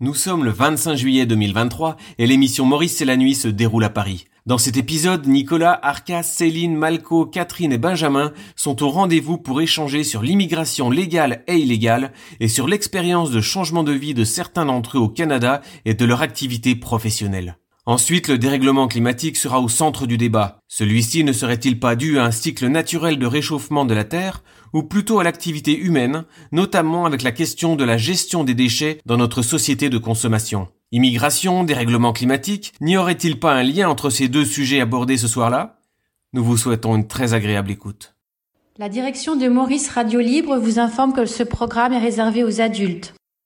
Nous sommes le 25 juillet 2023 et l'émission Maurice et la nuit se déroule à Paris. Dans cet épisode, Nicolas, Arcas, Céline, Malco, Catherine et Benjamin sont au rendez-vous pour échanger sur l'immigration légale et illégale et sur l'expérience de changement de vie de certains d'entre eux au Canada et de leur activité professionnelle. Ensuite, le dérèglement climatique sera au centre du débat. Celui-ci ne serait-il pas dû à un cycle naturel de réchauffement de la Terre, ou plutôt à l'activité humaine, notamment avec la question de la gestion des déchets dans notre société de consommation? Immigration, dérèglement climatique, n'y aurait-il pas un lien entre ces deux sujets abordés ce soir-là? Nous vous souhaitons une très agréable écoute. La direction de Maurice Radio Libre vous informe que ce programme est réservé aux adultes.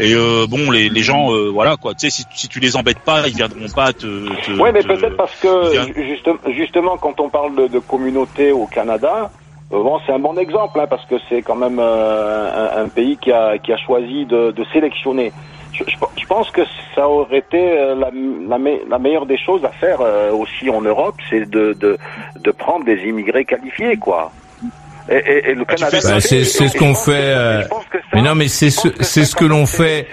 et euh, bon, les, les gens, euh, voilà quoi. Tu sais, si, si tu les embêtes pas, ils viendront pas te. te Oui, mais te- peut-être parce que justement, quand on parle de, de communauté au Canada, euh, bon, c'est un bon exemple hein, parce que c'est quand même euh, un, un pays qui a, qui a choisi de, de sélectionner. Je, je- je pense que ça aurait été euh, la, la, me- la meilleure des choses à faire euh, aussi en Europe, c'est de, de, de prendre des immigrés qualifiés, quoi. Et, et, et le Ah, Canada. Bah, c'est- ce qu'on fait, euh, ça- mais non, mais c'est ce- c'est ce que l'on fait.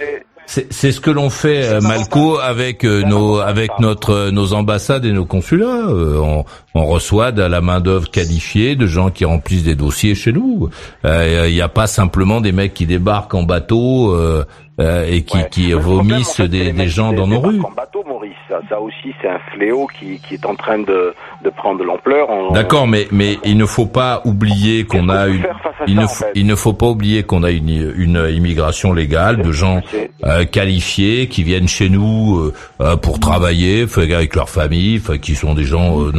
c'est- ce que l'on fait, euh, Malco, avec euh, nos avec notre euh, nos ambassades et nos consulats. Euh, on, on reçoit de la main d'œuvre qualifiée, de gens qui remplissent des dossiers chez nous. Euh, Il n'y a pas simplement des mecs qui débarquent en bateau euh, euh, et qui, Ouais. qui problème, vomissent en fait, c'est des, des gens dans nos rues. En bateau, Maurice, ça, ça aussi, c'est un fléau qui, qui est en train de, de prendre de l'ampleur. D'accord, mais mais il ne faut pas oublier qu'on a une il ça, ne en faut fait il ne faut pas oublier qu'on a une une immigration légale de gens euh, qualifiés qui viennent chez nous euh, euh, pour travailler avec leur famille, qui sont des gens euh,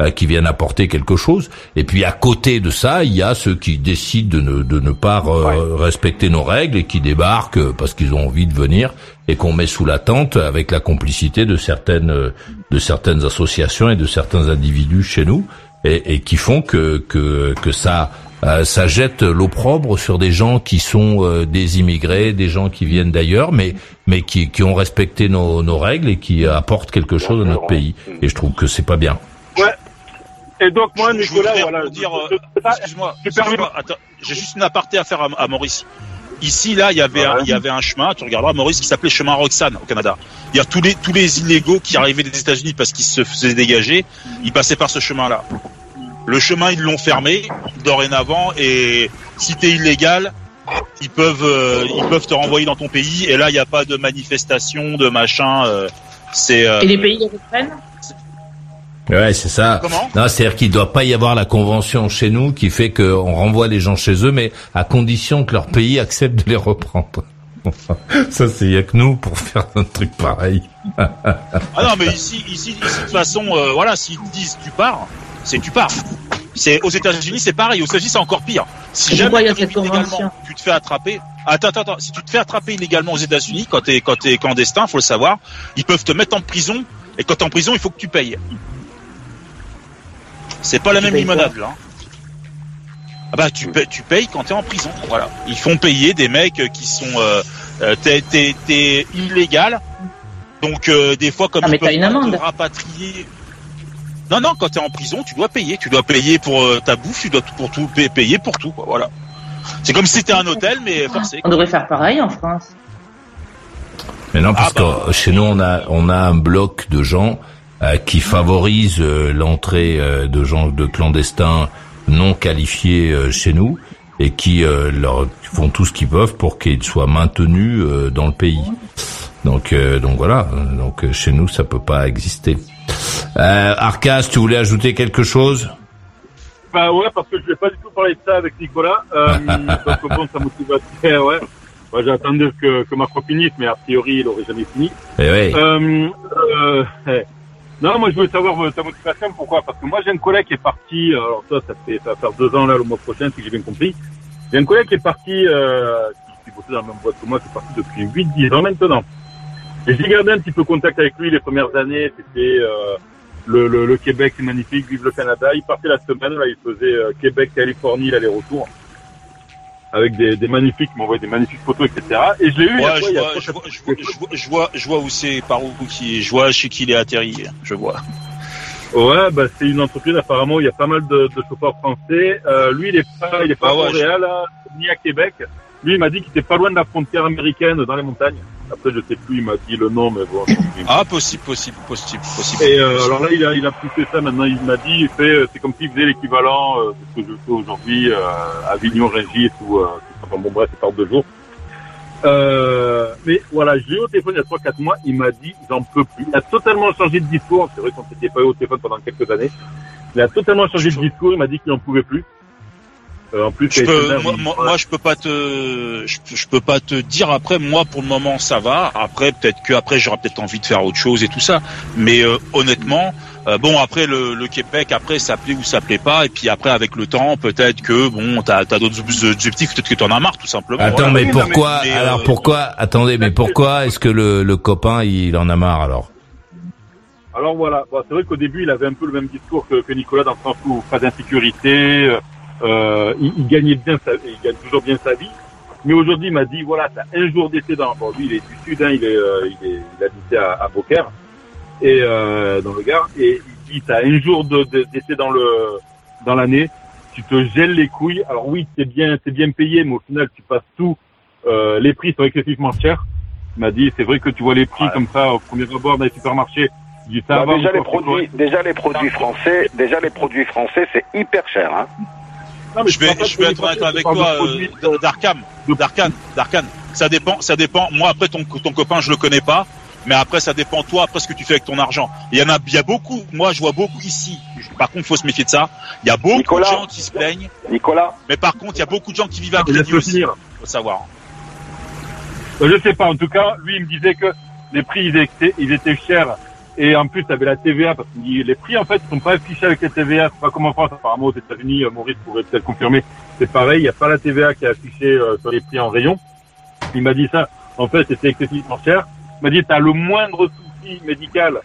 euh, qui viennent apporter quelque chose. Et puis à côté de ça, il y a ceux qui décident de ne, de ne pas euh, respecter nos règles et qui débarquent euh, parce qu'ils ont envie de venir et qu'on met sous la tente avec la complicité de certaines euh, de certaines associations et de certains individus chez nous et, et qui font que que que ça euh, ça jette l'opprobre sur des gens qui sont euh, des immigrés, des gens qui viennent d'ailleurs, mais mais qui, qui ont respecté nos, nos règles et qui apportent quelque chose à notre pays. Et je trouve que c'est pas bien. Et donc moi, Je Nicolas, voudrais voilà. je- euh, je- Excuse-moi. J'ai juste une aparté à faire à, à Maurice. Ici, là, il y avait, un, il y avait un chemin, tu regarderas, Maurice, qui s'appelait chemin Roxane au Canada. Il y a tous les, tous les illégaux qui arrivaient des États-Unis parce qu'ils se faisaient dégager, ils passaient par ce chemin-là. Le chemin, ils l'ont fermé dorénavant et si t'es illégal, ils peuvent, euh, ils peuvent te renvoyer dans ton pays et là, il n'y a pas de manifestation, de machin. euh, c'est euh, Et les pays les reprennent Ouais, c'est ça. comment? Non, c'est-à-dire qu'il doit pas y avoir la convention chez nous qui fait qu'on renvoie les gens chez eux, mais à condition que leur pays accepte de les reprendre. ça, c'est y a que nous pour faire un truc pareil. Ah non, mais ici, ici, ici, de toute façon, euh, voilà, s'ils disent tu pars, c'est tu pars. C'est aux États-Unis, c'est pareil. Aux États-unis, c'est encore pire. Si jamais illégalement, tu te fais attraper. Attends, attends, attends. Si tu te fais attraper illégalement aux États-Unis, quand t'es quand t'es clandestin, faut le savoir, ils peuvent te mettre en prison. Et quand t'es en prison, il faut que tu payes. C'est pas la même limonade là. hein. Ah bah tu payes, tu payes quand t'es en prison. Voilà. Ils font payer des mecs euh, qui sont euh, euh, t'es t'es t'es illégal. Donc euh, des fois comme Ah, ils mais t'as peuvent une amende. te rapatrier. Non non, quand t'es en prison, tu dois payer. Tu dois payer pour euh, ta bouffe, tu dois tout- pour tout pa- payer pour tout. Quoi, voilà. C'est comme si c'était un hôtel mais forcé. On devrait faire pareil en France. Mais non, parce Ah bah. que chez nous, on a, on a un bloc de gens qui favorisent euh, l'entrée euh, de gens de clandestins non qualifiés euh, chez nous et qui euh, leur font tout ce qu'ils peuvent pour qu'ils soient maintenus euh, dans le pays. Donc, euh, donc voilà. Donc euh, chez nous, ça peut pas exister. Euh, Arcas, tu voulais ajouter quelque chose? Bah ouais, parce que je vais pas du tout parler de ça avec Nicolas. Euh, parce que bon, ça motive ouais. Ouais, J'attendais que, que Macron finisse, mais a priori, il aurait jamais fini. Eh oui. Euh, euh, eh. Non, moi je voulais savoir euh, ta motivation. Pourquoi? Parce que moi j'ai un collègue qui est parti. euh, Alors ça, ça fait ça va faire deux ans là le mois prochain, si j'ai bien compris. J'ai un collègue qui est parti, euh, qui, qui bossait dans la même boîte que moi, qui est parti depuis 8-10 ans maintenant. Et j'ai gardé un petit peu contact avec lui les premières années. C'était euh, le, le, le Québec c'est magnifique, vive le Canada. Il partait la semaine, là, il faisait euh, Québec-Californie l'aller-retour avec des, des magnifiques, il m'envoyait des magnifiques photos, etc. Et je l'ai eu. Ouais, je vois, je vois, quatre- je vois, je vois, je vois, je vois où c'est, par où qui, je vois chez qui il est atterri. Je vois. Ouais, bah, c'est une entreprise apparemment où il y a pas mal de, de chauffeurs français. Euh, lui, il est pas, il est pas Ah à Montréal, ni à Québec. Lui, il m'a dit qu'il était pas loin de la frontière américaine, dans les montagnes. Après, je sais plus, il m'a dit le nom, mais bon. Ah, possible, possible, possible, possible. Et euh, alors là, il a, il a poussé ça. Maintenant, il m'a dit, il fait, euh, c'est comme s'il faisait l'équivalent euh, de ce que je fais aujourd'hui euh, à Avignon, Rungis ou euh, enfin, bon bref, c'est par deux jours. Euh, mais voilà, je l'ai eu au téléphone il y a trois quatre mois. Il m'a dit, j'en peux plus. Il a totalement changé de discours. C'est vrai qu'on s'était pas eu au téléphone pendant quelques années. Il a totalement changé de discours. Il m'a dit qu'il en pouvait plus. Euh, en plus, Je peux, moi, moi, moi, je peux pas te, je, peux- je peux pas te dire après. Moi, pour le moment, ça va. Après, peut-être que après, j'aurai peut-être envie de faire autre chose et tout ça. Mais euh, honnêtement, euh, bon, après le, le Québec, après, ça plaît ou ça plaît pas. Et puis après, avec le temps, peut-être que bon, t'as as, d'autres objectifs. Peut-être que t'en as marre, tout simplement. Attends, Voilà. mais oui, non, pourquoi mais, euh, Alors pourquoi Attendez, mais pourquoi est-ce que le, le copain il en a marre alors? Alors voilà, bon, c'est vrai qu'au début, il avait un peu le même discours que, que Nicolas dans le sens où pas d'insécurité, euh, il, il gagnait bien, sa, il gagne toujours bien sa vie. Mais aujourd'hui, il m'a dit voilà, t'as un jour d'essai dans. Bon, lui, il est du sud, hein, il est, euh, il est, il habitait à, à Beaucaire et euh, dans le Gard, et il dit t'as un jour de- de- d'essai dans le dans l'année, tu te gèles les couilles. Alors oui, c'est bien, c'est bien payé, mais au final, tu passes tout. Euh, les prix sont excessivement chers. Il m'a dit c'est vrai que tu vois les prix Ouais. comme ça au premier abord dans les supermarchés. Ça Bah, va, déjà les produits, déjà les produits français, déjà les produits français, c'est hyper cher. Hein. Non, mais je vais, je vais être honnête avec toi, euh, Darkam, Darkan, Darkan. Ça dépend, ça dépend. Moi, après ton ton copain, je le connais pas. Mais après, ça dépend toi, après ce que tu fais avec ton argent. Il y en a, il y a beaucoup. Moi, je vois beaucoup ici. Par contre, faut se méfier de ça. Il y a beaucoup Nicolas. de gens qui se plaignent. Nicolas, Mais par contre, il y a beaucoup de gens qui vivent à crédit aussi. Faut savoir. Euh, Je sais pas, en tout cas, lui, il me disait que les prix, ils étaient, ils étaient chers. Et en plus, tu avais la TVA, parce dit, les prix, en fait, sont pas affichés avec la TVA. C'est pas comme en France, apparemment, aux États-Unis, euh, Maurice pourrait peut-être confirmer. C'est pareil, il n'y a pas la TVA qui est affichée euh, sur les prix en rayon. Il m'a dit ça. En fait, c'était excessivement cher. Il m'a dit, t'as le moindre souci médical.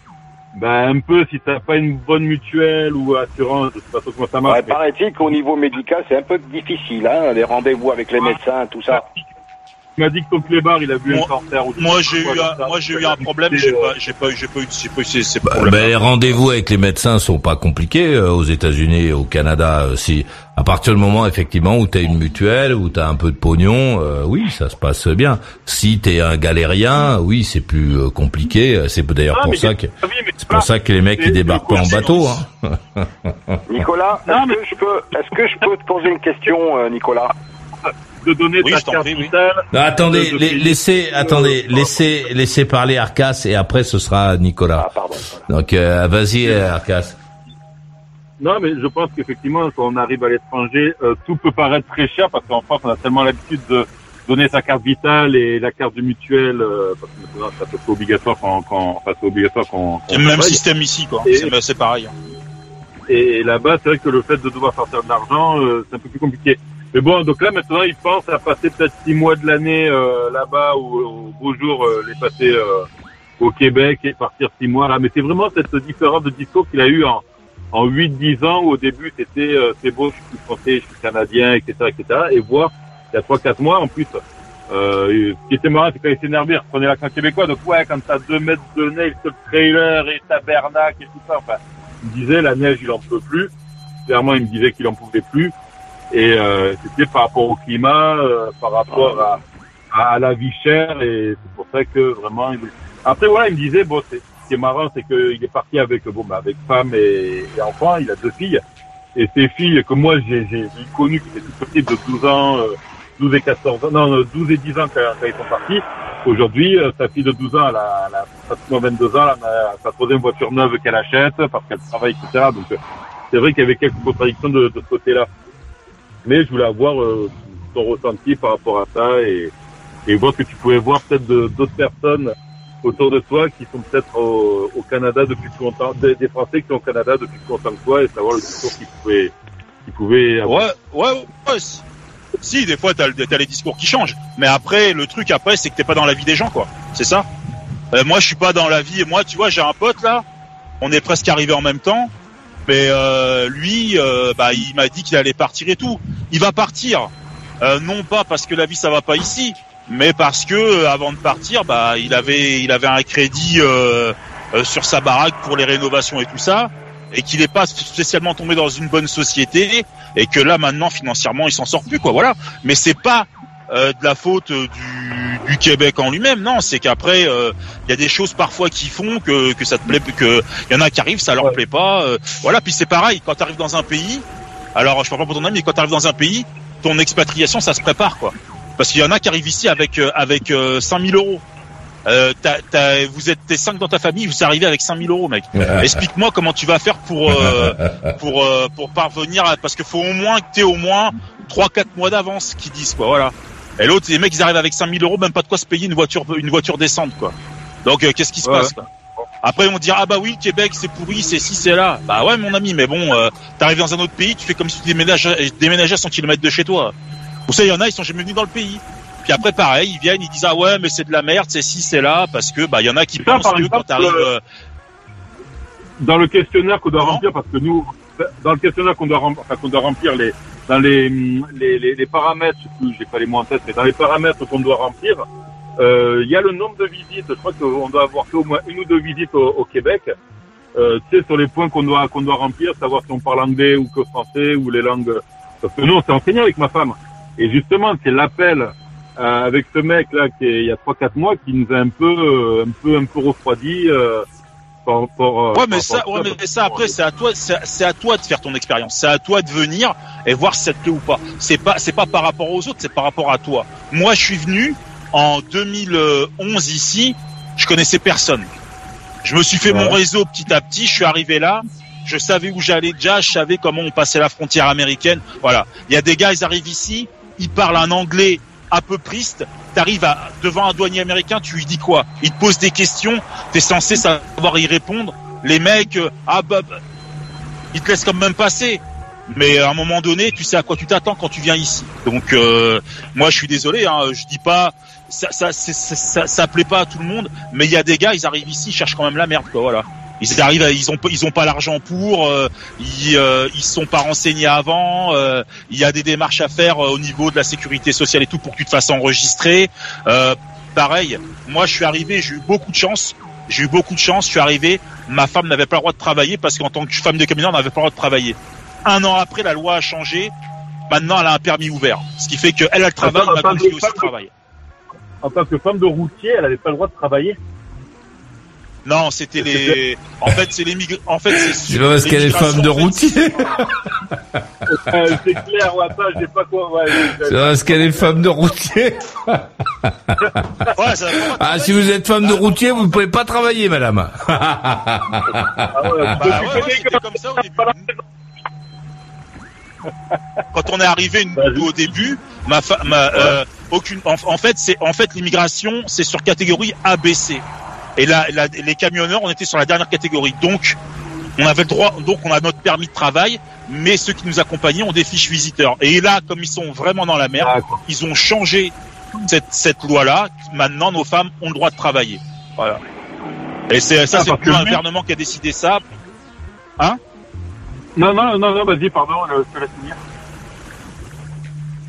Ben, un peu, si t'as pas une bonne mutuelle ou assurance, je sais pas trop comment ça marche. ouais, mais- paraît-il qu'au niveau médical, c'est un peu difficile, hein, les rendez-vous avec les médecins, tout ça. Il m'a dit que ton clébard, il a vu Moi- un cancer. ou Moi, j'ai eu un, ça. moi, j'ai eu un problème. J'ai euh, pas, j'ai pas, eu- j'ai pas eu, j'ai pas eu ces, ces problèmes. ben, les rendez-vous avec les médecins sont pas compliqués euh, aux États-Unis et au Canada. euh, Si à partir du moment effectivement où t'as une mutuelle, où t'as un peu de pognon, euh, oui, ça se passe bien. Si t'es un galérien, oui, c'est plus euh, compliqué. Euh, C'est d'ailleurs Ah, pour ça que c'est pour ça que les mecs ils débarquent pas en bateau. Hein. Nicolas, est-ce mais- que je peux, est-ce que je peux te poser une question, euh, Nicolas? De donner Oui, ta carte prie, oui. vitale. Non, attendez, de- de laissez, attendez, laissez, laissez parler Arcas et après ce sera Nicolas. Ah, pardon. voilà. Donc euh, vas-y Arcas. Non, mais je pense qu'effectivement, quand on arrive à l'étranger, euh, tout peut paraître très cher parce qu'en France, on a tellement l'habitude de donner sa carte vitale et la carte de mutuelle, euh, parce que maintenant, c'est à peu près obligatoire quand, quand, enfin, c'est obligatoire quand, quand le même travaille. système ici, quoi. Et- C'est c'est pareil. hein. Et là-bas, c'est vrai que le fait de devoir sortir de l'argent, euh, c'est un peu plus compliqué. Mais bon, donc là, maintenant, ils pensent à passer peut-être six mois de l'année euh, là-bas ou au beau jour, euh, les passer euh, au Québec et partir six mois là. Mais c'est vraiment cette différence de discours qu'il a eu en, en 8-10 ans où au début, c'était euh, c'est beau, je suis français, je suis canadien, etc., etc. Et voir, il y a trois quatre mois, en plus, euh, ce qui était marrant, c'est quand il s'énervait, il reprenait l'accent québécois. Donc ouais, quand t'as deux mètres de neige le trailer et tabernacle et tout ça, enfin, il me disait la neige, il en peut plus. Clairement, il me disait qu'il en pouvait plus. Et euh, c'était par rapport au climat, euh, par rapport à, à la vie chère. Et c'est pour ça que vraiment. Il... Après voilà, il me disait bon, c'est, ce marrant, c'est qu'il est parti avec bon, bah, avec femme et, et enfant. Il a deux filles. Et ces filles que moi j'ai, j'ai, j'ai connues, qui étaient toutes petites de 12 ans, euh, 12 et 14 ans, non, euh, 12 et 10 ans quand, quand ils sont partis. Aujourd'hui, euh, sa fille de 12 ans, elle a, elle a pratiquement 22 ans, elle a sa troisième voiture neuve qu'elle achète parce qu'elle travaille, etc. Donc, euh, c'est vrai qu'il y avait quelques contradictions de, de ce côté-là. Mais je voulais avoir euh, ton ressenti par rapport à ça et, et voir ce que tu pouvais voir peut-être d'autres personnes autour de toi qui sont peut-être au, au Canada depuis plus longtemps, des, des Français qui sont au Canada depuis plus longtemps que toi et savoir le discours qu'ils pouvaient, qu'ils pouvaient avoir. Ouais, ouais, ouais. Si, des fois, t'as as les discours qui changent. Mais après, le truc après, c'est que t'es pas dans la vie des gens, quoi. C'est ça. Euh, moi, je suis pas dans la vie. Moi, tu vois, j'ai un pote là. on est presque arrivé en même temps. Mais euh, lui, euh, bah, il m'a dit qu'il allait partir et tout. Il va partir, euh, non pas parce que la vie ça va pas ici, mais parce que avant de partir, bah, il avait, il avait un crédit sur sa baraque pour les rénovations et tout ça, et qu'il n'est pas spécialement tombé dans une bonne société, et que là maintenant financièrement il s'en sort plus quoi. Voilà. Mais c'est pas euh, de la faute euh, du, du Québec en lui-même. Non, c'est qu'après euh, il y a des choses parfois qui font que, que ça te plaît, que il y en a qui arrivent, ça leur plaît pas. euh, voilà. Puis c'est pareil quand tu arrives dans un pays. Alors je parle pas pour ton ami, mais quand tu arrives dans un pays, ton expatriation ça se prépare quoi. Parce qu'il y en a qui arrivent ici avec euh, avec euh, 5000 euros. Euh, t'as- t'as- vous êtes t'es cinq dans ta famille, vous arrivez avec 5000 euros, mec. Explique-moi comment tu vas faire pour euh, pour euh, pour parvenir à, parce qu'il faut au moins que t'aies au moins 3-4 mois d'avance qui disent quoi, voilà. Et l'autre, les mecs ils arrivent avec 5000 euros, même pas de quoi se payer une voiture une voiture décente quoi. Donc euh, qu'est-ce qui se Ouais. passe quoi Après on dira ah bah oui le Québec c'est pourri, c'est ci c'est là. Bah ouais mon ami, mais bon, euh, t'arrives dans un autre pays, tu fais comme si tu déménageais, déménageais à 100 km de chez toi. Vous savez, il y en a, ils sont jamais venus dans le pays. Puis après, pareil, ils viennent, ils disent ah ouais, mais c'est de la merde, c'est ci, c'est là, parce que bah il y en a qui Ça, pensent que quand t'arrives, euh, euh, dans le questionnaire qu'on doit Comment remplir, parce que nous, dans le questionnaire qu'on doit, rem- enfin, qu'on doit remplir, les, dans les, les, les, les paramètres, j'ai pas les mots en tête, mais dans les paramètres qu'on doit remplir, euh, il y a le nombre de visites. Je crois qu'on doit avoir fait au moins une ou deux visites au, au Québec. Euh, tu sais, sur les points qu'on doit, qu'on doit remplir, savoir si on parle anglais ou que français ou les langues. Parce que nous, on s'est enseigné avec ma femme. Et justement, c'est l'appel euh, avec ce mec là qui est il y a trois quatre mois qui nous a un peu, euh, un peu, un peu refroidi. Euh, par, par, euh, Ouais, mais ça, ouais, mais ça après, c'est à toi, c'est c'est à toi de faire ton expérience. C'est à toi de venir et voir si ça te plaît ou pas. C'est pas, c'est pas par rapport aux autres, c'est par rapport à toi. Moi, je suis venu en 2011 ici, je connaissais personne. Je me suis fait Ouais. mon réseau petit à petit. Je suis arrivé là. Je savais où j'allais déjà. Je savais comment on passait la frontière américaine. Voilà. Il y a des gars, ils arrivent ici, ils parlent un anglais un peu triste. T'arrives devant un douanier américain, tu lui dis quoi? Il te pose des questions. T'es censé savoir y répondre. Les mecs, euh, ah bah, bah, ils te laissent quand même passer. Mais à un moment donné, tu sais à quoi tu t'attends quand tu viens ici. Donc euh, moi, je suis désolé. Hein, je dis pas ça, ça, ça, ça plaît pas à tout le monde, mais il y a des gars, ils arrivent ici, ils cherchent quand même la merde, quoi. Voilà. Ils arrivent, à- ils ont, pas- ils ont pas l'argent pour, euh, ils, euh, ils sont pas renseignés avant. euh, il y a des démarches à faire euh, au niveau de la sécurité sociale et tout pour que tu te fasses enregistrer. Euh, pareil, moi, je suis arrivé, j'ai eu beaucoup de chance. J'ai eu beaucoup de chance. Je suis arrivé, ma femme n'avait pas le droit de travailler parce qu'en tant que femme de camionneur, elle n'avait pas le droit de travailler. Un an après, la loi a changé. Maintenant, elle a un permis ouvert, ce qui fait qu'elle a le travail, attends, lui aussi travaille. En tant que femme de routier, elle n'avait pas le droit de travailler. Non, c'était les. En fait, c'est les migrants. En fait, c'est. C'est pas parce qu'elle est femme de routier. Euh, c'est clair, ouais, je sais pas quoi. Ouais, C'est parce qu'elle est femme de routier. Ouais, ça Ah, si vous êtes femme de routier, vous ne pouvez pas travailler, madame. ah ouais, Bah ouais, ouais, comme ça au début. Quand on est arrivé nous, au début, ma, fa- ma euh, aucune. En, en fait, c'est en fait l'immigration, c'est sur catégorie ABC. Et là, les camionneurs, on était sur la dernière catégorie. Donc, on avait le droit. Donc, on a notre permis de travail, mais ceux qui nous accompagnaient ont des fiches visiteurs. Et là, comme ils sont vraiment dans la merde, ils ont changé cette, cette loi-là. Maintenant, nos femmes ont le droit de travailler. Voilà. Et c'est ça, Ah, c'est que lui- gouvernement qui a décidé ça. Non, non, non, non, vas-y, pardon, je te laisse finir.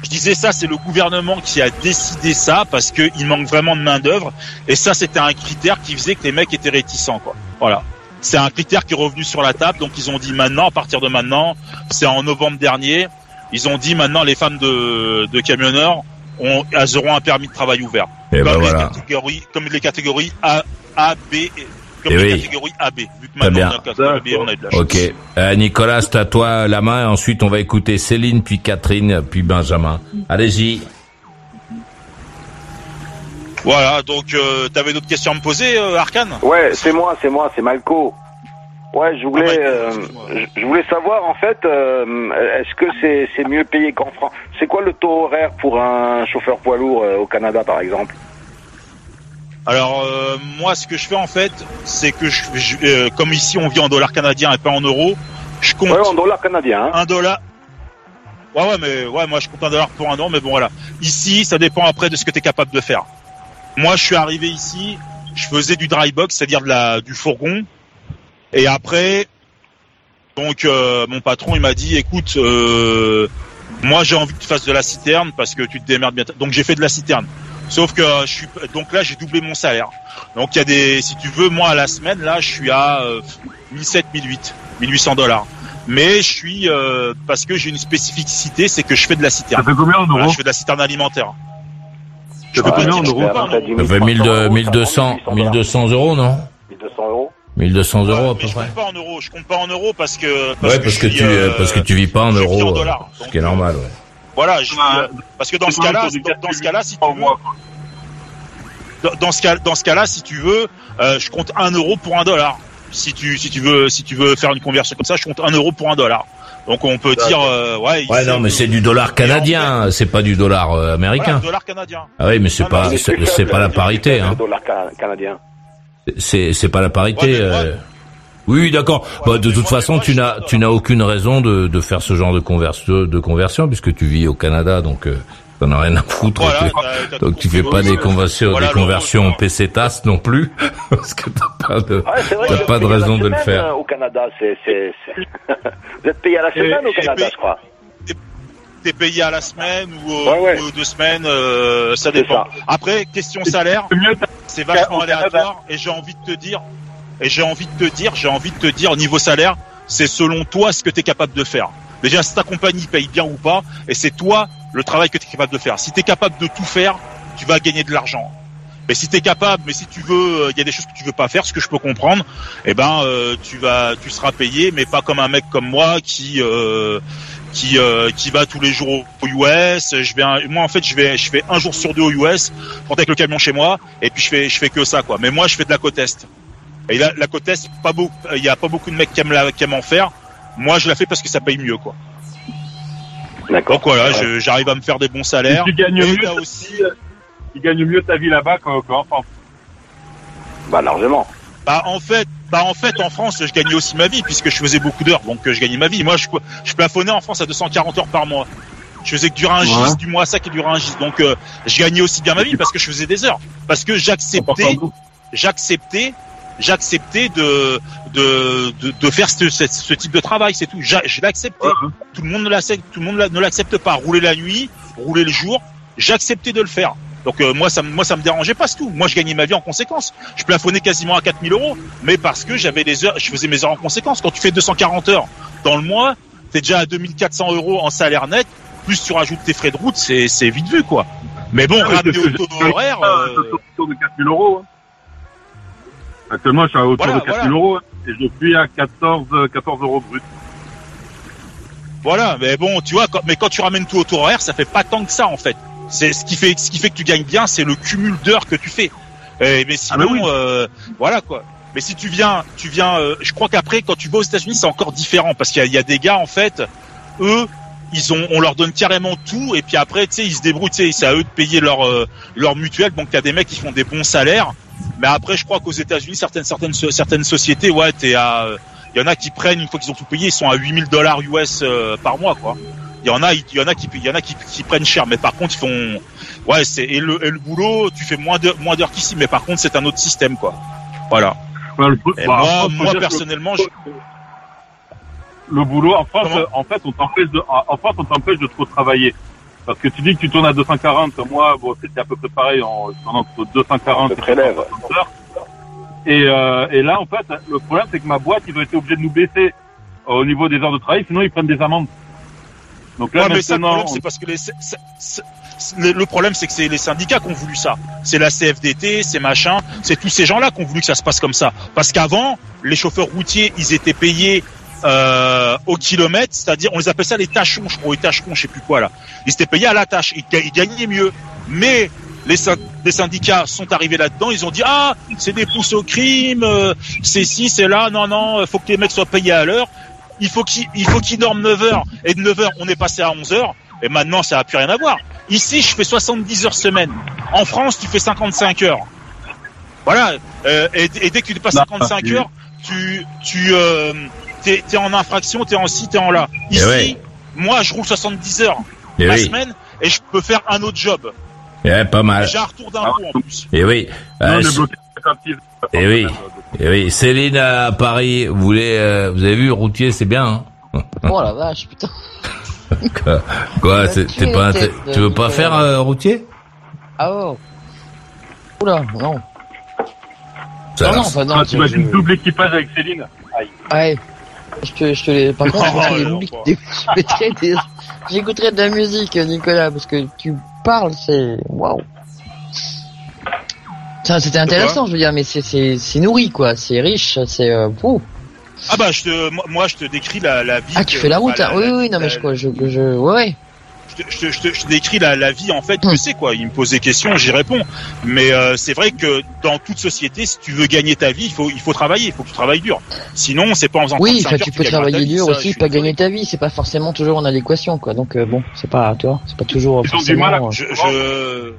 Je disais ça, c'est le gouvernement qui a décidé ça parce que il manque vraiment de main d'œuvre. Et ça, c'était un critère qui faisait que les mecs étaient réticents, quoi. Voilà. C'est un critère qui est revenu sur la table. Donc ils ont dit maintenant, à partir de maintenant, c'est en novembre dernier, ils ont dit maintenant les femmes de, de camionneurs ont, elles auront un permis de travail ouvert. Et comme, ben les voilà. catégories, comme les catégories A, A, B, et- comme Eh oui. catégories AB. Vu que Très maintenant bien. on a la catégorie B, on a eu de la chance. Ok. Euh, Nicolas, c'est à toi la main. Ensuite, on va écouter Céline, puis Catherine, puis Benjamin. Allez-y. Voilà. Donc, euh, t'avais d'autres questions à me poser, euh, Arkane Ouais, c'est moi, c'est moi, c'est Malco. Ouais, je voulais, Ah, euh, je voulais savoir en fait, euh, est-ce que c'est c'est mieux payé qu'en France C'est quoi le taux horaire pour un chauffeur poids lourd euh, au Canada, par exemple? Alors euh, moi, ce que je fais en fait, c'est que je, je- euh, comme ici on vit en dollars canadiens et pas en euros, je compte Ouais, en dollars canadiens. Hein un dollar. Ouais ouais mais ouais moi je compte un dollar pour un an mais bon voilà. Ici ça dépend après de ce que tu es capable de faire. Moi je suis arrivé ici, je faisais du dry box, c'est-à-dire de la du fourgon. Et après, donc euh, mon patron il m'a dit, écoute, euh, moi j'ai envie que tu fasses de la citerne parce que tu te démerdes bien. Donc j'ai fait de la citerne. Sauf que euh, je suis donc là j'ai doublé mon salaire. Donc il y a des, si tu veux, moi à la semaine là je suis à euh, 1700, 1008, 1800 dollars. Mais je suis euh, parce que j'ai une spécificité, c'est que je fais de la Ça citerne. fait combien en Voilà, euros je fais de la citerne alimentaire. Je Ça peux fait pas combien dire, en je euros compte pas en T'as euros. dit Ça fait 1300 1000, euros, 1200, 1800 1200 euros, non 1200 euros. 1200 euros à peu mais je près. compte pas en euros, je compte pas en euros parce que Ouais, parce que je suis, tu, euh, parce que tu vis pas en je euros, en euh, dollars. ce qui est normal, ouais. Voilà, je euh, parce que dans ce cas-là, dans, dans ce cas-là, si tu veux, mois, dans, dans ce cas, dans ce cas-là, si tu veux, euh, je compte un euro pour un dollar. Si tu, si tu veux, si tu veux faire une conversion comme ça, je compte un euro pour un dollar. Donc on peut dire, euh, ouais. Ouais, non, mais c'est du dollar canadien, c'est pas du dollar euh, Voilà, américain. dollar canadien. Ah oui, mais c'est Non, pas, c'est pas la parité, hein. dollar ca- canadien. C'est, c'est pas la parité. Ouais. Oui, d'accord. Bah, de toute façon, tu n'as, tu n'as aucune raison de, de faire ce genre de conversion, de conversion, puisque tu vis au Canada, donc euh, t'en as rien à foutre. Voilà, Tu- donc tu fais pas des conversions, Voilà, des conversions. PC TAS non plus, parce que t'as pas de. Ouais, T'as pas de raison de le faire. euh, Au Canada, c'est, c'est, c'est- vous êtes payé à la semaine au Canada, je crois. T'es payé à la semaine ou, euh, Ouais, ouais. ou deux semaines, euh, ça C'est dépend. ça. Après, question salaire, C'est vachement aléatoire et j'ai envie de te dire, et j'ai envie de te dire, j'ai envie de te dire, niveau salaire, c'est selon toi ce que tu es capable de faire. Déjà, si ta compagnie paye bien ou pas, et c'est toi le travail que tu es capable de faire. Si tu es capable de tout faire, tu vas gagner de l'argent. Mais si tu es capable, mais si tu veux, il y a des choses que tu veux pas faire, ce que je peux comprendre, eh ben euh, tu vas, tu seras payé, mais pas comme un mec comme moi qui euh, qui euh, qui va tous les jours au US. Je vais, moi en fait, je vais, je fais un jour sur deux au US, je avec le camion chez moi, et puis je fais, je fais que ça quoi. Mais moi, je fais de la côte est. Et là, la côte est, pas beaucoup, il y a pas beaucoup de mecs qui aiment la, qui aiment en faire. Moi, je la fais parce que ça paye mieux quoi. D'accord. Donc voilà, Ouais. j'arrive à me faire des bons salaires. tu gagnes Et mieux, aussi, tu gagnes mieux ta vie là-bas qu'en France. Bah, largement. Bah en fait, bah en fait en France, je gagnais aussi ma vie puisque je faisais beaucoup d'heures, donc euh, je gagnais ma vie. Moi, je, je plafonnais en France à 240 heures par mois. Je faisais que du ringis, Ouais. du mois sac et du ringis. Donc euh, je gagnais aussi bien ma vie parce que je faisais des heures, parce que j'acceptais, j'acceptais, j'acceptais de de, de de faire ce, ce, ce type de travail, c'est tout. Je l'acceptais. Ouais. Tout le monde ne l'accepte, tout le monde ne l'accepte pas. Rouler la nuit, rouler le jour, j'acceptais de le faire. Donc euh, moi ça me- moi ça me dérangeait pas c'est tout. Moi je gagnais ma vie en conséquence. Je plafonnais quasiment à 4000 euros, mais parce que j'avais des heures, je faisais mes heures en conséquence. Quand tu fais 240 heures dans le mois, t'es déjà à 2400 euros en salaire net. Plus tu rajoutes tes frais de route, c'est c'est vite vu quoi. Mais bon, Ah, ramener au taux horaire, Ah, euh, je suis autour de 4000 euros. hein. Actuellement, je suis à autour Voilà, de 4000 voilà. euros hein, et je suis à 14, euh, 14 euros brut. Voilà, mais bon, tu vois, quand, mais quand tu ramènes tout au taux horaire, ça fait pas tant que ça en fait. C'est ce qui fait, ce qui fait que tu gagnes bien, c'est le cumul d'heures que tu fais. Euh, mais sinon, Ah bah oui. euh, voilà quoi. Mais si tu viens, tu viens, euh, je crois qu'après, quand tu vas aux États-Unis, c'est encore différent parce qu'il y, y a des gars en fait, eux, ils ont, on leur donne carrément tout et puis après, tu sais, ils se débrouillent, tu sais, c'est à eux de payer leur euh, leur mutuelle. Donc il y a des mecs qui font des bons salaires. Mais après, je crois qu'aux États-Unis, certaines certaines certaines sociétés, ouais, t'es à euh, il y en a qui prennent une fois qu'ils ont tout payé, ils sont à 8000 dollars US euh, par mois, quoi. Il y en a, il y en a qui, il y en a qui, qui prennent cher, mais par contre ils font, ouais, c'est et le, et le boulot, tu fais moins de moins d'heures qu'ici, mais par contre c'est un autre système, quoi. Voilà. Bah, le Et bah, moi, France, moi que personnellement, je, le boulot en France, Comment? euh, en fait, on t'empêche de, en France, on t'empêche de trop travailler. Parce que tu dis que tu tournes à 240, moi, bon, c'était à peu près pareil, en, tourne entre 240 Ça te prélève. 260 heures. Et, euh, et là, en fait, le problème, c'est que ma boîte, ils ont été obligés de nous baisser euh, au niveau des heures de travail, sinon ils prennent des amendes. Donc là, Ouais, mais ça, le maintenant, problème, c'est parce que les, c'est- c'est- c'est- le, le problème, c'est que c'est les syndicats qui ont voulu ça. C'est la CFDT, c'est machin, c'est tous ces gens-là qui ont voulu que ça se passe comme ça. Parce qu'avant, les chauffeurs routiers, ils étaient payés euh, au kilomètre, c'est-à-dire, on les appelle ça les tâcherons, je crois, les tâcherons, je sais plus quoi là. Ils étaient payés à la tâche, ils, ga- ils gagnaient mieux. Mais les, les syndicats sont arrivés là-dedans, ils ont dit ah, c'est des pousses au crime, euh, c'est ci, c'est là, non, non, faut que les mecs soient payés à l'heure. Il faut qu'ils il faut qu'ils dorment 9 heures et de 9 heures on est passé à 11 heures et maintenant ça a plus rien à voir. Ici je fais 70 heures semaine. En France tu fais 55 heures. Voilà. Euh, et, et dès que tu dépasses Non, 55 tu- heures, tu tu euh, t'es es en infraction, t'es en ci, t'es en là. Ici, ouais. moi je roule 70 heures Eh la oui, semaine et je peux faire un autre job. eh, pas Et mal. J'ai un retour d'impôt en plus. Eh oui, non, Euh, 56 Eh oui. Et oui, Céline à Paris, vous voulez, euh, vous avez vu, routier, c'est bien. Hein Oh la vache, putain. Quoi, t'es pas, de tu veux pas faire euh, routier Ah oh. Oula, non. Ça non, non, enfin, non. Ah, t'imagines je- double équipage avec Céline Aïe. Ouais. Je te, je te les, par contre, je Oh, des non, j'écouterai de la musique, Nicolas, parce que tu parles, c'est, waouh. Ça, c'était intéressant, je veux dire, mais c'est, c'est, c'est nourri, quoi, c'est riche, c'est, euh, ouh. Ah bah je te, moi, je te décris la, la vie. Ah, tu fais la route, hein. la- Oui, oui, non, mais je, quoi, je, je, ouais. Je, te, je, te, je, te, je te décris la, la vie en fait Hmm. que c'est quoi. Il me pose des questions, j'y réponds. Mais euh, c'est vrai que dans toute société, si tu veux gagner ta vie, il faut il faut travailler, il faut que tu travailles dur. Sinon, c'est pas en faisant Oui, 35 enfin, heures tu peux travailler vie, dur ça, aussi, pas gagner ta vie, c'est pas forcément toujours en adéquation, quoi. Donc, euh, bon, c'est pas, tu vois, c'est pas toujours Ils ont du mal à- euh, Je je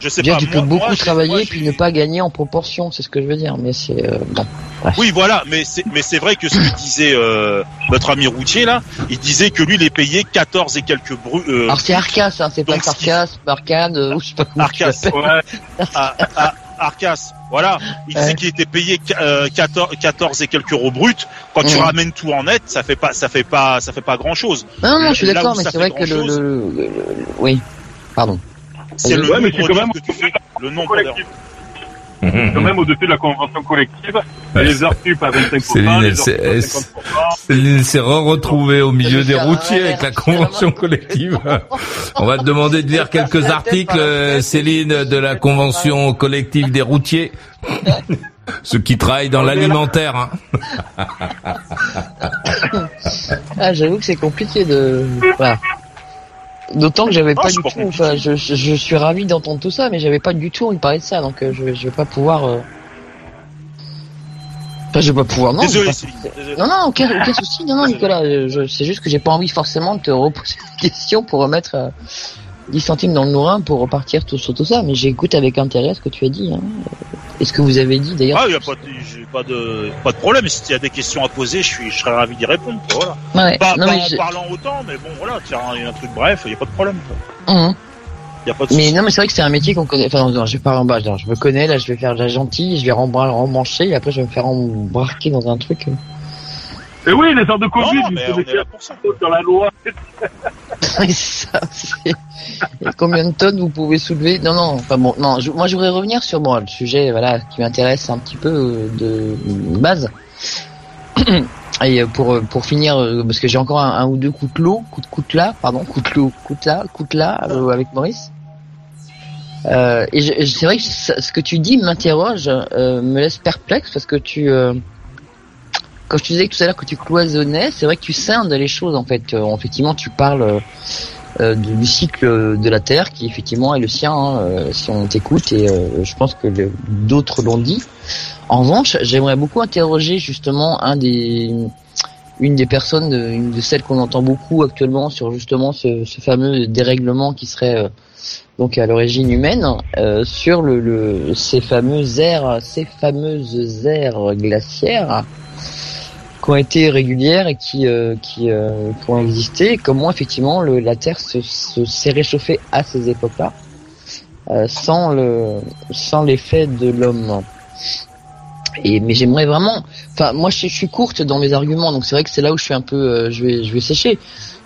je sais Bien, pas. tu peux moi, beaucoup travailler moi, puis ne pas gagner en proportion, c'est ce que je veux dire. Mais c'est euh, bon. bref. Oui, voilà, mais c'est mais c'est vrai que ce que disait euh, notre ami routier là, il disait que lui il est payé 14 et quelques bru euh, Alors c'est Arcas, hein, c'est pas Sarcas, Arcade, euh, ou je sais pas Arcas. Ouais, à, à Arcas. Voilà, il disait qu'il était payé euh, 14, 14 et quelques euros bruts. Quand tu ramènes tout en net, ça fait pas, ça fait pas, ça fait pas grand chose. Non, non, je suis d'accord, mais c'est vrai que le, le, le- le- oui, pardon. C'est le Ouais, mais c'est quand même- que tu fais, le nombre d'heures. collectif. Quand même au-dessus de la convention collective, Ouais. les sup à 25%, Céline, les elle heures s'est- sup à elle 50%. Céline s'est re-retrouvée au milieu des routiers avec la convention collective. On va te demander de lire quelques articles, euh, Céline, de la convention collective des routiers. Ceux qui travaillent dans l'alimentaire. hein. Ah, j'avoue que c'est compliqué de. Voilà. D'autant que j'avais Ah, pas du tout. Enfin, je, je, je suis ravi d'entendre tout ça, mais j'avais pas du tout envie de parler de ça, donc euh, je, je vais pas pouvoir. euh, Enfin, je vais pas pouvoir. Non, Désolé, pas- Céline. désolé. Non, non, aucun, aucun souci. Non, non, Nicolas, euh, c'est juste que j'ai pas envie forcément de te reposer des questions pour remettre euh, 10 centimes dans le nourrin pour repartir tout, sur tout ça. Mais j'écoute avec intérêt ce que tu as dit. Hein. Et ce que vous avez dit d'ailleurs. Ah, y a pas, de, pas de, pas de problème. Si y a des questions à poser, je suis, je serais ravi d'y répondre. quoi, Voilà. Ouais, Pas, non, pas mais en je- parlant autant, mais bon, voilà, tiens, y a un truc bref, y a pas de problème. Quoi. Y a pas de Mais non, mais c'est vrai que c'est un métier qu'on connaît. Enfin, non, je vais pas en bas. Je me connais. Là, je vais faire de la gentille. Je vais rembra- rembrancher. Et après, je vais me faire embarquer dans un truc. Et oui, les heures de Covid, non, mais on est là pour ça. dans la loi. Ça. combien de tonnes vous pouvez soulever? Non, non. Enfin bon, non. je- moi, je voudrais revenir sur bon, le sujet, voilà, qui m'intéresse un petit peu euh, de base. Et euh, pour euh, pour finir, euh, parce que j'ai encore un, un ou deux coups de l'eau, coups de coups de là, pardon, coups de l'eau, coups de là, coups de là, euh, avec Maurice. Euh, et je- je- c'est vrai que ce que tu dis m'interroge, euh, me laisse perplexe parce que tu, euh, quand je te disais tout à l'heure que tu cloisonnais, c'est vrai que tu scindes les choses en fait. Euh, effectivement, tu parles euh, euh, du cycle de la Terre qui effectivement est le sien, hein, euh, si on t'écoute, et euh, je pense que d'autres l'ont dit. En revanche, j'aimerais beaucoup interroger justement un des une des personnes, une de celles qu'on entend beaucoup actuellement sur justement ce, ce fameux dérèglement qui serait euh, donc à l'origine humaine, euh, sur le, le ces fameuses aires, ces fameuses aires glaciaires qui ont été régulières et qui euh, qui, euh, qui ont existé. Comment effectivement le, la Terre se, se- s'est réchauffée à ces époques-là, euh, sans le sans l'effet de l'homme. Et mais j'aimerais vraiment, enfin moi je, je suis courte dans mes arguments, donc c'est vrai que c'est là où je suis un peu, euh, je vais je vais sécher.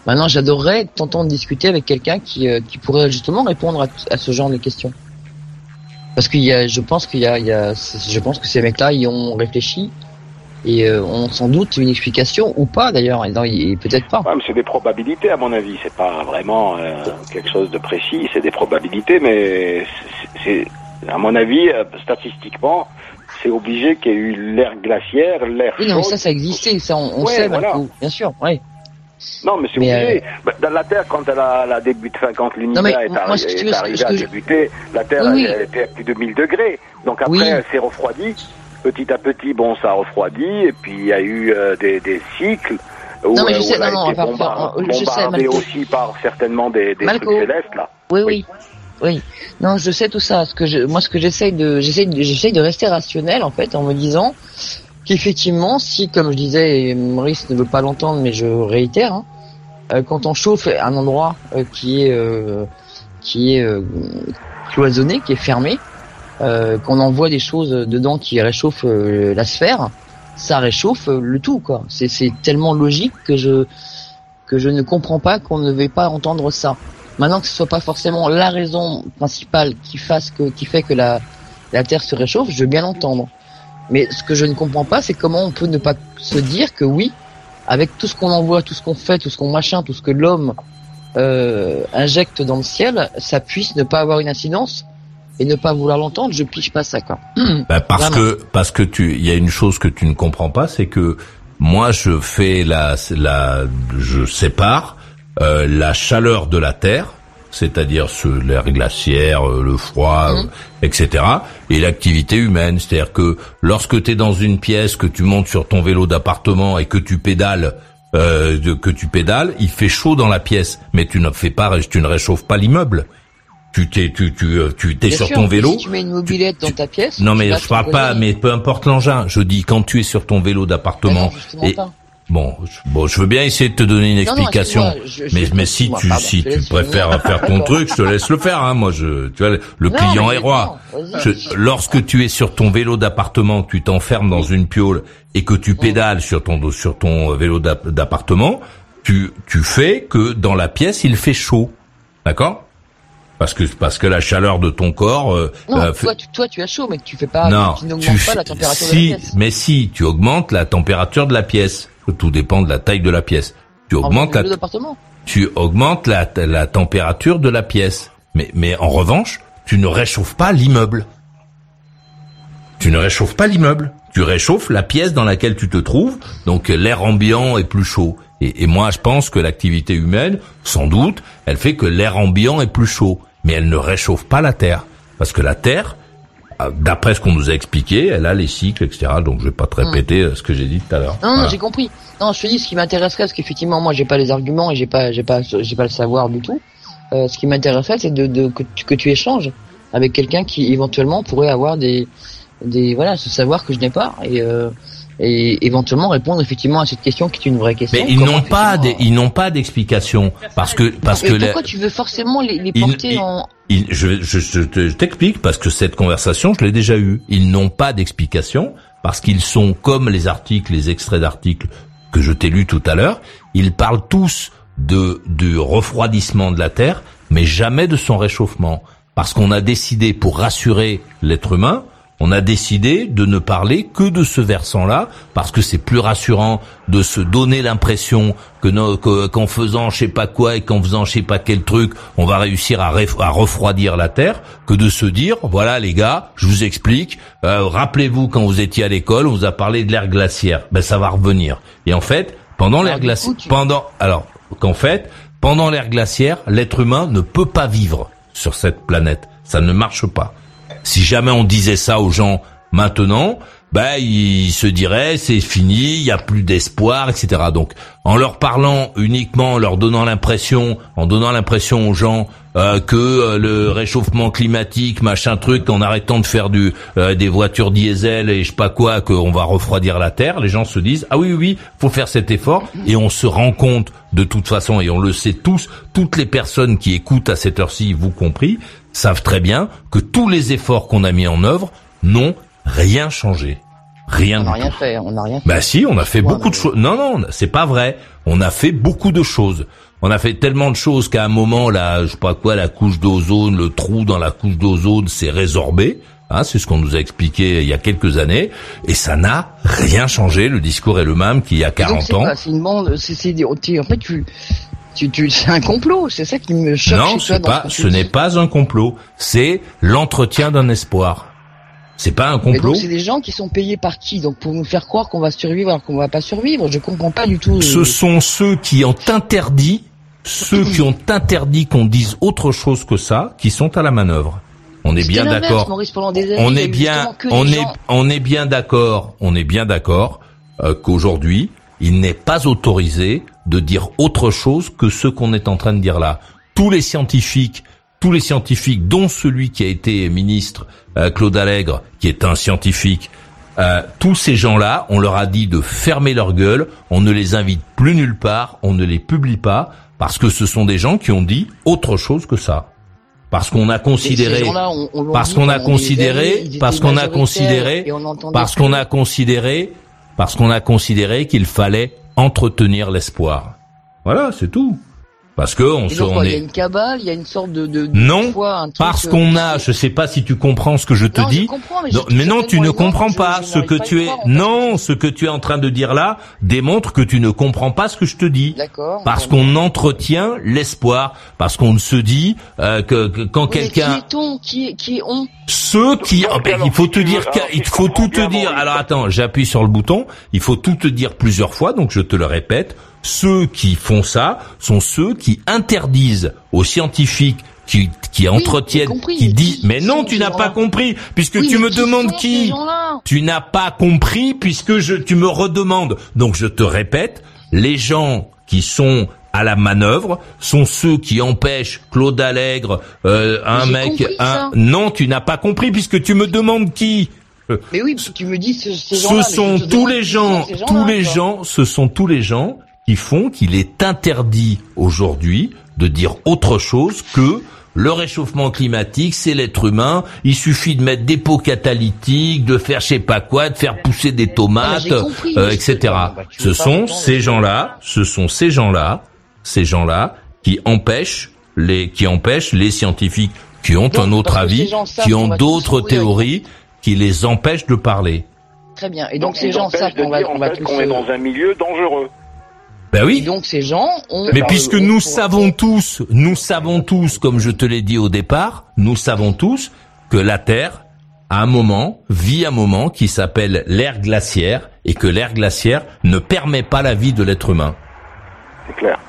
Maintenant j'adorerais t'entendre discuter avec quelqu'un qui euh, qui pourrait justement répondre à, à ce genre de questions. Parce qu'il y a, je pense qu'il y a, il y a, je pense que ces mecs-là y ont réfléchi et euh, ont sans doute une explication ou pas d'ailleurs, et, peut-être pas. Ouais, c'est des probabilités à mon avis. C'est pas vraiment euh, quelque chose de précis. C'est des probabilités, mais c'est, à mon avis, euh, statistiquement, c'est obligé qu'il y ait eu l'ère glaciaire, l'ère Oui, non, mais ça, ça existait, ça, on, on Ouais, sait, voilà. Marco, bien sûr, oui. Non, mais c'est obligé. Bah, Dans la Terre, quand elle a, elle a débuté, quand l'univers est, moi, est veux, ce que- arrivé ce que à je- débuter, la Terre Oui, oui. elle, elle était à plus de 1000 degrés. Donc après, Oui. elle s'est refroidie. Petit à petit, bon, ça a refroidi. Et puis, il y a eu euh, des, des cycles où, Non, mais je euh, où sais, a non, non, été on va pas bombardée, refaire- je sais, bombardée Malco. aussi par certainement des, des trucs célestes, là. Oui, oui, oui. Non, je sais tout ça. Ce que je, moi, ce que j'essaye de, j'essaye de, j'essaye de rester rationnel en fait, en me disant qu'effectivement, si, comme je disais, et Maurice ne veut pas l'entendre, mais je réitère, hein, euh, quand on chauffe un endroit euh, qui est, euh, qui est euh, cloisonné, qui est fermé, qu'on envoie des choses dedans qui réchauffent euh, la sphère, ça réchauffe euh, le tout quoi. C'est c'est tellement logique que je que je ne comprends pas qu'on ne veuille pas entendre ça. Maintenant que ce soit pas forcément la raison principale qui fasse que qui fait que la la Terre se réchauffe, je veux bien l'entendre. Mais ce que je ne comprends pas, c'est comment on peut ne pas se dire que oui, avec tout ce qu'on envoie, tout ce qu'on fait, tout ce qu'on machin, tout ce que l'homme euh, injecte dans le ciel, ça puisse ne pas avoir une incidence et ne pas vouloir l'entendre. Je pige pas ça quoi. Bah, parce Vraiment. que parce que tu il y a une chose que tu ne comprends pas, c'est que moi je fais la la je sépare euh, la chaleur de la terre, c'est-à-dire ce l'air glaciaire, euh, le froid, Mhm. euh, etc. et l'activité humaine, c'est-à-dire que lorsque tu es dans une pièce, que tu montes sur ton vélo d'appartement et que tu pédales euh, que tu pédales, il fait chaud dans la pièce, mais tu ne fais pas tu ne réchauffes pas l'immeuble. Tu t'es tu tu euh, tu t'es sur sûr, ton vélo. Si tu mets une mobilette dans ta pièce. Non mais je parle pas, mais peu importe l'engin. Je dis quand tu es sur ton vélo d'appartement. et pas. bon, je, bon, je veux bien essayer de te donner une Non, explication. excuse-moi, je- je- mais mais si tu pardon, si tu préfères faire ton truc, je te laisse le faire. Hein. Moi, je, tu vois, le Non, client est roi. lorsque tu es sur ton vélo d'appartement, tu t'enfermes dans une piole et que tu pédales sur ton sur ton euh, vélo d'app- d'appartement, tu tu fais que dans la pièce il fait chaud, d'accord? Parce que parce que la chaleur de ton corps euh, Non, euh, toi, tu, toi, tu as chaud, mais tu fais pas, non, tu n'augmentes pas fais- la température si, de la pièce. mais si, tu augmentes la température de la pièce. Tout dépend de la taille de la pièce. Tu En augmentes la, tu augmentes la, la température de la pièce. Mais, mais en revanche, tu ne réchauffes pas l'immeuble. Tu ne réchauffes pas l'immeuble. Tu réchauffes la pièce dans laquelle tu te trouves. Donc l'air ambiant est plus chaud. Et, et moi, je pense que l'activité humaine, sans doute, elle fait que l'air ambiant est plus chaud. Mais elle ne réchauffe pas la Terre. Parce que la Terre, euh, d'après ce qu'on nous a expliqué, elle a les cycles, etc. Donc je vais pas te répéter euh, ce que j'ai dit tout à l'heure. Non, non, Voilà. j'ai compris. Non, je te dis ce qui m'intéresserait, parce qu'effectivement, moi, j'ai pas les arguments et j'ai pas, j'ai pas, j'ai pas le savoir du tout. Euh, ce qui m'intéresserait, c'est de, de que, tu, que tu échanges avec quelqu'un qui éventuellement pourrait avoir des, des, voilà, ce savoir que je n'ai pas et, euh, et éventuellement répondre effectivement à cette question qui est une vraie question. Mais ils n'ont pas, des, ils n'ont pas d'explication parce que parce Mais que la- pourquoi tu veux forcément les, les porter ils- en ils- je, je, je t'explique parce que cette conversation, je l'ai déjà eue. Ils n'ont pas d'explication parce qu'ils sont comme les articles, les extraits d'articles que je t'ai lus tout à l'heure. Ils parlent tous de du refroidissement de la Terre, mais jamais de son réchauffement. Parce qu'on a décidé, pour rassurer l'être humain, on a décidé de ne parler que de ce versant-là, parce que c'est plus rassurant de se donner l'impression que qu'en faisant je sais pas quoi et qu'en faisant je sais pas quel truc, on va réussir à, ref- à refroidir la Terre, que de se dire, voilà les gars, je vous explique, euh, rappelez-vous quand vous étiez à l'école, on vous a parlé de l'air glaciaire, ben ça va revenir. Et en fait, pendant l'air du glaciaire, coup, tu- pendant, alors qu'en fait, pendant l'ère glaciaire, l'être humain ne peut pas vivre sur cette planète. Ça ne marche pas. Si jamais on disait ça aux gens maintenant, ben ils se diraient c'est fini, il y a plus d'espoir, etc. Donc en leur parlant uniquement, en leur donnant l'impression, en donnant l'impression aux gens euh, que euh, le réchauffement climatique, machin truc, en arrêtant de faire du euh, des voitures diesel et je sais pas quoi, qu'on va refroidir la terre, les gens se disent ah oui oui, oui faut faire cet effort et on se rend compte de toute façon et on le sait tous, toutes les personnes qui écoutent à cette heure-ci, vous compris, savent très bien que tous les efforts qu'on a mis en œuvre n'ont rien changé. Rien On n'a rien tout. fait, on n'a rien fait. Bah si, on a fait Ouais, beaucoup de choses. Non, non, c'est pas vrai. On a fait beaucoup de choses. On a fait tellement de choses qu'à un moment, là, je sais pas quoi, la couche d'ozone, le trou dans la couche d'ozone s'est résorbé. Hein, c'est ce qu'on nous a expliqué il y a quelques années. Et ça n'a rien changé. Le discours est le même qu'il y a Et donc, 40 c'est ans. une bande, en fait, tu, tu, tu, c'est un complot, c'est ça qui me choque Non, chez toi dans pas, ce n'est pas un complot. C'est l'entretien d'un espoir. C'est pas un complot. c'est des gens qui sont payés par qui? Donc pour nous faire croire qu'on va survivre alors qu'on va pas survivre, je comprends pas du tout. euh, Ce sont ceux qui ont interdit, ceux qui ont interdit qu'on dise autre chose que ça, qui sont à la manœuvre. On est bien d'accord. On est bien, on est, on est bien d'accord. On est bien d'accord euh, qu'aujourd'hui, il n'est pas autorisé de dire autre chose que ce qu'on est en train de dire là. Tous les scientifiques, tous les scientifiques, dont celui qui a été ministre, euh, Claude Allègre, qui est un scientifique, euh, tous ces gens-là, on leur a dit de fermer leur gueule, on ne les invite plus nulle part, on ne les publie pas, parce que ce sont des gens qui ont dit autre chose que ça. parce qu'on a considéré, on- on parce qu'on a des considéré, parce qu'on a considéré, parce qu'on a considéré, parce qu'on a considéré qu'il fallait entretenir l'espoir. Voilà, c'est tout. Parce que on se, donc, on il y a est une cabale, il y a une sorte de, de, de non foi, un truc, parce euh, qu'on a, je sais pas si tu comprends ce que je te Non, je dis. comprends, mais Non, mais non, tu ne comprends je- pas je ce que pas tu es. croire, en fait. Non, ce que tu es en train de dire là démontre que tu ne comprends pas ce que je te dis. D'accord. Parce qu'on entretient l'espoir, parce qu'on se dit euh, que, que quand Oui, quelqu'un, Qui est-on Qui est, qui est on ceux qui, oh, ben, alors, il faut te dire, il je faut tout te dire. Alors attends, j'appuie sur le bouton. Il faut tout te dire plusieurs fois, donc je te le répète. Ceux qui font ça sont ceux qui interdisent aux scientifiques qui, qui entretiennent, compris, qui disent. Mais non, tu n'as pas compris, puisque Oui, tu me qui demandes qui. Tu n'as pas compris puisque je, tu me redemandes. Donc je te répète, les gens qui sont à la manœuvre sont ceux qui empêchent Claude Allègre, euh, un mec, un. Non, tu n'as pas compris puisque tu me demandes qui. Mais oui, parce que tu me dis ce, ces Ce sont tous les gens, tous les gens, ce sont tous les gens qui font qu'il est interdit aujourd'hui de dire autre chose que le réchauffement climatique, c'est l'être humain. Il suffit de mettre des pots catalytiques, de faire je sais pas quoi, de faire pousser des tomates, Ah, compris, euh, etc. bah, Ce sont ces gens-là, ce sont ces gens-là, ces gens-là qui empêchent les, qui empêchent les scientifiques qui ont Donc, un autre avis, qui ont d'autres théories, qui les empêchent de parler. Très bien. Et donc, Donc, ces gens savent qu'on va, on va qu'on est dans un milieu dangereux. Ben Et oui. donc ces gens ont. Mais puisque nous savons tous, nous savons tous, comme je te l'ai dit au départ, nous savons tous que la Terre, à un moment, vit un moment qui s'appelle l'ère glaciaire et que l'ère glaciaire ne permet pas la vie de l'être humain. C'est clair.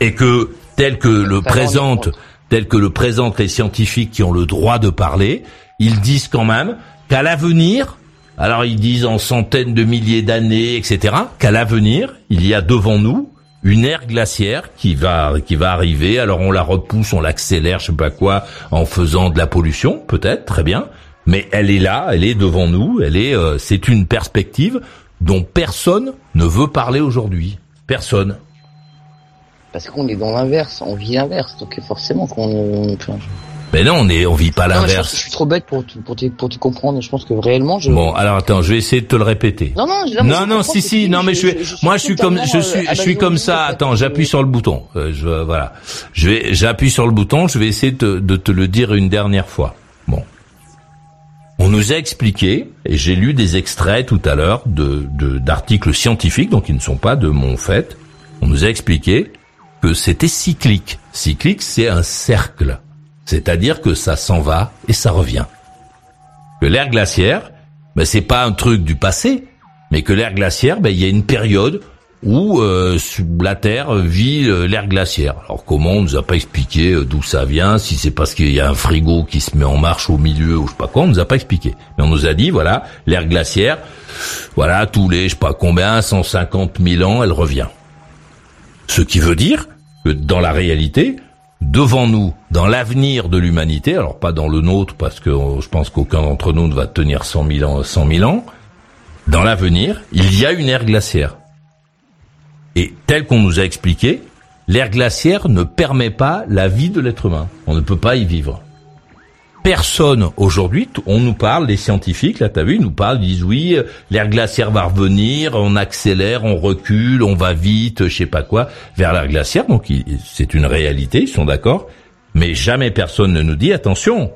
Et que, tel que le présente, tel que le présentent les scientifiques qui ont le droit de parler, ils disent quand même qu'à l'avenir, alors ils disent en centaines de milliers d'années, etc., qu'à l'avenir, il y a devant nous une ère glaciaire qui va qui va arriver. Alors on la repousse, on l'accélère, je sais pas quoi, en faisant de la pollution, peut-être, très bien. Mais elle est là, elle est devant nous, elle est, euh, c'est une perspective dont personne ne veut parler aujourd'hui. Personne. Parce qu'on est dans l'inverse, on vit l'inverse, donc forcément qu'on. enfin, Mais non, on est, on vit pas Non, je, l'inverse. je suis trop bête pour te, pour te, pour te comprendre. Je pense que réellement, je. Bon, alors attends, je vais essayer de te le répéter. Non, non, je- Non, je non, comprends si, si, non, mais je, vais, moi, je suis comme, je suis, euh, je suis comme ça. Attends, j'appuie sur le bouton. Euh, je, voilà, je vais, j'appuie sur le bouton. Je vais essayer de, de te le dire une dernière fois. Bon, on nous a expliqué, et j'ai lu des extraits tout à l'heure de, de d'articles scientifiques, donc ils ne sont pas de mon fait. On nous a expliqué que c'était cyclique. Cyclique, c'est un cercle, c'est-à-dire que ça s'en va et ça revient que l'ère glaciaire, ben c'est pas un truc du passé, mais que l'ère glaciaire, ben il y a une période où euh, la Terre vit euh, l'ère glaciaire. Alors comment on nous a pas expliqué euh, d'où ça vient, si c'est parce qu'il y a un frigo qui se met en marche au milieu ou je sais pas quoi, on nous a pas expliqué. Mais on nous a dit voilà l'ère glaciaire, voilà tous les je sais pas combien 150 000 ans, elle revient. Ce qui veut dire que dans la réalité, devant nous, dans l'avenir de l'humanité, alors pas dans le nôtre, parce que euh, je pense qu'aucun d'entre nous ne va tenir 100 000 ans, 100 000 ans, dans l'avenir, il y a une ère glaciaire. Et tel qu'on nous a expliqué, l'ère glaciaire ne permet pas la vie de l'être humain. On ne peut pas y vivre. Personne aujourd'hui, on nous parle, les scientifiques, là t'as vu, ils nous parlent, ils disent oui, euh, l'ère glaciaire va revenir, on accélère, on recule, on va vite, je sais pas quoi, vers l'ère glaciaire, donc c'est une réalité, ils sont d'accord, mais jamais personne ne nous dit attention,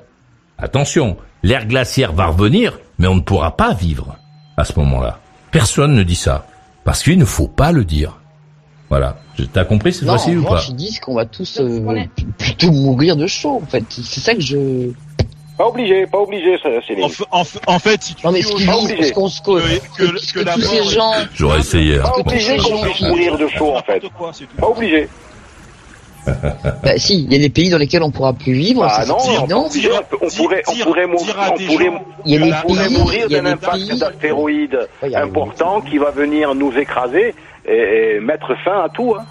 attention, l'ère glaciaire va revenir, mais on ne pourra pas vivre à ce moment-là. Personne ne dit ça, parce qu'il ne faut pas le dire. Voilà, Je- t'as compris cette Non, fois-ci ou pas? je dis qu'on va tous euh, plutôt mourir de chaud, en fait. C'est ça que je. Pas obligé, pas obligé, c'est En, en fa- en fait, si tu Non, mais dis ce qu'on se que, que, que que la tous ces mort- gens. J'aurais essayé. hein. Pas obligé qu'on puisse mourir de chaud, en fait. Quoi. Pas obligé. Bah, si, il y a des pays dans lesquels on pourra plus vivre. Ah ça, non, on, évident. pas obligé, on peut- on Dire- pourrait, on pourrait mourir, on pourrait, gens- Il y a des la- on pourrait pays, mourir il y a d'un des impact pays. d'astéroïdes important qui va venir nous écraser et, et mettre fin à tout. Hein.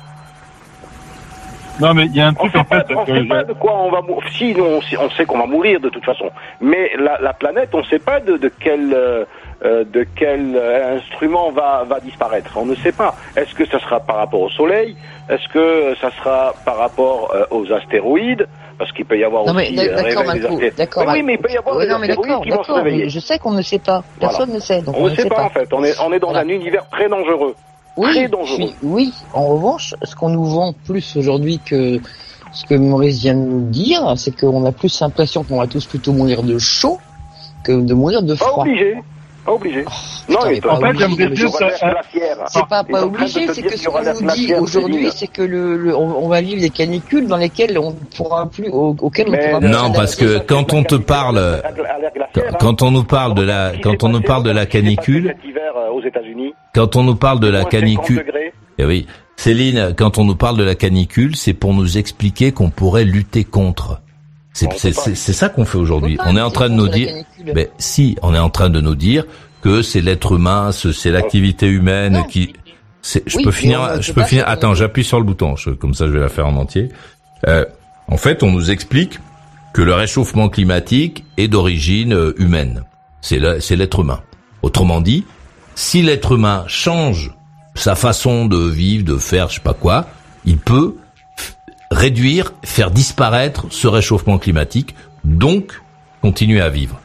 Non, mais il y a un On truc en ne fait. sait, pas, on que sait je- pas de quoi on va mourir. Si, nous, on, sait- on sait qu'on va mourir de toute façon. Mais la, la planète, on ne sait pas de, de quel, euh, euh, de quel euh, instrument va, va disparaître. On ne sait pas. Est-ce que ça sera par rapport au Soleil? Est-ce que ça sera par rapport euh, aux astéroïdes? Parce qu'il peut y avoir Non mais aussi un d'accord, d'accord. Oui, mais il peut y avoir Ouais, des non mais astéroïdes d'accord, qui vont se réveiller. Je sais qu'on ne sait pas. Personne ne sait, donc On on, ne sait pas, en fait. On est, on est dans Voilà. un univers très dangereux. Oui, très je dangereux. suis- oui. En revanche, ce qu'on nous vend plus aujourd'hui que ce que Maurice vient de nous dire, c'est qu'on a plus l'impression qu'on va tous plutôt mourir de chaud que de mourir de Pas froid. obligé. Pas obligé. non, putain, il mais peut pas En fait, obligé. C'est pas pas obligé, c'est que ce qu'on nous dit aujourd'hui, c'est que le, le- on, on va vivre des canicules dans lesquelles on pourra plus, au- auxquelles on pourra plus Non, parce que quand on te parle, quand, on nous parle de la, quand on nous parle de la canicule, Cet hiver aux États-Unis. quand on nous parle de la moins 50 canicule, eh oui, Céline, quand on nous parle de la canicule, c'est pour nous expliquer qu'on pourrait lutter contre. C'est ça qu'on fait aujourd'hui. On est en train de nous dire, ben si, on est en train de nous dire que c'est l'être humain, ce- c'est l'activité humaine Non. qui. Je Oui, peux finir, je peux finir. Attends, j'appuie sur le bouton. je- comme ça, je vais la faire en entier. Euh, en fait, on nous explique que le réchauffement climatique est d'origine euh, humaine. C'est l'être humain. Autrement dit, si l'être humain change sa façon de vivre, de faire, je sais pas quoi, il peut réduire, faire disparaître ce réchauffement climatique, donc continuer à vivre.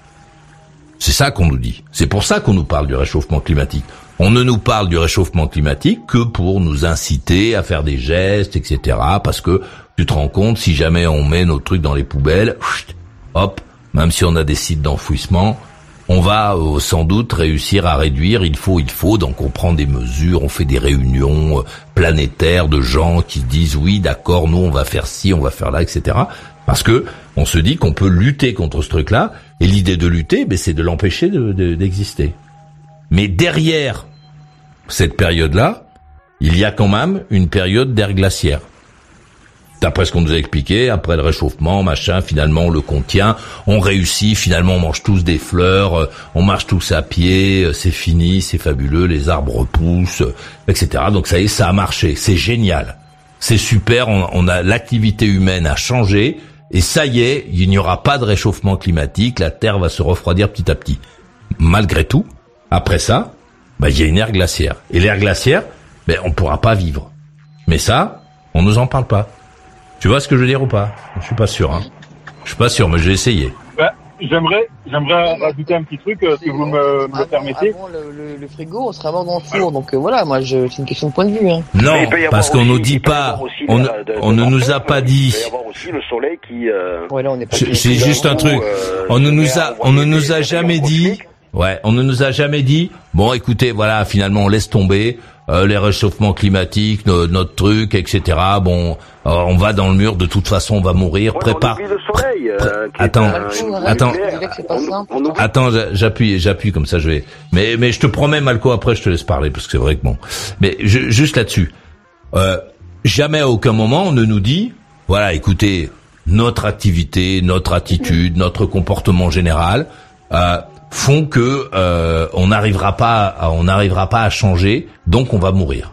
C'est ça qu'on nous dit. C'est pour ça qu'on nous parle du réchauffement climatique. On ne nous parle du réchauffement climatique que pour nous inciter à faire des gestes, etc. Parce que tu te rends compte, si jamais on met nos trucs dans les poubelles, hop, même si on a des sites d'enfouissement, on va euh, sans doute réussir à réduire. Il faut, il faut. Donc on prend des mesures, on fait des réunions euh, planétaires de gens qui disent oui, d'accord, nous on va faire ci, on va faire là, etc. Parce que on se dit qu'on peut lutter contre ce truc-là. Et l'idée de lutter, ben, c'est de l'empêcher de- de- d'exister. Mais derrière cette période-là, il y a quand même une période d'ère glaciaire. D'après ce qu'on nous a expliqué, après le réchauffement, machin, finalement on le contient, on réussit, finalement on mange tous des fleurs, euh, on marche tous à pied, euh, c'est fini, c'est fabuleux, les arbres repoussent, euh, etc. Donc ça y est, ça a marché, c'est génial, c'est super, on, on a l'activité humaine a changé, et ça y est, il n'y aura pas de réchauffement climatique, la Terre va se refroidir petit à petit. Malgré tout, après ça, bah, il y a une ère glaciaire. Et l'ère glaciaire, ben, on pourra pas vivre. Mais ça, on nous en parle pas. Tu vois ce que je veux dire ou pas? Je suis pas sûr. Hein. Je suis pas sûr, mais j'ai essayé. bah, j'aimerais, j'aimerais rajouter un petit truc, euh, si vous me, me le Avant- permettez. avant le, le- le frigo, on sera mort dans le four. Donc euh, voilà, moi, je, c'est une question de point de vue. Hein. Non, parce qu'on nous dit pas, on, de ne- la- de- on de ne nous a pas Il dit. peut y avoir aussi le soleil qui. euh, Ouais. C'est juste un truc. euh, On ne nous a, on ne nous a jamais dit. Ouais, on ne nous a jamais dit. Bon, écoutez, voilà, finalement, on laisse tomber euh, les réchauffements climatiques, no- notre truc, etc. Bon, euh, on va dans le mur. De toute façon, on va mourir. Ouais, Prépare. Euh, Attends, attends. On- Attends, j'a- j'appuie, j'appuie comme ça, je vais. Mais mais je te promets, Malco, après je te laisse parler parce que c'est vrai que bon. Mais je- juste là-dessus, euh, jamais à aucun moment on ne nous dit, voilà, écoutez, notre activité, notre attitude, notre comportement général euh, font que euh, on n'arrivera pas, à, on n'arrivera pas à changer, donc on va mourir.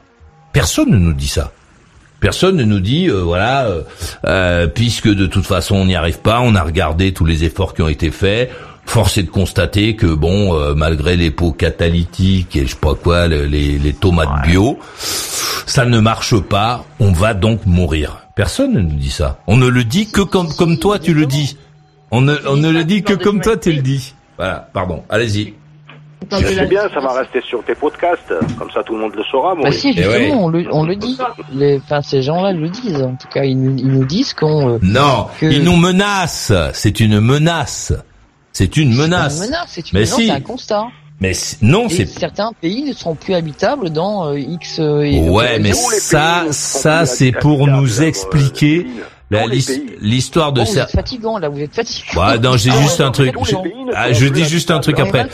Personne ne nous dit ça. Personne ne nous dit, euh, voilà, euh, euh, puisque de toute façon on n'y arrive pas, on a regardé tous les efforts qui ont été faits. Force est de constater que bon, euh, malgré les pots catalytiques et je sais pas quoi, le- les, les tomates bio, ça ne marche pas. On va donc mourir. Personne ne nous dit ça. On ne le dit que comme comme toi tu le dis. On ne on ne le dit que comme toi tu le dis. Voilà. Pardon. Allez-y. Sais bien, ça va rester sur tes podcasts, comme ça tout le monde le saura. Bah si, Eh ouais. justement, on, le, on le dit. Les, enfin, ces gens-là le disent. En tout cas, ils nous, ils nous disent qu'on. euh, Non, Que- ils nous menacent. C'est une menace. C'est une c'est menace. une menace, c'est une Mais si. c'est un constat. Mais non, c'est certains pays ne seront plus habitables dans euh, X. euh, Ouais, euh, mais les ça, ça, c'est pour nous euh, expliquer. L'histoire de Oh, vous ça. êtes fatigant là, vous êtes fatigant. Bah, non, j'ai Ah, juste ouais, un truc. Je- Ah, je dis juste un truc après.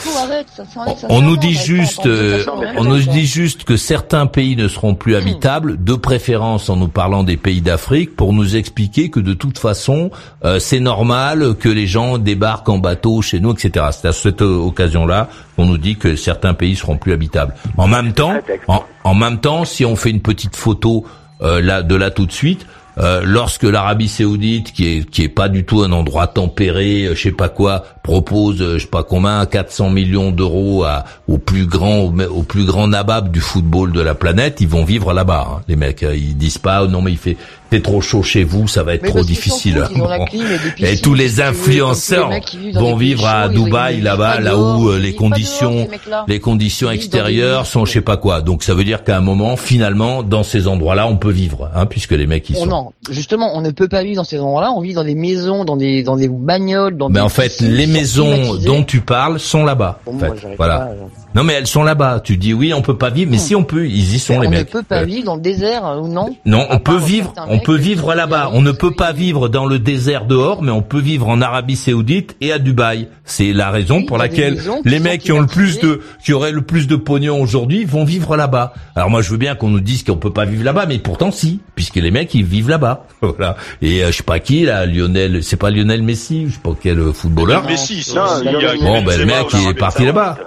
On, nous dit juste, euh, on nous dit juste que certains pays ne seront plus habitables, de préférence en nous parlant des pays d'Afrique, pour nous expliquer que de toute façon, euh, c'est normal que les gens débarquent en bateau chez nous, etc. C'est à cette euh, occasion-là qu'on nous dit que certains pays seront plus habitables. En même temps, en, en même temps, si on fait une petite photo euh, là de là tout de suite. Euh, lorsque l'Arabie Saoudite, qui est qui est pas du tout un endroit tempéré, euh, je sais pas quoi, propose, euh, je sais pas combien, 400 millions d'euros au plus grand au, au plus grand nabab du football de la planète, ils vont vivre là-bas. hein, les mecs, Euh, ils disent pas oh non mais il fait c'est trop chaud chez vous, ça va être Mais trop difficile. foutent, Bon. clim et tous les influenceurs vont vivre à Dubaï, là-bas, pas là où euh, les dehors, conditions, les conditions extérieures sont je sais pas quoi. Donc ça veut dire qu'à un moment, finalement, dans ces endroits-là, on peut vivre, hein, puisque les mecs ils Oh sont. non, justement, on ne peut pas vivre dans ces endroits-là. On vit dans des maisons, dans des dans des bagnoles, dans Mais des. en fait, les maisons dont tu parles sont là-bas. Bon, en moi, fait. j'arrive Voilà. pas, genre. Non, mais elles sont là-bas. Tu dis oui, on peut pas vivre, mais si on peut, ils y sont on les ne mecs. peut pas vivre dans le désert euh, ou non? Non, on peut vivre, on peut qui vivre là-bas. On ne peut pas vivre dans le désert dehors, mais on peut vivre en Arabie Saoudite et à Dubaï. C'est la raison Oui, pour laquelle les mecs qui ont le plus de, qui auraient le plus de pognon aujourd'hui vont vivre là-bas. Alors moi, je veux bien qu'on nous dise qu'on peut pas vivre là-bas, mais pourtant si, puisque les mecs ils vivent là-bas. Voilà. Et euh, je sais pas qui là, Lionel, c'est pas Lionel Messi, je sais pas quel euh, footballeur. Non, Messi, si, non, si, il y a- il y a- Bon, ben le mec il est Arabie parti là-bas.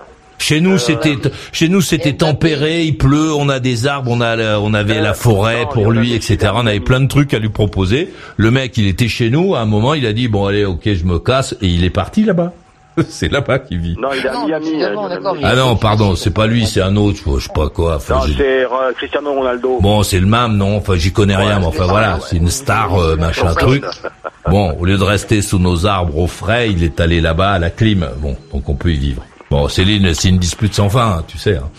Chez nous, c'était, chez nous, c'était tempéré, il pleut, on a des arbres, on a, on avait Euh, la forêt non, pour lui, etc. On avait plein de trucs à lui proposer. Le mec, il était chez nous, à un moment, il a dit, bon, allez, ok, je me casse, et il est parti là-bas. C'est là-bas qu'il vit. Non, il est à Miami. euh, mais- Ah non, pardon, c'est pas lui, c'est un autre, je sais pas quoi. Enfin, Non, c'est euh, Cristiano Ronaldo. Bon, c'est le même, non Enfin, j'y connais rien, Ouais, mais enfin voilà, ouais. c'est une star, euh, machin truc. Bon, au lieu de rester sous nos arbres au frais, il est allé là-bas à la clim. Bon, donc on peut y vivre. Bon, Céline, c'est une dispute sans fin, hein, tu sais. hein.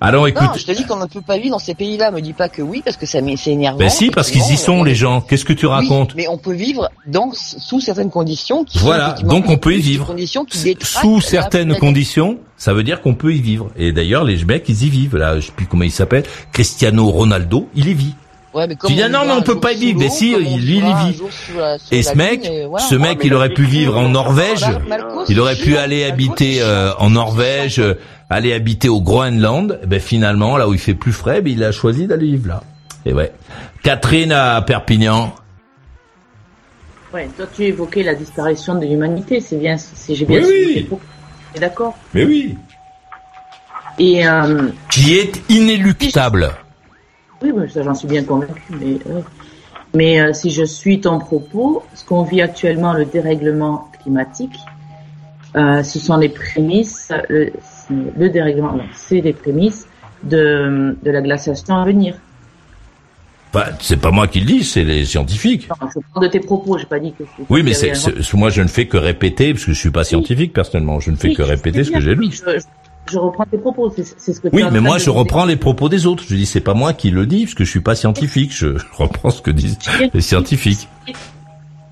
Alors, écoute, Non, je te dis qu'on ne peut pas vivre dans ces pays-là. Me dis pas que oui, parce que ça m'est- c'est énervant. ben si, parce qu'ils y sont on- les gens. Qu'est-ce que tu Oui, racontes mais on peut vivre dans sous certaines conditions. Qui Voilà, donc on peut y vivre. Conditions qui Sous certaines conditions, ça veut dire qu'on peut y vivre. Et d'ailleurs, les mecs, ils y vivent. Là, je sais plus comment il s'appelle, Cristiano Ronaldo, il y vit. Ouais, mais Tu dis, ah non, mais on peut pas vivre. Mais si, lui, il y vit. sous Et ce mec, ce mec, il aurait pu vivre en Norvège. Il aurait pu aller habiter euh, en Norvège, euh, aller habiter au Groenland. Eh Ben finalement, là où il fait plus frais, ben, il a choisi d'aller vivre là. Et ouais. Catherine à Perpignan. Ouais, toi tu évoquais la disparition de l'humanité, c'est bien, si j'ai bien Oui, suivi oui. d'accord? Mais oui. Et euh, Qui est inéluctable. Oui, ça j'en suis bien convaincu. Mais, ouais. mais euh, si je suis ton propos, ce qu'on vit actuellement, le dérèglement climatique, euh, ce sont les prémices, le, le dérèglement, c'est les prémices de, de la glaciation à venir. Enfin, c'est pas moi qui le dis, c'est les scientifiques. Non, je parle de tes propos, j'ai pas dit que. Oui, mais c'est, moi je ne fais que répéter parce que je suis pas scientifique personnellement. Je ne fais Oui, que répéter ce que j'ai lu. oui, Je, je- je reprends tes propos, c'est ce que tu Oui, mais moi je reprends les propos des autres. Je dis c'est pas moi qui le dis parce que je suis pas scientifique. Je, je reprends ce que disent les scientifiques.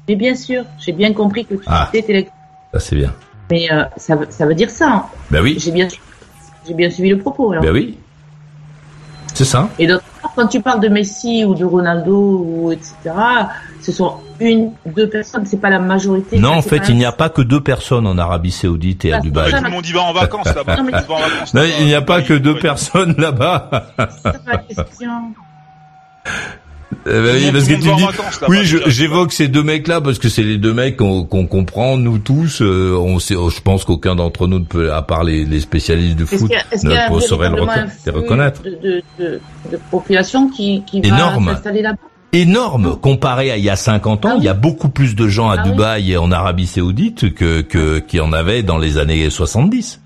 Mais bien sûr, j'ai bien compris que tu Ah. étais. Ça c'est bien. Mais euh, ça, veut- ça veut dire ça. hein. Ben oui, J'ai bien, j'ai bien suivi le propos. Alors. ben oui. C'est ça. Et part, quand tu parles de Messi ou de Ronaldo ou etc., ce sont une, deux personnes. C'est pas la majorité. Non, en fait, il n'y a pas que deux personnes en Arabie Saoudite et à Dubaï. Tout le monde y va en vacances là-bas. Il n'y a pas que deux personnes là-bas. C'est pas la question. Eh ben oui, parce que tu dis, vacances, oui, j'évoque ces deux mecs-là parce que c'est les deux mecs qu'on comprend, nous tous. euh, on sait, je pense qu'aucun d'entre nous ne peut, à part les, les spécialistes de Est-ce foot, ne saurait le les reconnaître. de, de, de, de population qui, qui Énorme. va s'installer là-bas? Énorme comparé à il y a 50 ans. Ah oui. Il y a beaucoup plus de gens à Ah oui. Dubaï et en Arabie Saoudite que qu'il y en avait dans les années 70.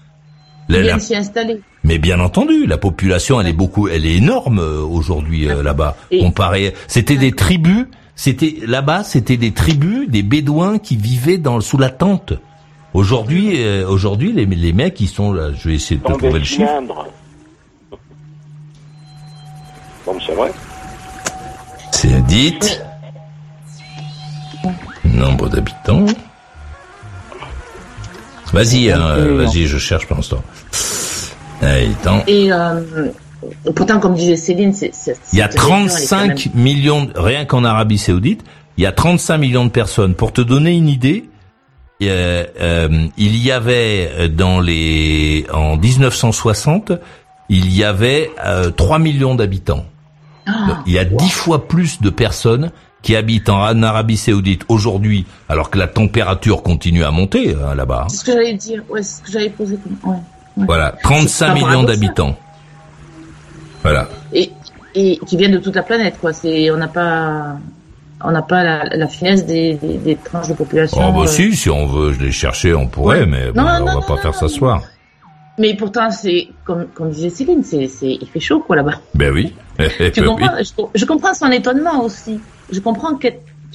La- qui la- viennent s'y installer. Mais bien entendu, la population, elle est beaucoup, elle est énorme euh, aujourd'hui euh, là-bas. Et- Comparé, c'était des tribus, c'était là-bas, c'était des tribus, des bédouins qui vivaient dans sous la tente. Aujourd'hui, euh, aujourd'hui, les, les mecs, ils sont là. Je vais essayer de te trouver le chiffre. c'est vrai. C'est. Nombre d'habitants. Vas-y, hein, euh, vas-y, je cherche pendant ce temps. Et euh, pourtant, comme disait Céline, c'est, c'est- Il y a cette région, 35 millions, de- rien qu'en Arabie Saoudite, il y a 35 millions de personnes. Pour te donner une idée, euh, euh, il y avait euh, dans les en 1960, il y avait euh, 3 millions d'habitants. Ah, Il y a 10 fois plus de personnes qui habitent en, Arabie Saoudite aujourd'hui, alors que la température continue à monter hein, là-bas. hein. c'est ce que j'allais dire. Ouais, c'est ce que j'allais poser. Ouais. Ouais. Voilà, 35 C'est pas millions d'habitants. Voilà. Et, et qui viennent de toute la planète, quoi. C'est, on n'a pas, on n'a pas la, la finesse des, des, des tranches de population. Oh bah euh, si, si on veut les chercher, on pourrait, Ouais. mais bon, non, on va pas faire ça ce soir. Mais pourtant, c'est comme, comme disait Céline, c'est, c'est, il fait chaud quoi là-bas. Ben oui. Tu Ben comprends oui. je, je comprends son étonnement aussi. Je comprends que.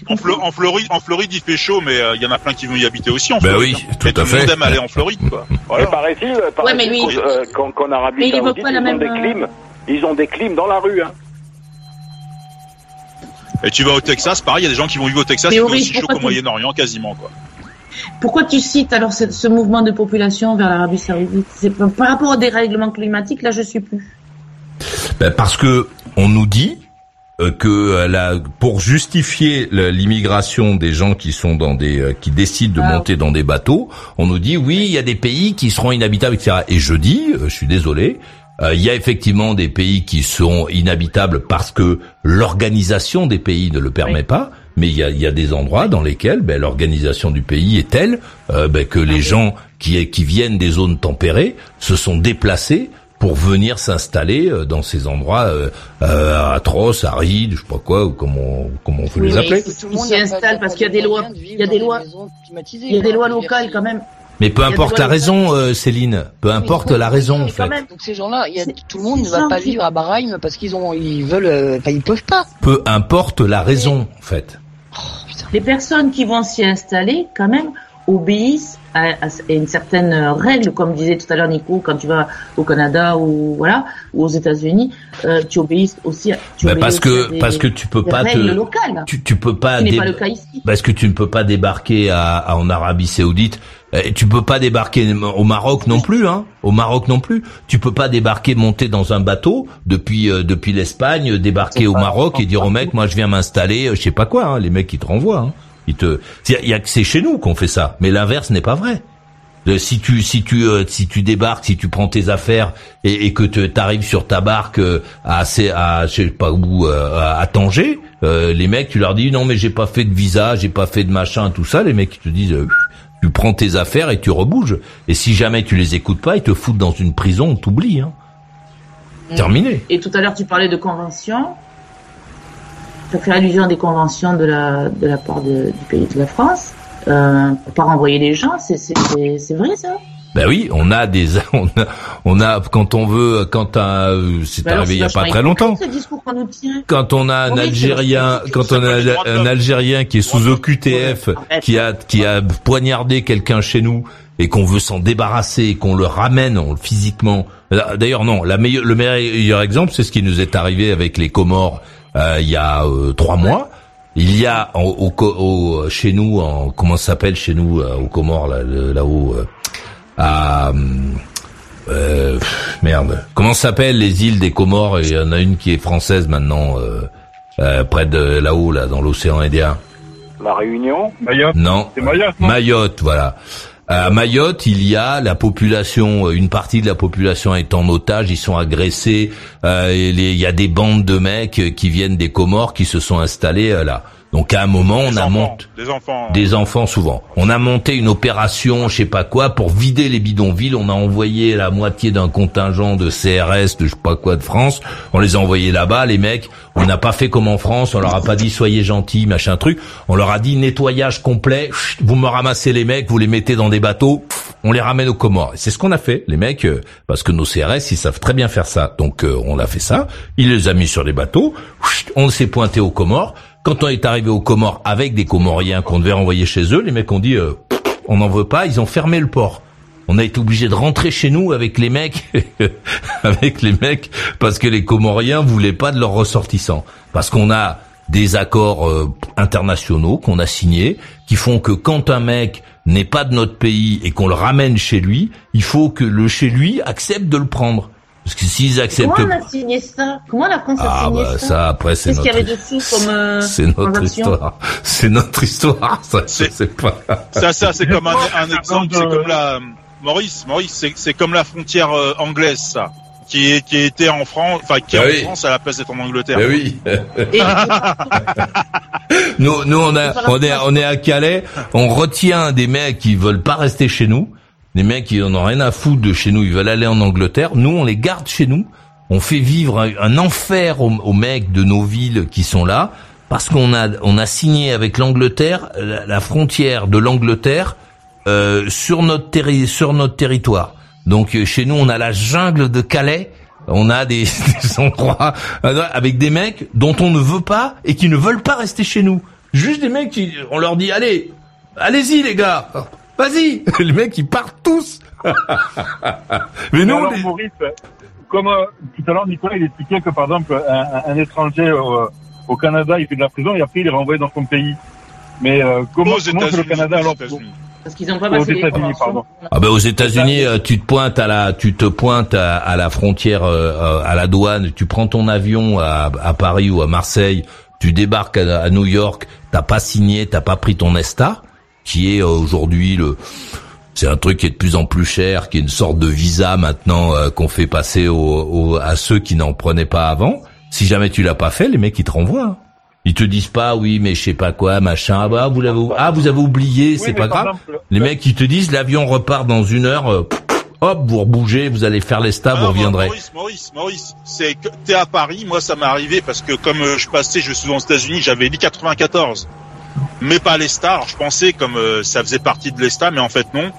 En, comprends Flo- en Floride, en Floride, il fait chaud, mais euh, il y en a plein qui vont y habiter aussi en Ben oui, hein. tout à tout le fait. monde aime aller en Floride, quoi. Mais Voilà. paraît-il, paraît-il Ouais, mais lui- euh, qu'en qu'en Arabie Mais Saoudite, ils même, ont des euh, clims. Ils ont des clims dans la rue. Hein. Et tu vas au Texas, pareil, il y a des gens qui vont vivre au Texas, Mais fait Aurélie, aussi chaud qu'au Moyen-Orient, quasiment, quoi. Pourquoi tu cites alors ce, ce mouvement de population vers l'Arabie Saoudite? C'est par rapport au dérèglement climatique, là je suis plus. Ben, parce que on nous dit que euh, la, pour justifier l'immigration des gens qui sont dans des euh, qui décident de Ah. monter dans des bateaux, on nous dit oui il y a des pays qui seront inhabitables etc. Et je dis, euh, je suis désolé, euh, il y a effectivement des pays qui seront inhabitables parce que l'organisation des pays ne le permet Oui. pas. Mais il y a, y a des endroits dans lesquels ben, l'organisation du pays est telle euh, ben, que les gens qui, qui viennent des zones tempérées se sont déplacés pour venir s'installer euh, dans ces endroits euh, euh, atroces, arides, je sais pas quoi, ou comment comment on peut les appeler. Ils s'y installent parce qu'il y a des lois- il y a des lois- Il y a des lois locales quand même. Mais peu importe la raison, euh, Céline. Peu importe la raison, en Mais quand fait. même, Donc ces gens-là, il y a, C'est- tout le monde ne va pas vivre à Bahreïn parce qu'ils ont, ils veulent, euh, enfin ils peuvent pas. Peu importe la raison, en fait. les personnes qui vont s'y installer quand même obéissent à, à- une certaine règle, comme disait tout à l'heure Nico, quand tu vas au Canada ou voilà ou aux États-Unis, euh, tu obéis aussi. À, tu Bah, obéis parce aussi que à des- parce que tu peux pas règles te locales. tu tu peux pas dé- pas le cas ici. parce que tu ne peux pas débarquer à, à- en Arabie Saoudite. Et tu peux pas débarquer au Maroc non plus, hein. Au Maroc non plus. Tu peux pas débarquer, monter dans un bateau depuis euh, depuis l'Espagne, débarquer au Maroc et dire au mec, moi je viens m'installer, euh, je sais pas quoi. Hein. Les mecs ils te renvoient. Hein. Ils te, il y a que c'est chez nous qu'on fait ça, mais l'inverse n'est pas vrai. Euh, Si tu si tu euh, si tu débarques, si tu prends tes affaires et, et que tu arrives sur ta barque euh, à assez à je sais pas où à, à Tanger, euh, les mecs tu leur dis non mais j'ai pas fait de visa, j'ai pas fait de machin tout ça, les mecs ils te disent tu prends tes affaires et tu rebouges. Et si jamais tu les écoutes pas, ils te foutent dans une prison, on t'oublie. Hein. Terminé. Et tout à l'heure, tu parlais de conventions. As fait allusion à des conventions de la, de la part de- du pays de la France. Euh, pour pas renvoyer les gens, c'est, c'est, c'est, c'est vrai ça? Ben oui, on a des, on a, on a quand on veut, quand un, c'est alors, arrivé il y a pas très longtemps. quand on a un Oui, Algérien, quand on a un Algérien qui est sous OQTF, qui a qui a poignardé quelqu'un chez nous et qu'on veut s'en débarrasser, qu'on le ramène on- physiquement. D'ailleurs non, la meilleure, le meilleur exemple, c'est ce qui nous est arrivé avec les Comores il y a euh, trois mois. Il y a au, au, au- chez nous, en, comment ça s'appelle chez nous euh, aux Comores là, là-haut euh, à euh, merde. Comment ça s'appelle les îles des Comores? Il y en a une qui est française maintenant, euh, euh, près de là-haut, là, dans l'océan Indien. La Réunion, Mayotte, Non. c'est Mayotte, non? Mayotte, voilà. À Mayotte, il y a la population, une partie de la population est en otage, ils sont agressés. euh, il y a des bandes de mecs qui viennent des Comores qui se sont installés euh, là. Donc à un moment, on a monté Des enfants. des enfants souvent. On a monté une opération, je sais pas quoi, pour vider les bidonvilles. On a envoyé la moitié d'un contingent de CRS, de je sais pas quoi de France. On les a envoyés là-bas, les mecs. On n'a pas fait comme en France. On leur a pas dit soyez gentils, machin truc. On leur a dit nettoyage complet. Vous me ramassez les mecs, vous les mettez dans des bateaux. On les ramène aux Comores. C'est ce qu'on a fait, les mecs, euh, parce que nos CRS, ils savent très bien faire ça. Donc euh, on a fait ça. Il les a mis sur des bateaux. On s'est pointé aux Comores. Quand on est arrivé aux Comores avec des Comoriens qu'on devait renvoyer chez eux, les mecs ont dit euh, on n'en veut pas, ils ont fermé le port. On a été obligé de rentrer chez nous avec les mecs, avec les mecs, parce que les Comoriens voulaient pas de leurs ressortissants, parce qu'on a des accords euh, internationaux qu'on a signés, qui font que quand un mec n'est pas de notre pays et qu'on le ramène chez lui, il faut que le chez lui accepte de le prendre. Parce que s'ils acceptent Comment on a signé ça Comment la France a ah signé bah ça ça après c'est Qu'est-ce qu'il y notre avait dessus comme euh, c'est notre histoire. C'est notre histoire, ça, je C'est- sais pas. Ça, ça, c'est comme un, un exemple, c'est comme la, Maurice, Maurice, c'est, c'est comme la frontière euh, anglaise, ça. Qui, est, qui était en France, enfin, qui est Ah en oui. France à la place d'être en Angleterre. Ben oui. Nous, nous, on a, on est, on est à Calais. On retient des mecs qui veulent pas rester chez nous. Des mecs qui en ont rien à foutre de chez nous. Ils veulent aller en Angleterre. Nous, on les garde chez nous. On fait vivre un, un enfer aux, aux mecs de nos villes qui sont là. Parce qu'on a, on a signé avec l'Angleterre la, la frontière de l'Angleterre euh, sur notre sur notre territoire. Donc euh, chez nous, on a la jungle de Calais. On a des, des endroits euh, avec des mecs dont on ne veut pas et qui ne veulent pas rester chez nous. Juste des mecs qui, on leur dit, allez, allez-y les gars, vas-y. Les mecs, ils partent tous. Mais nous, on alors, les- Maurice, comme euh, tout à l'heure, Nicolas, il expliquait que par exemple, un, un étranger euh, au Canada, il fait de la prison et après il est renvoyé dans son pays. Mais euh, comment, Aux comment le États-Unis, Canada alors. Parce qu'ils n'ont pas Aux passé les pardon. Ah ben aux États-Unis, euh, tu te pointes à la, tu te pointes à, à la frontière, à la douane, tu prends ton avion à, à Paris ou à Marseille, tu débarques à, à New York, t'as pas signé, t'as pas pris ton ESTA, qui est euh, aujourd'hui le, c'est un truc qui est de plus en plus cher, qui est une sorte de visa maintenant euh, qu'on fait passer au- au- à ceux qui n'en prenaient pas avant. Si jamais tu l'as pas fait, les mecs ils te renvoient. hein. Ils te disent pas oui mais je sais pas quoi machin ah bah vous l'avez ah vous avez oublié Oui, c'est pas grave exemple, les mecs, ils te disent, l'avion repart dans une heure, euh, hop, vous rebougez, vous allez faire l'ESTA, vous Ah, reviendrez. Maurice, Maurice, Maurice, c'est que t'es à Paris, moi ça m'est arrivé parce que comme euh, je passais, je suis aux États-Unis, j'avais dit 94, mais pas l'ESTA. Alors je pensais comme euh, ça faisait partie de l'ESTA, mais en fait non.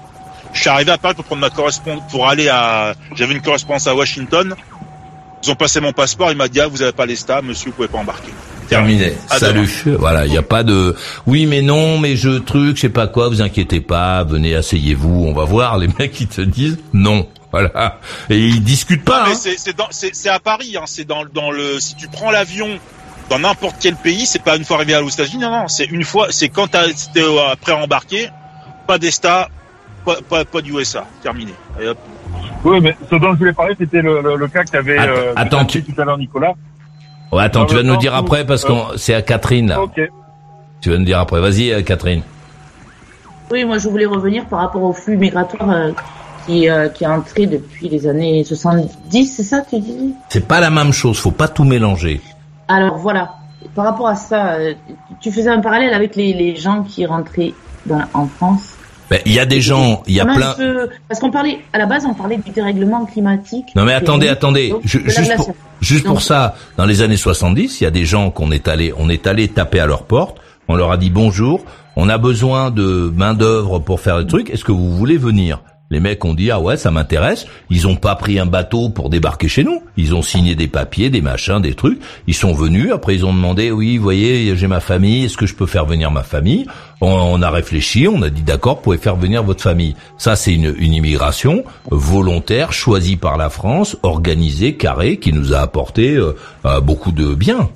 Je suis arrivé à Paris pour prendre ma correspondance, pour aller à, j'avais une correspondance à Washington. Ils ont passé mon passeport, il m'a dit ah vous avez pas l'ESTA, monsieur vous pouvez pas embarquer. Terminé. À Salut. Voilà, il n'y a pas de, oui, mais non, mais je truc, je sais pas quoi, vous inquiétez pas, venez, asseyez-vous, on va voir. Les mecs, ils te disent non. Voilà. Et ils discutent pas, Mais hein. c'est à Paris, hein, c'est dans dans le si tu prends l'avion dans n'importe quel pays, c'est pas une fois arrivé aux États-Unis, non non, c'est une fois, c'est quand t'as t'es euh, prêt à embarquer, pas d'ESTA, pas pas, pas d'USA, terminé. Et. Oui, mais ce dont je voulais parler, c'était le, le, le cas que t'avais Attends, euh, attends, décrit tout à l'heure, Nicolas. Ouais, attends, dans tu vas nous dire où, après parce que c'est à Catherine, là. Ok. Tu vas nous dire après. Vas-y, euh, Catherine. Oui, moi je voulais revenir par rapport au flux migratoire euh, qui, euh, qui est entré depuis les années 70, c'est ça tu dis? C'est pas la même chose, faut pas tout mélanger. Alors voilà, par rapport à ça, euh, tu faisais un parallèle avec les, les gens qui rentraient dans, en France. Ben, Il y a des gens, il y a plein. Parce qu'on parlait, à la base, on parlait du dérèglement climatique. Non mais attendez, Et- attendez, donc, Je- juste pour, pour ça, dans les années 70, il y a des gens qu'on est allé, on est allé taper à leur porte, on leur a dit bonjour, on a besoin de main d'œuvre pour faire le truc, est-ce que vous voulez venir? Les mecs ont dit ah ouais ça m'intéresse, ils ont pas pris un bateau pour débarquer chez nous, ils ont signé des papiers, des machins, des trucs, ils sont venus, après ils ont demandé oui vous voyez j'ai ma famille, est-ce que je peux faire venir ma famille on, a réfléchi, on a dit d'accord, vous pouvez faire venir votre famille. Ça c'est une, une immigration volontaire, choisie par la France, organisée, carrée, qui nous a apporté euh, euh, beaucoup de bien.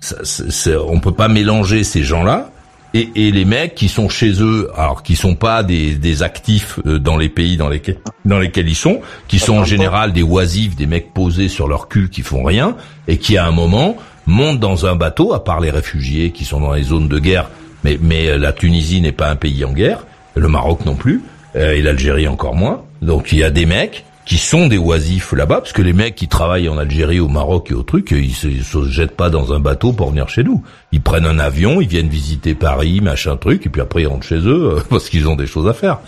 Ça, c'est- c'est- on peut pas mélanger ces gens-là et, et les mecs qui sont chez eux, alors qui sont pas des, des actifs euh, dans les pays dans lesquels dans lesquels ils sont, qui sont en général des oisifs, des mecs posés sur leur cul qui font rien et qui à un moment montent dans un bateau, à part les réfugiés qui sont dans les zones de guerre, mais mais euh, la Tunisie n'est pas un pays en guerre, le Maroc non plus euh, et l'Algérie encore moins. Donc il y a des mecs qui sont des oisifs là-bas, parce que les mecs qui travaillent en Algérie, au Maroc et au truc, ils se, se jettent pas dans un bateau pour venir chez nous. Ils prennent un avion, ils viennent visiter Paris, machin truc, et puis après ils rentrent chez eux euh, parce qu'ils ont des choses à faire.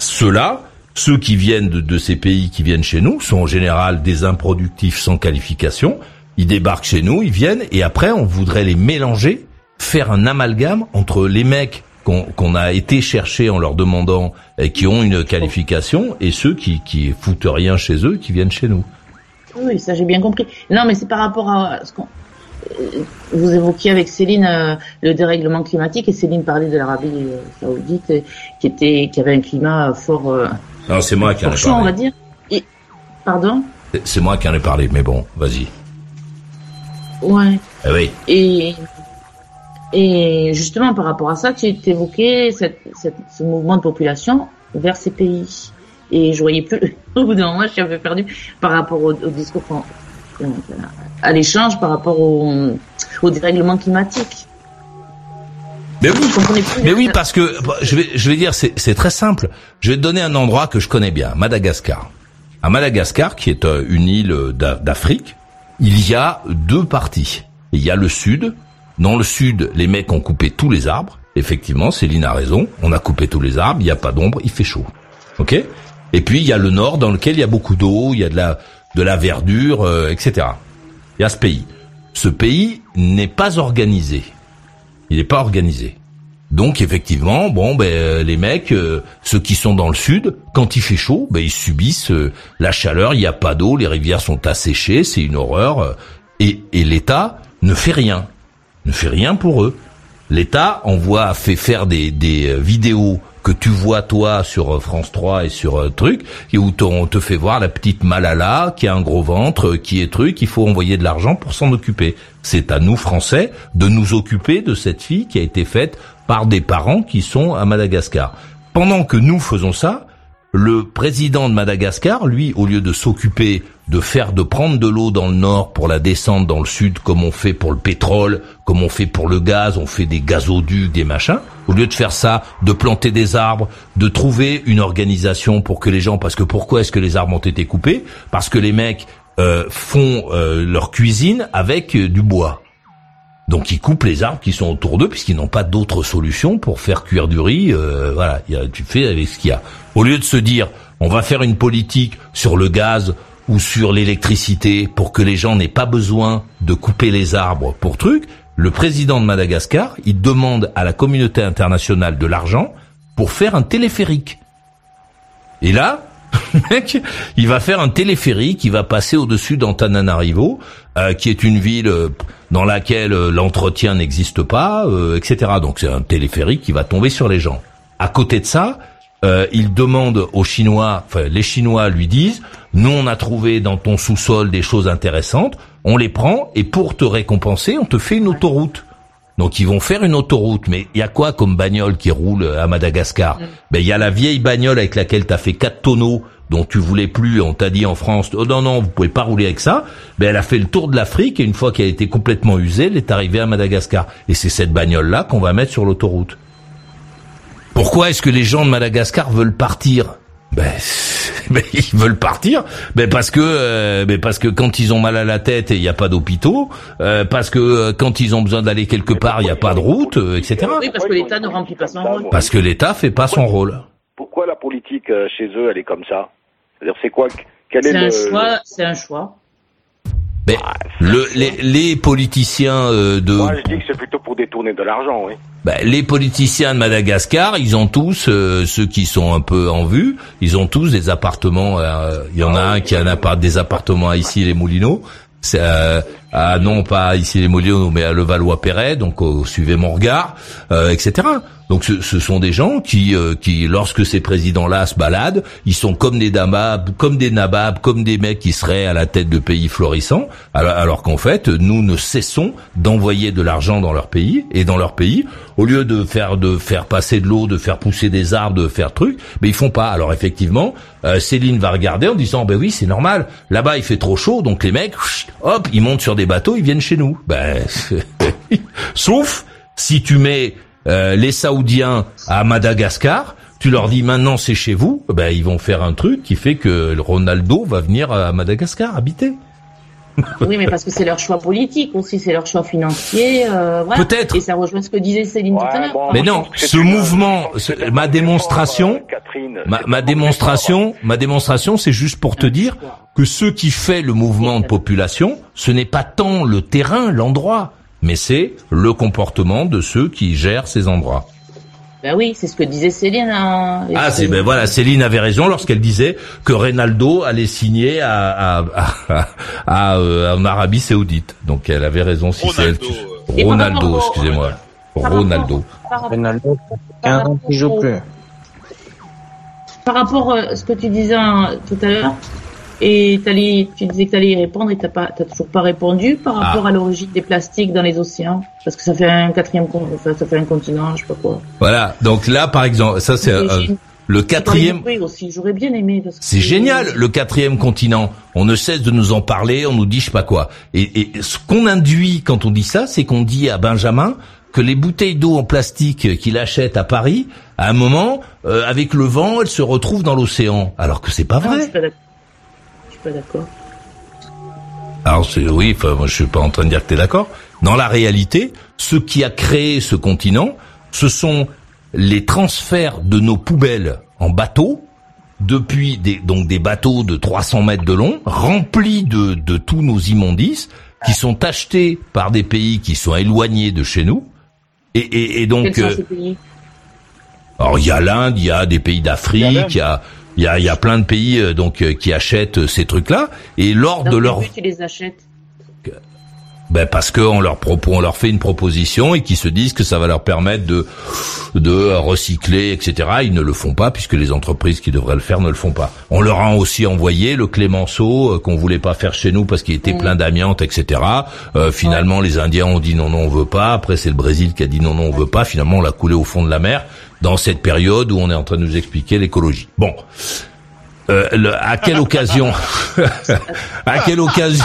Ceux-là, ceux qui viennent de, de ces pays qui viennent chez nous, sont en général des improductifs sans qualification. Ils débarquent chez nous, ils viennent, et après on voudrait les mélanger, faire un amalgame entre les mecs qu'on a été chercher en leur demandant et qui ont une qualification et ceux qui, qui foutent rien chez eux qui viennent chez nous. Oui, ça j'ai bien compris. Non, mais c'est par rapport à ce qu'on euh, vous évoquiez avec Céline euh, le dérèglement climatique et Céline parlait de l'Arabie euh, Saoudite qui était qui avait un climat fort euh, Non, c'est moi qui en ai chaud, on va parlé. dire. Et pardon? C'est- C'est moi qui en ai parlé, mais bon, vas-y. Ouais. Eh oui. Et et justement par rapport à ça, tu évoquais cette, cette, ce mouvement de population vers ces pays. Et je voyais plus. Au bout d'un moment, je suis un peu perdue par rapport au, au discours à l'échange par rapport au, au dérèglement climatique. Mais oui. Mais oui, parce que bah, je vais, je vais dire, c'est très simple. Je vais te donner un endroit que je connais bien, Madagascar. À Madagascar, qui est euh, une île d'A- d'Afrique, il y a deux parties. Il y a le sud. Dans le sud, les mecs ont coupé tous les arbres. Effectivement, Céline a raison. On a coupé tous les arbres. Il n'y a pas d'ombre. Il fait chaud. Ok. Et puis il y a le nord, dans lequel il y a beaucoup d'eau. Il y a de la de la verdure, euh, etc. Il y a ce pays. Ce pays n'est pas organisé. Il n'est pas organisé. Donc effectivement, bon, ben euh, les mecs, euh, ceux qui sont dans le sud, quand il fait chaud, ben ils subissent euh, la chaleur. Il n'y a pas d'eau, les rivières sont asséchées, c'est une horreur. Et, et l'État ne fait rien, ne fait rien pour eux. L'État envoie, fait faire des, des vidéos que tu vois toi sur France 3 et sur truc, et où on te fait voir la petite Malala qui a un gros ventre, qui est truc, il faut envoyer de l'argent pour s'en occuper. C'est à nous Français de nous occuper de cette fille qui a été faite par des parents qui sont à Madagascar. Pendant que nous faisons ça, le président de Madagascar, lui, au lieu de s'occuper de faire, de prendre de l'eau dans le nord pour la descendre dans le sud, comme on fait pour le pétrole, comme on fait pour le gaz, on fait des gazoducs, des machins, au lieu de faire ça, de planter des arbres, de trouver une organisation pour que les gens, parce que pourquoi est-ce que les arbres ont été coupés? Parce que les mecs euh, font euh, leur cuisine avec euh, du bois. Donc ils coupent les arbres qui sont autour d'eux puisqu'ils n'ont pas d'autre solution pour faire cuire du riz. Euh, voilà, tu fais avec ce qu'il y a. Au lieu de se dire on va faire une politique sur le gaz ou sur l'électricité pour que les gens n'aient pas besoin de couper les arbres pour truc, le président de Madagascar, il demande à la communauté internationale de l'argent pour faire un téléphérique. Et là, mec, il va faire un téléphérique qui va passer au-dessus d'Antananarivo, euh, qui est une ville euh, dans laquelle euh, l'entretien n'existe pas, etc. Donc c'est un téléphérique qui va tomber sur les gens. À côté de ça, il demande aux Chinois, enfin les Chinois lui disent, nous on a trouvé dans ton sous-sol des choses intéressantes, on les prend et pour te récompenser, on te fait une autoroute. Donc ils vont faire une autoroute, mais il y a quoi comme bagnole qui roule à Madagascar? Ben il y a la vieille bagnole avec laquelle tu as fait quatre tonneaux dont tu voulais plus, on t'a dit en France, oh non non, vous pouvez pas rouler avec ça. Ben elle a fait le tour de l'Afrique et une fois qu'elle a été complètement usée, elle est arrivée à Madagascar. Et c'est cette bagnole là qu'on va mettre sur l'autoroute. Pourquoi est-ce que les gens de Madagascar veulent partir? Ben, ben, ils veulent partir, ben parce que euh, ben parce que quand ils ont mal à la tête et il n'y a pas d'hôpitaux, euh, parce que euh, quand ils ont besoin d'aller quelque part, il n'y a pas de route, etc. Oui, parce que l'État ne remplit pas son rôle. Parce que l'État fait pas son rôle. Pourquoi la politique chez eux, elle est comme ça? C'est-à-dire, c'est quoi? Quel est, un choix. C'est un choix. Mais le, les, les, politiciens euh, de... Moi, je dis que c'est plutôt pour détourner de l'argent, oui. Ben, les politiciens de Madagascar, ils ont tous, euh, ceux qui sont un peu en vue, ils ont tous des appartements. Euh, il y en a un qui a un appart, des appartements ici, les Moulineaux. Ah non, pas ici les Moulineaux, mais à Levallois-Perret, donc suivez mon regard, etc. Donc ce, ce, sont des gens qui, euh, qui, lorsque ces présidents-là se baladent, ils sont comme des damabs, comme des nababs, comme des mecs qui seraient à la tête de pays florissants, alors, alors qu'en fait, nous ne cessons d'envoyer de l'argent dans leur pays et dans leur pays, au lieu de faire de faire passer de l'eau, de faire pousser des arbres, de faire trucs, mais ils font pas. Alors effectivement, euh, Céline va regarder en disant ben oui c'est normal, là-bas il fait trop chaud, donc les mecs, hop, ils montent sur des bateaux, ils viennent chez nous. Ben sauf si tu mets euh, les Saoudiens à Madagascar, tu leur dis maintenant c'est chez vous, ben ils vont faire un truc qui fait que Ronaldo va venir à Madagascar habiter. oui, mais parce que c'est leur choix politique aussi, c'est leur choix financier. Euh. Peut-être. Et ça rejoint ce que disait Céline tout à l'heure. mais non, ce mouvement, ma démonstration, ma, ma démonstration, ma démonstration, c'est juste pour te dire que ce qui fait le mouvement de population, ce n'est pas tant le terrain, l'endroit, mais c'est le comportement de ceux qui gèrent ces endroits. Ben oui, c'est ce que disait Céline. Hein, ah, c'est ben voilà, Céline avait raison lorsqu'elle disait que Reynaldo allait signer à, à, à, euh, en Arabie Saoudite. Donc elle avait raison si c'est elle. Euh. Ronaldo, excusez-moi. Ronaldo. Ronaldo, 15 ans qu'il joue plus. Par rapport à ce que tu disais hein, tout à l'heure, et tu disais que tu allais y répondre et tu n'as toujours pas répondu par ah. rapport à l'origine des plastiques dans les océans. Parce que ça fait un quatrième, ça fait un continent, je sais pas quoi. Voilà. Donc là, par exemple, ça c'est le quatrième. aussi, j'aurais bien aimé. C'est génial, le quatrième continent. On ne cesse de nous en parler, on nous dit je sais pas quoi. Et, et ce qu'on induit quand on dit ça, c'est qu'on dit à Benjamin que les bouteilles d'eau en plastique qu'il achète à Paris, à un moment, euh, avec le vent, elles se retrouvent dans l'océan. Alors que c'est pas vrai pas d'accord. Alors c'est oui, enfin, moi je suis pas en train de dire que tu es d'accord. Dans la réalité, ce qui a créé ce continent, ce sont les transferts de nos poubelles en bateau depuis des, donc des bateaux de 300 mètres de long, remplis de, de tous nos immondices, qui sont achetés par des pays qui sont éloignés de chez nous, Et, et, et donc, Quels sont euh, ces pays? alors il y a l'Inde, il y a des pays d'Afrique, il y a il y a, il y a plein de pays euh, donc euh, qui achètent euh, ces trucs-là. Et lors Dans de leur but tu les achètes ben parce qu'on leur propose, on leur fait une proposition et qu'ils se disent que ça va leur permettre de de recycler, etc. Ils ne le font pas puisque les entreprises qui devraient le faire ne le font pas. On leur a aussi envoyé le Clémenceau euh, qu'on voulait pas faire chez nous parce qu'il était plein d'amiante, etc. Euh, finalement, les Indiens ont dit non, non, on veut pas. Après, c'est le Brésil qui a dit non, non, on veut pas. Finalement, on l'a coulé au fond de la mer dans cette période où on est en train de nous expliquer l'écologie. Bon. Euh, le- à quelle occasion À quelle occasion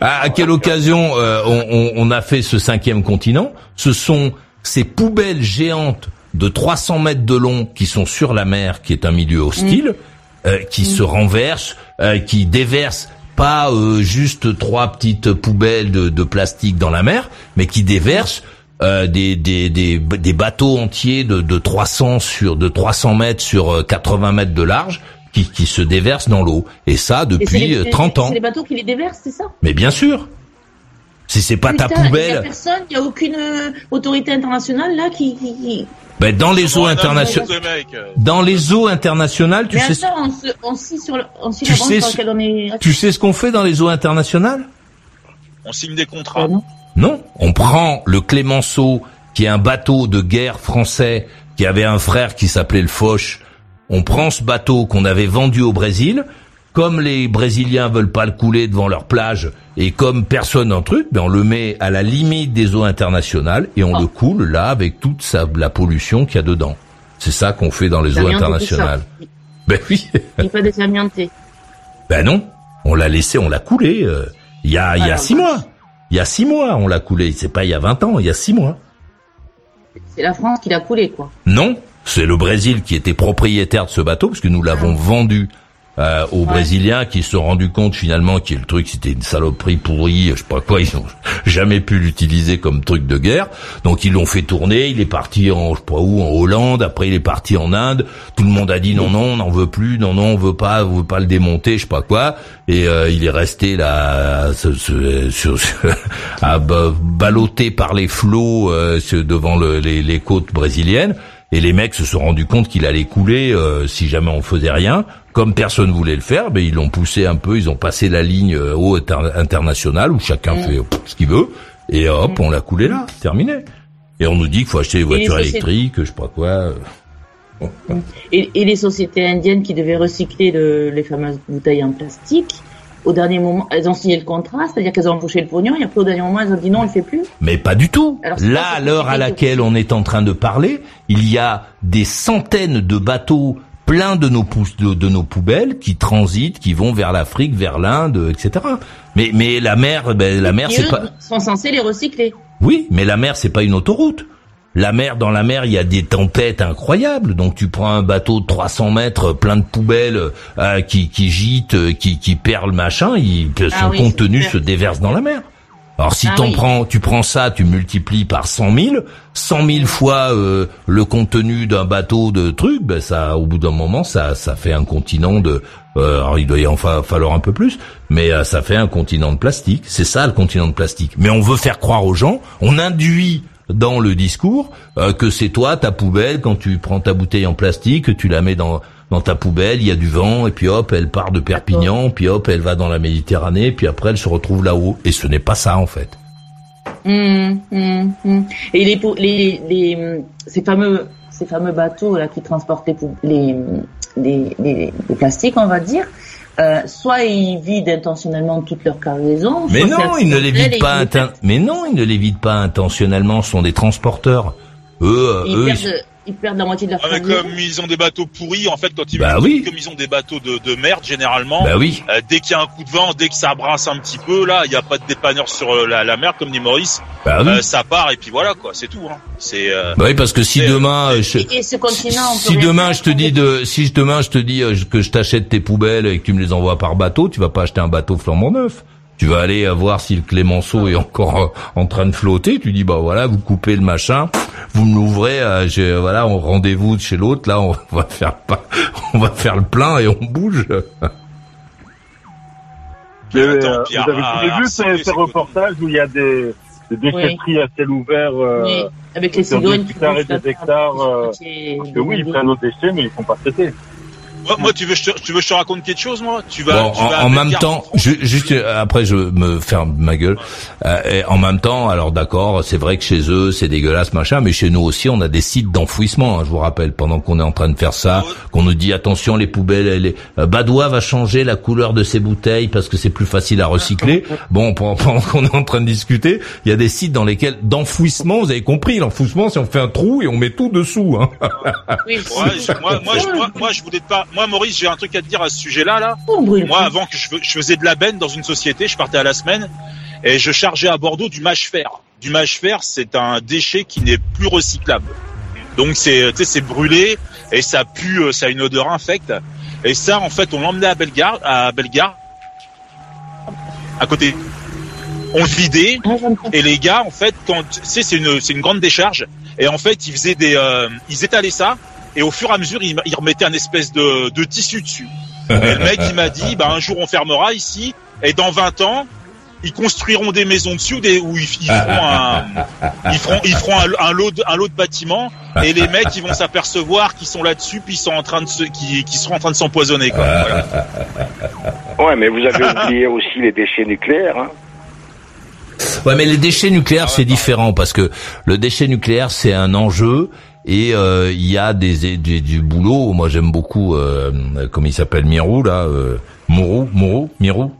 à, à quelle occasion euh, on, on- on a fait ce cinquième continent? Ce sont ces poubelles géantes de 300 mètres de long qui sont sur la mer, qui est un milieu hostile, euh, qui se renversent, euh, qui déversent pas euh, juste trois petites poubelles de, de plastique dans la mer, mais qui déversent euh, des, des, des, des bateaux entiers de, de 300 sur de 300 mètres sur euh, 80 mètres de large qui, qui se déversent dans l'eau. Et ça Et depuis les- euh, 30 ans. C'est les bateaux qui les déversent, c'est ça? Mais bien sûr. Si c'est pas ta Putain, Il y a poubelle, personne, il y a aucune euh, autorité internationale là qui. qui, qui- ben dans les eaux internationales, ce dans les eaux internationales, tu Mais sais, attends, on, se, on scie sur le, on scie Tu la branche sais sur ce- laquelle on est. tu sais ce qu'on fait dans les eaux internationales? On signe des contrats. Non. Non, on prend le Clémenceau, qui est un bateau de guerre français, qui avait un frère qui s'appelait le Foch. On prend ce bateau qu'on avait vendu au Brésil. Comme les Brésiliens veulent pas le couler devant leur plage et comme personne en truc, ben on le met à la limite des eaux internationales et on Oh. le coule là avec toute sa, la pollution qu'il y a dedans. C'est ça qu'on fait dans les eaux et internationales. Ben oui. Il n'est pas désamianté. Ben non, on l'a laissé, on l'a coulé. euh, Il y a, il y a Alors, six mois. Il y a six mois, on l'a coulé. C'est pas il y a 20 ans, il y a six mois. C'est la France qui l'a coulé, quoi. Non, c'est le Brésil qui était propriétaire de ce bateau, parce que nous l'avons vendu euh, aux Brésiliens qui se sont rendus compte finalement que le truc c'était une saloperie pourrie, je sais pas quoi, ils ont jamais pu l'utiliser comme truc de guerre. Donc ils l'ont fait tourner, il est parti en je sais pas où, en Hollande, après il est parti en Inde. Tout le monde a dit non non, on n'en veut plus, non non, on veut pas, on veut pas le démonter, je sais pas quoi. Et euh, il est resté là, ce- ce- sur- à ba- ballotté par les flots euh, devant le- les, les côtes brésiliennes. Et les mecs se sont rendus compte qu'il allait couler euh, si jamais on faisait rien. Comme personne voulait le faire, ben ils l'ont poussé un peu, ils ont passé la ligne euh, haut inter- internationale où chacun fait pff, ce qu'il veut. Et hop, on l'a coulé là, terminé. Et on nous dit qu'il faut acheter des voitures électriques, je sais pas quoi. euh. Et, et les sociétés indiennes qui devaient recycler le- les fameuses bouteilles en plastique, au dernier moment, elles ont signé le contrat, c'est-à-dire qu'elles ont embauché le pognon, et après au dernier moment, elles ont dit non, on le fait plus. Mais pas du tout. Alors, Là, à l'heure à laquelle on est en train de parler, il y a des centaines de bateaux pleins de nos, pou- de, de nos poubelles qui transitent, qui vont vers l'Afrique, vers l'Inde, etc. Mais, mais la mer, ben, la mer, c'est pas. sont censés les recycler. Oui, mais la mer, c'est pas une autoroute. La mer, dans la mer, il y a des tempêtes incroyables. Donc tu prends un bateau de 300 mètres plein de poubelles euh, qui, qui gîtent, euh, qui, qui perd le machin, il, son Ah oui, contenu se déverse dans la mer. Alors si Ah t'en oui. prends, tu prends ça, tu multiplies par 100 000, 100 000 fois euh, le contenu d'un bateau de trucs, ben ça, au bout d'un moment, ça, ça fait un continent de. euh, alors il doit y en fa- falloir un peu plus, mais euh, ça fait un continent de plastique. C'est ça le continent de plastique. Mais on veut faire croire aux gens, on induit dans le discours euh, que c'est toi ta poubelle quand tu prends ta bouteille en plastique, que tu la mets dans dans ta poubelle, il y a du vent et puis hop, elle part de Perpignan, puis hop, elle va dans la Méditerranée, puis après elle se retrouve là-haut. Et ce n'est pas ça en fait. Hum, hum, hum. Et les, les, les, ces fameux, ces fameux bateaux là qui transportent les, les, les plastiques, on va dire, euh, soit ils vident intentionnellement toute leur cargaison. Mais non, ils ne les vident pas. inten- Mais non, ils ne les vident pas intentionnellement. Ce sont des transporteurs. Eux, euh, Ils eux, perdent, ils- ils perdent la moitié de leur Ah, mais comme ils ont des bateaux pourris, en fait, quand ils Bah oui. comme ils ont des bateaux de, de merde, généralement, bah oui. euh, dès qu'il y a un coup de vent, dès que ça brasse un petit peu, là, il n'y a pas de dépanneur sur euh, la, la mer, comme dit Maurice, Bah oui. euh, ça part et puis voilà, quoi, c'est tout. Hein. C'est euh, Bah oui, parce que si Mais, demain, euh, je- Et, et ce continent, si demain je te dis de, si demain je te dis euh, que je t'achète tes poubelles et que tu me les envoies par bateau, tu vas pas acheter un bateau flambant neuf. Tu vas aller voir si le Clémenceau est encore euh, en train de flotter. Tu dis bah voilà, vous coupez le machin, vous me l'ouvrez. euh, voilà, on rendez-vous chez l'autre. Là, on va faire pas, on va faire le plein et on bouge. Mais, Attends, euh, Pierre, vous avez vu ces, reportages où il y a des des déchetteries à ciel ouvert. Euh, Oui, avec les des cigognes qui hectares et des hectares. euh, terre. parce que oui, ils prennent nos déchets, mais ils sont pas traités. Moi, moi, tu veux, que je te, tu veux que je te raconte quelque chose, moi? Tu vas, Bon, tu vas à en, en même temps, ju- juste euh, après je me ferme ma gueule. Euh, et en même temps, alors d'accord, c'est vrai que chez eux c'est dégueulasse machin, mais chez nous aussi on a des sites d'enfouissement. hein, je vous rappelle, pendant qu'on est en train de faire ça, qu'on nous dit attention les poubelles, les euh, Badois va changer la couleur de ses bouteilles parce que c'est plus facile à recycler. Bon, pendant, pendant qu'on est en train de discuter, il y a des sites dans lesquels d'enfouissement, vous avez compris, l'enfouissement c'est on fait un trou et on met tout dessous. Hein. Oui, Ouais, je- moi, moi, je, moi, moi, je voulais pas. Moi, Maurice, j'ai un truc à te dire à ce sujet-là, là. brûle. Moi, avant que je, je faisais de la benne dans une société, je partais à la semaine et je chargeais à Bordeaux du mâche-fer. Du mâche-fer, c'est un déchet qui n'est plus recyclable. Donc c'est, brûlé et ça pue, euh, ça a une odeur infecte. Et ça, en fait, on l'emmenait à Bellegarde, à Bellegarde, à côté. On le vidait Ah, et les gars, en fait, quand tu sais, c'est une, c'est une grande décharge. Et en fait, ils faisaient des, euh, ils étalaient ça. Et au fur et à mesure, ils, ils remettaient un espèce de, de tissu dessus. Et le mec, il m'a dit, bah, un jour, on fermera ici. Et dans 20 ans, ils construiront des maisons dessus, des, où ils, ils feront un, ils feront, ils feront un, un lot de, un lot de bâtiments. Et les mecs, ils vont s'apercevoir qu'ils sont là-dessus, puis ils sont en train de se, qu'ils seront en train de s'empoisonner, quoi. Voilà. Ouais, mais vous avez oublié aussi les déchets nucléaires. Hein. Ouais, mais les déchets nucléaires, c'est différent parce que le déchet nucléaire, c'est un enjeu et euh, il y a des, des- du boulot. Moi, j'aime beaucoup, euh, comment il s'appelle, Mirou là, euh, Mourou, Mourou, Mirou,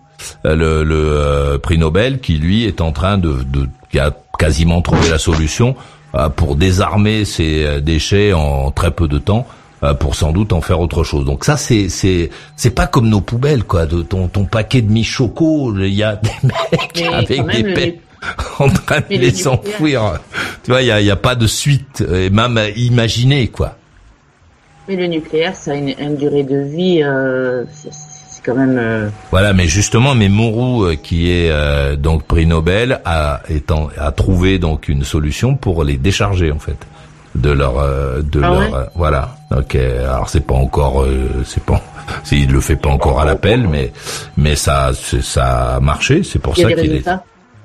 euh, le, le euh, prix Nobel, qui lui est en train de, de qui a quasiment trouvé la solution euh, pour désarmer ces déchets en très peu de temps pour sans doute en faire autre chose. Donc ça c'est c'est c'est pas comme nos poubelles quoi, de ton ton paquet de mi-choco, il y a des mecs Mais avec même, des pètes en train de les enfouir. Tu vois, il y a, y a pas de suite, et même euh, imaginer quoi. Mais le nucléaire, ça a une, une durée de vie, euh, c'est quand même. euh, Voilà, mais justement, mais Mourou, euh, qui est donc prix Nobel, a étant a trouvé donc une solution pour les décharger en fait de leur de Ah leur ouais? voilà. Ok, alors c'est pas encore c'est pas il le fait pas encore à l'appel, mais mais ça ça a marché. C'est pour ça qu'il est.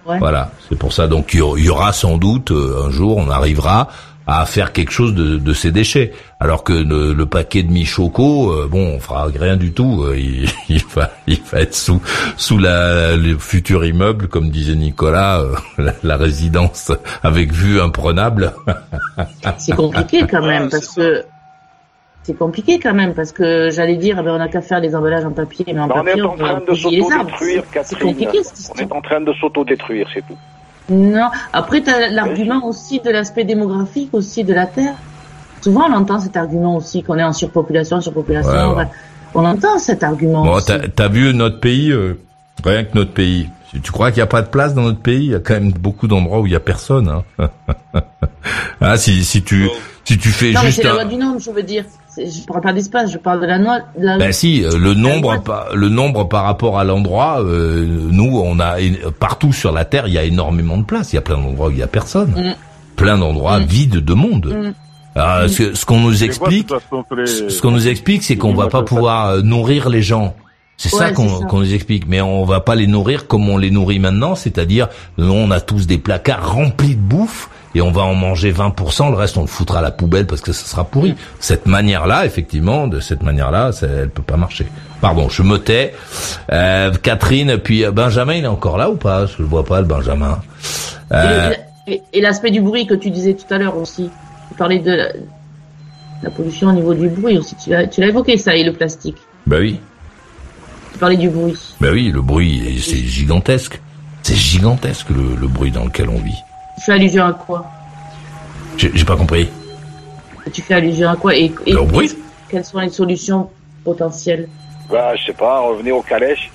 Ouais. Voilà, c'est pour ça. Donc il y aura- il y aura sans doute euh, un jour, on arrivera à faire quelque chose de, de ces déchets. Alors que le, le paquet de mi-choco, euh, bon, on fera rien du tout. euh, il, il va, il va être sous sous la, le futur immeuble, comme disait Nicolas, euh, la, la résidence avec vue imprenable. C'est compliqué quand même Ouais, parce que c'est compliqué quand même parce que j'allais dire, eh ben, on n'a qu'à faire des emballages en papier, mais en Bah, on papier est en train de s'autodétruire, C'est- compliqué cette On est en train de s'autodétruire, c'est tout. Non. Après, tu as l'argument aussi de l'aspect démographique aussi de la Terre. Souvent, on entend cet argument aussi qu'on est en surpopulation, surpopulation. Ouais, ouais. On entend cet argument. Bon, aussi. t'as t'as vu notre pays, euh, rien que notre pays. Tu- Tu crois qu'il n'y a pas de place dans notre pays Il y a quand même beaucoup d'endroits où il y a personne. Hein. ah, si si tu si tu fais Non, mais juste c'est la un- loi du nombre, je veux dire. Je parle pas d'espace, je parle de la la- Ben si, euh, le nombre, le nombre par rapport à l'endroit, euh, nous, on a partout sur la terre, il y a énormément de place. Il y a plein d'endroits où il y a personne, Mm. plein d'endroits Mm. vides de monde. Mm. Alors, ce, ce qu'on nous explique, ce qu'on nous explique, c'est qu'on va pas pouvoir euh, nourrir les gens. C'est ça Ouais, qu'on c'est ça. qu'on nous explique, mais on va pas les nourrir comme on les nourrit maintenant, c'est-à-dire nous, on a tous des placards remplis de bouffe et on va en manger 20%, le reste on le foutra à la poubelle parce que ça sera pourri. Cette manière-là, effectivement, de cette manière-là, ça, elle peut pas marcher. Pardon, je me tais. Euh, Catherine, puis euh, Benjamin, il est encore là ou pas? Je le vois pas, le Benjamin. Euh, Et, l'aspect du bruit que tu disais tout à l'heure aussi. Tu parlais de la, la pollution au niveau du bruit aussi. Tu l'as tu l'as évoqué ça et le plastique. bah oui, Tu parlais du bruit. bah oui, le bruit, c'est gigantesque. C'est gigantesque le, le bruit dans lequel on vit. Tu fais allusion à quoi? J'ai pas compris. Tu fais allusion à quoi? Et, et- Le bruit et quelles sont les solutions potentielles? Bah, je sais pas, revenez au calèche.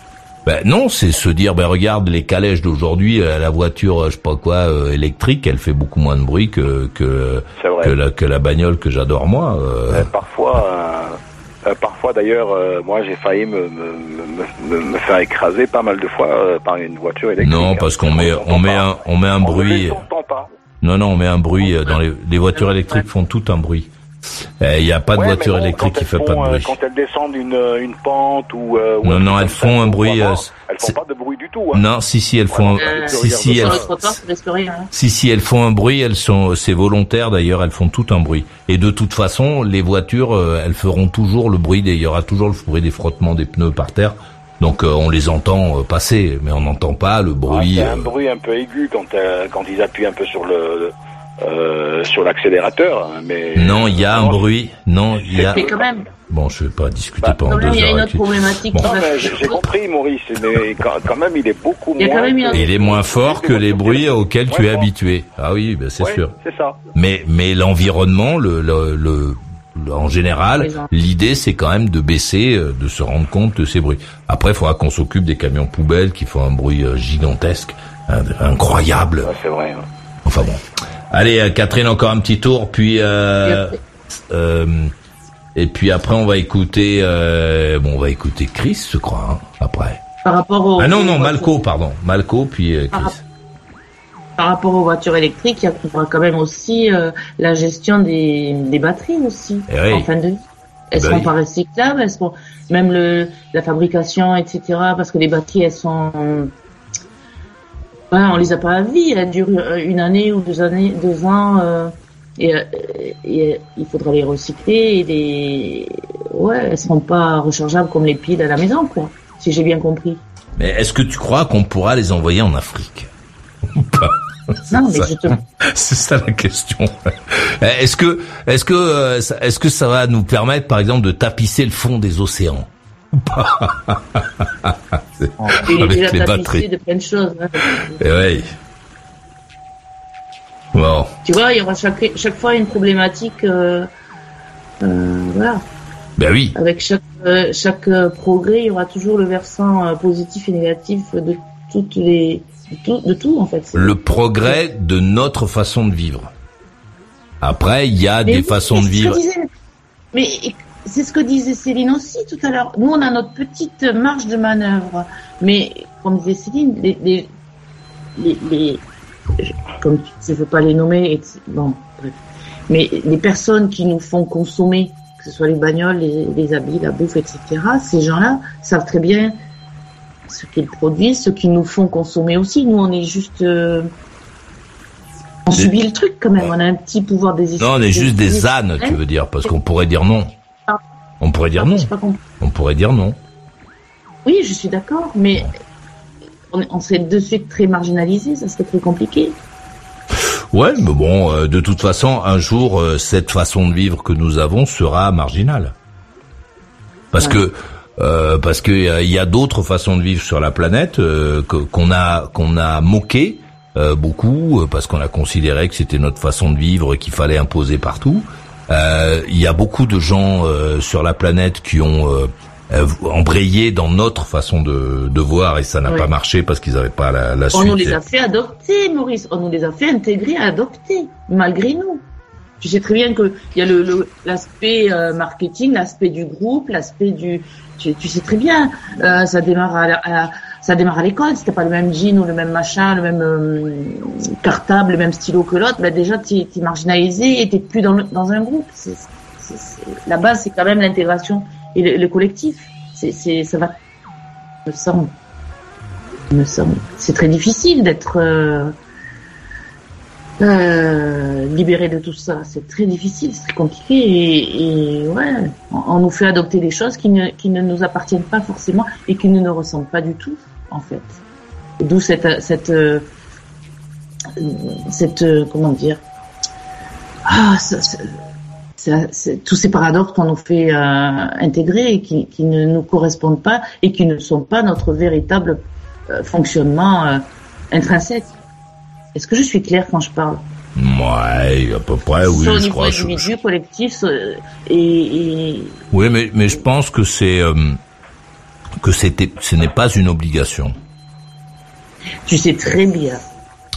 Ben non, c'est se dire, ben regarde les calèches d'aujourd'hui, euh, la voiture, euh, je sais pas quoi, euh, électrique, elle fait beaucoup moins de bruit que que que la que la bagnole que j'adore moi. euh. Euh, parfois, euh, parfois d'ailleurs, euh, moi j'ai failli me, me, me, me, faire écraser pas mal de fois euh, par une voiture électrique. Non, parce qu'on met on met un on met un On bruit. pas. Non non, on met un bruit euh, dans les les voitures électriques font tout un bruit. Eh, Il n'y a pas de Ouais, voiture bon, électrique qui fait pas de euh, bruit. Quand elles descendent une, une pente ou. euh, Non, un non, elles font un bruit, euh, elles font pas de bruit du tout. Hein. Non, si si elles font, Euh, si si elles, hein. si si elles font un bruit, elles sont, c'est volontaire d'ailleurs, elles font tout un bruit. Et de toute façon, les voitures, euh, elles feront toujours le bruit. Des, il y aura toujours le bruit des frottements des pneus par terre. Donc euh, on les entend euh, passer, mais on n'entend pas le Ah, bruit. c'est euh, un bruit un peu aigu quand, euh, quand ils appuient un peu sur le euh, sur l'accélérateur, hein, mais Non, il y a un bruit. Non, il y a. Mais quand même, Bon, je vais pas discuter Bah, pendant deux il y a heures une autre problématique. Bon. j'ai compris, Maurice, mais quand, quand même, il est beaucoup Il moins. quand même Il est moins fort que les bruits auxquels tu es habitué. Ah oui, ben c'est Ouais, sûr. C'est ça. Mais mais l'environnement, le, le, le- le- en général, l'idée c'est quand même de baisser, euh, de se rendre compte de ces bruits. Après, il faudra qu'on s'occupe des camions poubelles qui font un bruit euh, gigantesque, incroyable. Ouais, c'est vrai. hein. Enfin bon. Allez, euh, Catherine, encore un petit tour, puis euh, euh, et puis après on va écouter, euh, bon, on va écouter Chris, je crois. hein, après. Par rapport aux, Ah non non, Malco, pardon, Malco, puis euh, Par Chris. Par rapport aux voitures électriques, il y a quand même aussi euh, la gestion des, des batteries aussi Eh oui. en fin de vie. Elles Ben seront oui. pas recyclables, elles seront même le la fabrication, etc. Parce que les batteries, elles sont, ouais, on les a pas à vie. Elles durent euh, une année ou deux années, deux ans, euh, et, euh, et, il faudra les recycler. Et les, ouais, elles seront pas rechargeables comme les piles à la maison, quoi. Si j'ai bien compris. Mais est-ce que tu crois qu'on pourra les envoyer en Afrique Ou pas? Non, mais Ça- justement. C'est ça la question. Est-ce que, est-ce que, est-ce que ça va nous permettre, par exemple, de tapisser le fond des océans? Avec les batteries. de plein de choses. hein. Eh ouais. Bon, Tu vois, il y aura chaque, chaque fois une problématique. Euh, euh, voilà. ben oui. Avec chaque, euh, chaque progrès, il y aura toujours le versant positif et négatif de toutes les. De tout, de tout en fait. Le progrès de notre façon de vivre. Après, il y a Mais des oui, façons de vivre. Mais c'est ce que disait Céline aussi tout à l'heure. Nous, on a notre petite marge de manœuvre. Mais comme disait Céline, les, les, les, les- comme tu ne veux pas les nommer, et, bon, bref. Mais les personnes qui nous font consommer, que ce soit les bagnoles, les, les habits, la bouffe, etc., ces gens-là savent très bien ce qu'ils produisent, ce qu'ils nous font consommer aussi. Nous, on est juste... euh, on subit le truc quand même, on a un petit pouvoir des Non, on est juste des ânes, tu veux dire, parce qu'on pourrait dire non. On pourrait dire non. Pas compris. On pourrait dire non. Oui, je suis d'accord, mais on, on serait de suite très marginalisé, ça serait très compliqué. Ouais, mais bon, euh, de toute façon, un jour, euh, cette façon de vivre que nous avons sera marginale. Parce Ouais. que euh, parce que il y a d'autres façons de vivre sur la planète qu'on a qu'on a moqué beaucoup parce qu'on a considéré que c'était notre façon de vivre et qu'il fallait imposer partout. Euh, Il y a beaucoup de gens euh, sur la planète qui ont euh, embrayé dans notre façon de, de voir et ça n'a pas marché parce qu'ils n'avaient pas la, la On suite. nous les a fait adopter, Maurice. On nous les a fait intégrer, adopter, malgré nous. Tu sais très bien que il y a le le- l'aspect euh, marketing, l'aspect du groupe, l'aspect du. Tu, tu sais très bien, euh, ça démarre à, à- ça démarre à l'école. Si t'as pas le même jean ou le même machin, le même euh, cartable, le même stylo que l'autre, bah déjà t'es es marginalisé et t'es plus dans le- dans un groupe. La base, c'est quand même l'intégration et le, le collectif. C'est ça va. Me semble. Me semble. C'est très difficile d'être euh, euh, libéré de tout ça. C'est très difficile, c'est très compliqué et, et ouais, on, on nous fait adopter des choses qui ne, qui ne nous appartiennent pas forcément et qui ne nous ressemblent pas du tout, en fait. D'où cette, cette, euh, cette, euh, comment dire, ah, ça- ça- tous ces paradoxes qu'on nous fait euh, intégrer et qui, qui ne nous correspondent pas et qui ne sont pas notre véritable euh, fonctionnement euh, intrinsèque. Est-ce que je suis claire quand je parle? Ouais, à peu près, oui, au je niveau crois. je- individu, collectif, soit- et, et Oui, mais, mais je pense que c'est que c'était, ce n'est pas une obligation. tu sais très bien.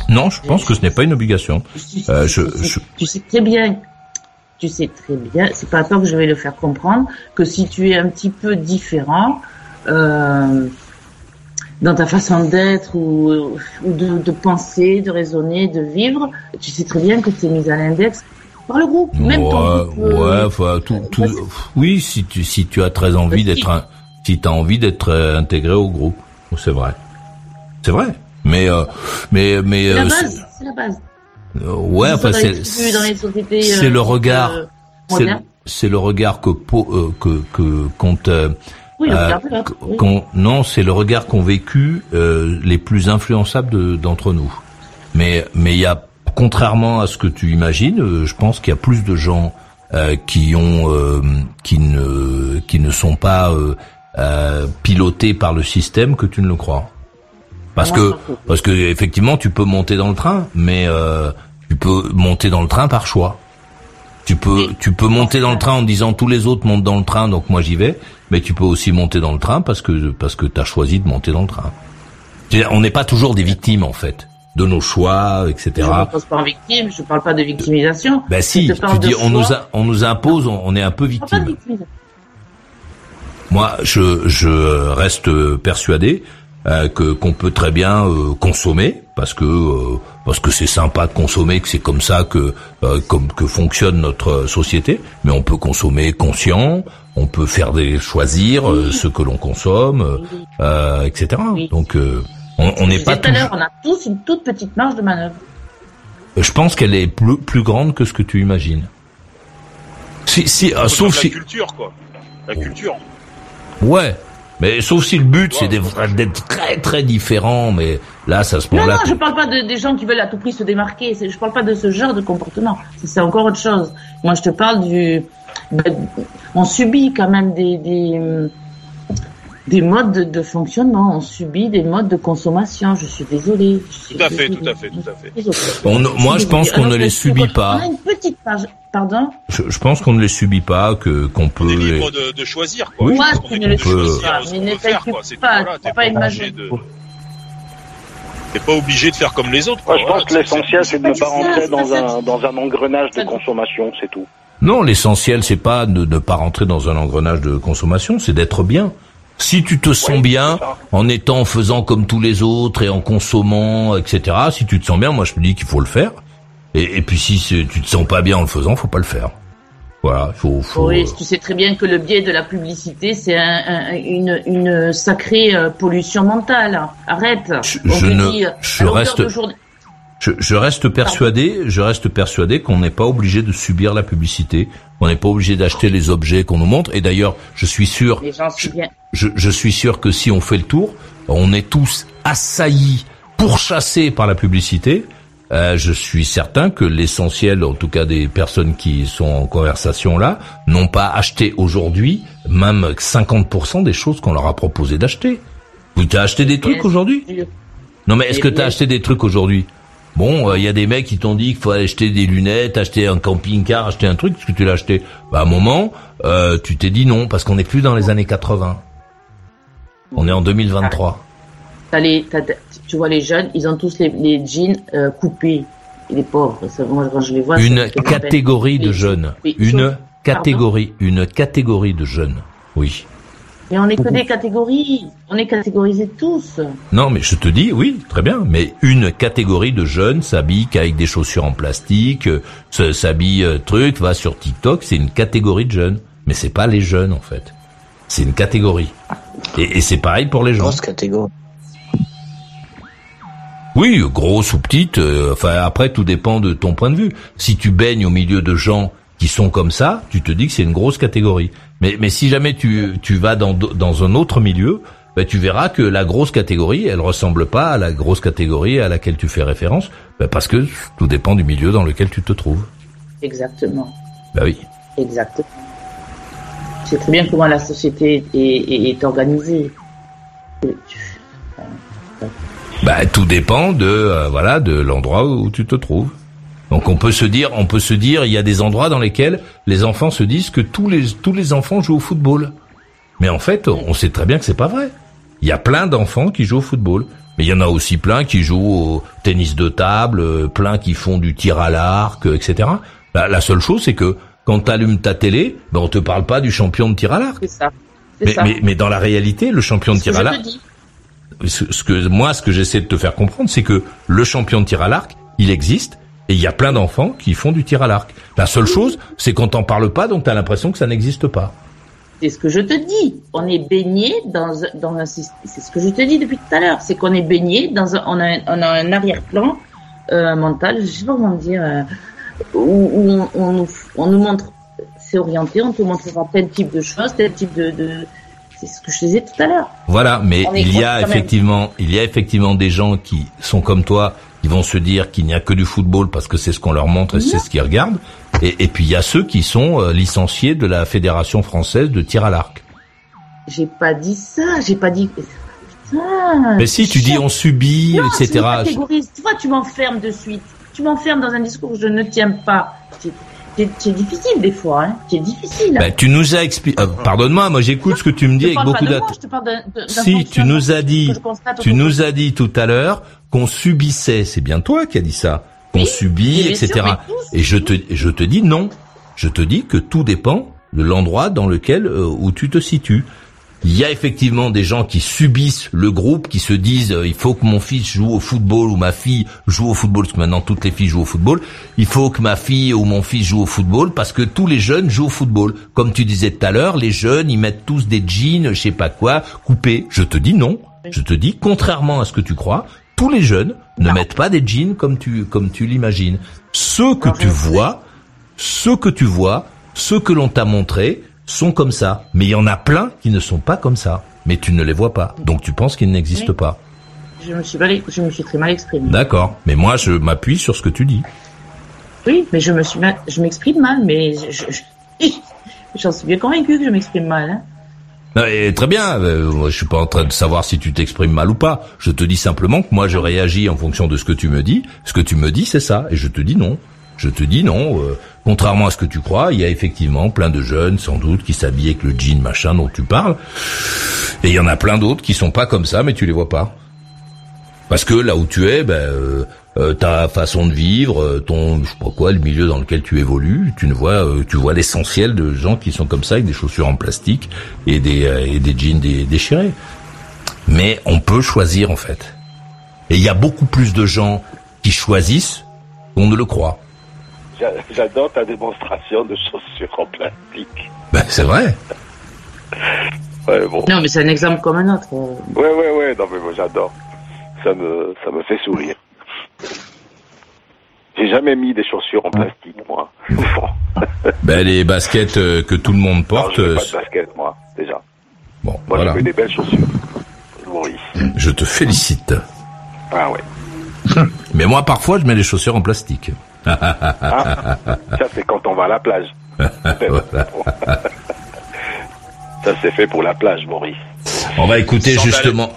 Non, je pense que ce n'est pas une obligation. Tu sais, Euh, je, tu sais- je- tu sais très bien. Tu sais très bien. C'est pas à toi que je vais le faire comprendre que si tu es un petit peu différent euh, dans ta façon d'être ou, ou de, de penser, de raisonner, de vivre, tu sais très bien que tu es mis à l'index par le groupe, même ouais, ton groupe, ouais, euh, enfin, tout, tout, vas-y. oui, si tu, si tu as très envie d'être, un- si t'as envie d'être euh, intégré au groupe, c'est vrai, c'est vrai. Mais, euh, mais, mais, c'est la euh, base, c'est la base. ouais, enfin, c'est, c'est euh, le regard, c'est, le regard que, que, que, qu'on te, Oui, euh, oui. non, c'est le regard qu'ont vécu euh, les plus influençables de- d'entre nous. Mais mais il y a contrairement à ce que tu imagines, euh, je pense qu'il y a plus de gens euh, qui ont euh, qui ne qui ne sont pas euh, pilotés par le système que tu ne le crois. Parce que parce que effectivement tu peux monter dans le train, mais euh, tu peux monter dans le train par choix. Tu peux tu peux monter dans le train en disant tous les autres montent dans le train donc moi j'y vais, mais tu peux aussi monter dans le train parce que parce que tu as choisi de monter dans le train. On n'est pas toujours des victimes en fait de nos choix, etc. Je ne pense pas en victime, je parle pas de victimisation. Ben si, tu dis on nous a, on nous impose, on, on est un peu victime. Moi, je, je reste persuadé euh, que qu'on peut très bien euh, consommer parce que euh, parce que c'est sympa de consommer, que c'est comme ça que euh, comme que fonctionne notre société. Mais on peut consommer conscient, on peut faire des choisir euh, ce que l'on consomme, euh, etc. Oui. Donc euh, on n'est Je pas tout à on a tous une toute petite marge de manœuvre. Je pense qu'elle est plus plus grande que ce que tu imagines. Si si, euh, sauf la si culture, quoi. La culture. Ouais. Mais sauf si le but c'est d'être très très différent, mais là ça se prend Non, là. non, je parle pas de, des gens qui veulent à tout prix se démarquer. Je parle pas de ce genre de comportement. C'est- encore autre chose. Moi, je te parle du. ben, on subit quand même des des, des modes de, de fonctionnement. On subit des modes de consommation. Je suis désolée. Je suis Tout à fait, tout à fait, tout à fait. On moi, je pense qu'on ne les subit pas. On a une petite page. Pardon. Je, je pense qu'on ne les subit pas, que qu'on peut. On est les- libre de, de choisir, quoi. Oui. Moi, est ne libre le de subis pas, mais ne t'inquiète pas, t'es pas imaginer. de. T'es pas obligé de faire comme les autres. Moi, je pense que l'essentiel, c'est de ne pas rentrer dans un, dans un engrenage de consommation, c'est tout. Non, l'essentiel c'est pas de ne pas rentrer dans un engrenage de consommation, c'est d'être bien. Si tu te sens Oui, bien en étant en faisant comme tous les autres et en consommant, etc. Si tu te sens bien, moi je te dis qu'il faut le faire. Et, et puis si tu te sens pas bien en le faisant, faut pas le faire. Voilà, il faut. faut Oui, tu sais très bien que le biais de la publicité, c'est un, un- une, une sacrée euh, pollution mentale. Arrête. Je- ne- dit, je reste- Je, je reste persuadé, je reste persuadé qu'on n'est pas obligé de subir la publicité, on n'est pas obligé d'acheter les objets qu'on nous montre. Et d'ailleurs, je suis sûr, Les gens sont bien. je, je suis sûr que si on fait le tour, on est tous assaillis, pourchassés par la publicité. Euh, je suis certain que l'essentiel, en tout cas des personnes qui sont en conversation là, n'ont pas acheté aujourd'hui même 50% des choses qu'on leur a proposé d'acheter. Vous t'as acheté des trucs aujourd'hui? Non mais est-ce que t'as acheté des trucs aujourd'hui? Bon, il y a des mecs qui t'ont dit qu'il faut acheter des lunettes, acheter un camping-car, acheter un truc. Est-ce que tu l'as acheté Bah à un moment, euh, tu t'es dit non parce qu'on n'est plus dans les années 80. On est en 2023. T'as les, t'as- t'as- tu vois les jeunes, ils ont tous les, les jeans euh, coupés. Les pauvres, ça, moi quand je les vois. Une catégorie de Les- jeunes. oui, Une catégorie, une catégorie de jeunes. Oui. Mais on est que des catégories. On est catégorisés tous. Non, mais je te dis, oui, très bien, mais une catégorie de jeunes s'habille qu'avec des chaussures en plastique, euh, s'habille euh, truc, va sur TikTok, c'est une catégorie de jeunes. Mais c'est pas les jeunes, en fait. C'est une catégorie. Et, et c'est pareil pour les gens. Grosse catégorie. Oui, grosse ou petite, euh, enfin après tout dépend de ton point de vue. Si tu baignes au milieu de gens qui sont comme ça, tu te dis que c'est une grosse catégorie. Mais, mais si jamais tu, tu vas dans, dans un autre milieu, ben, tu verras que la grosse catégorie, elle ressemble pas à la grosse catégorie à laquelle tu fais référence, ben, parce que tout dépend du milieu dans lequel tu te trouves. Exactement. Ben oui. Exactement. C'est très bien comment la société est, est, est organisée. Bah, tout dépend de euh, voilà de l'endroit où tu te trouves. Donc on peut se dire, on peut se dire, il y a des endroits dans lesquels les enfants se disent que tous les tous les enfants jouent au football. Mais en fait, on sait très bien que c'est pas vrai. Il y a plein d'enfants qui jouent au football, mais il y en a aussi plein qui jouent au tennis de table, euh, plein qui font du tir à l'arc, euh, etc. La, la seule chose, c'est que quand tu allumes ta télé, ben on te parle pas du champion de tir à l'arc. C'est ça. Mais, ça. mais, mais dans la réalité, le champion de tir à l'arc, ce que moi, ce que j'essaie de te faire comprendre, c'est que le champion de tir à l'arc, il existe Et il y a plein d'enfants qui font du tir à l'arc. La seule chose, c'est qu'on t'en parle pas, donc t'as l'impression que ça n'existe pas. C'est ce que je te dis. On est baigné dans, dans un système. C'est ce que je te dis depuis tout à l'heure. C'est qu'on est baigné dans un, on a, un- on a un arrière-plan euh, mental, je sais pas comment dire, euh, où, où on, on nous, on nous montre, c'est orienté, on te montrera tel type de choses, tel type de, de c'est ce que je disais tout à l'heure. Voilà, mais il y a effectivement, il y a effectivement des gens qui sont comme toi, qui vont se dire qu'il n'y a que du football parce que c'est ce qu'on leur montre et c'est ce qu'ils regardent. Et, et puis il y a ceux qui sont euh, licenciés de la Fédération française de tir à l'arc. J'ai pas dit ça, j'ai pas dit. Putain. Mais si tu dis on subit, Non, tu etc. catégorises. Tu vois, tu m'enfermes de suite. Tu m'enfermes dans un discours que je ne tiens pas. C'est- difficile des fois, hein. C'est difficile. hein. Ben, tu nous as expliqué. Pardonne-moi, moi j'écoute ce que tu me dis avec beaucoup d'attente. Si tu nous as dit, tu nous as dit tout à l'heure qu'on subissait, c'est bien toi qui as dit ça, qu'on subit, etc. sûr. Et je te, je te dis non. Je te dis que tout dépend de l'endroit dans lequel euh, où tu te situes. Il y a effectivement des gens qui subissent le groupe, qui se disent euh, il faut que mon fils joue au football ou ma fille joue au football, parce que maintenant toutes les filles jouent au football. Il faut que ma fille ou mon fils joue au football parce que tous les jeunes jouent au football. Comme tu disais tout à l'heure, les jeunes ils mettent tous des jeans, je sais pas quoi, coupés. Je te dis non. Je te dis contrairement à ce que tu crois, tous les jeunes ne mettent pas des jeans comme tu comme tu l'imagines. Ceux que tu vois, ceux que tu vois, ceux que l'on t'a montré sont comme ça. Mais il y en a plein qui ne sont pas comme ça. Mais tu ne les vois pas. Donc tu penses qu'ils n'existent Oui. pas. Je me suis mal, je me suis très mal exprimée. D'accord. Mais moi, je m'appuie sur ce que tu dis. Oui, mais je me suis mal, je m'exprime mal, mais je, je- je- j'en suis bien convaincu que je m'exprime mal. Hein. Très bien. euh, je suis pas en train de savoir si tu t'exprimes mal ou pas. Je te dis simplement que moi, je réagis en fonction de ce que tu me dis. Ce que tu me dis, c'est ça. Et je te dis non. Je te dis non. euh, contrairement à ce que tu crois, il y a effectivement plein de jeunes, sans doute, qui s'habillent avec le jean machin dont tu parles. Et il y en a plein d'autres qui sont pas comme ça, mais tu les vois pas. Parce que là où tu es, ben, euh, euh, ta façon de vivre, euh, ton, je sais pas quoi, le milieu dans lequel tu évolues, tu ne vois, euh, tu vois l'essentiel de gens qui sont comme ça avec des chaussures en plastique et des euh, et des jeans dé- déchirés. Mais on peut choisir en fait. Et il y a beaucoup plus de gens qui choisissent qu'on ne le croit. J'a- J'adore ta démonstration de chaussures en plastique. Ben c'est vrai. Ouais, bon. Non, mais c'est un exemple comme un autre. Ouais, ouais, ouais, non, mais moi j'adore. Ça me, ça me fait sourire. J'ai jamais mis des chaussures en plastique, moi. Ben les baskets euh, que tout le monde Non, porte. je euh, pas de basket, moi, déjà. bon, Moi, voilà. des belles chaussures. Maurice. Je te félicite. Ah ouais. Mais moi parfois je mets les chaussures en plastique. Ah, ça, c'est quand on va à la plage. Voilà. Ça, c'est fait pour la plage, Maurice. On va écouter Sans justement.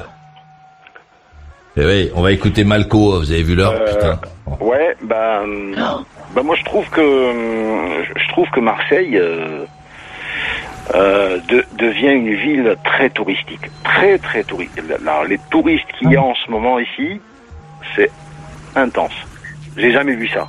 Eh oui, on va écouter Malco. Vous avez vu l'heure, Euh, putain. Ouais, ben, ben moi je trouve que euh, je trouve que Marseille euh, euh, de- devient une ville très touristique, très très touristique. Alors, les touristes qu'il y a en ce moment ici, c'est intense. J'ai jamais vu ça.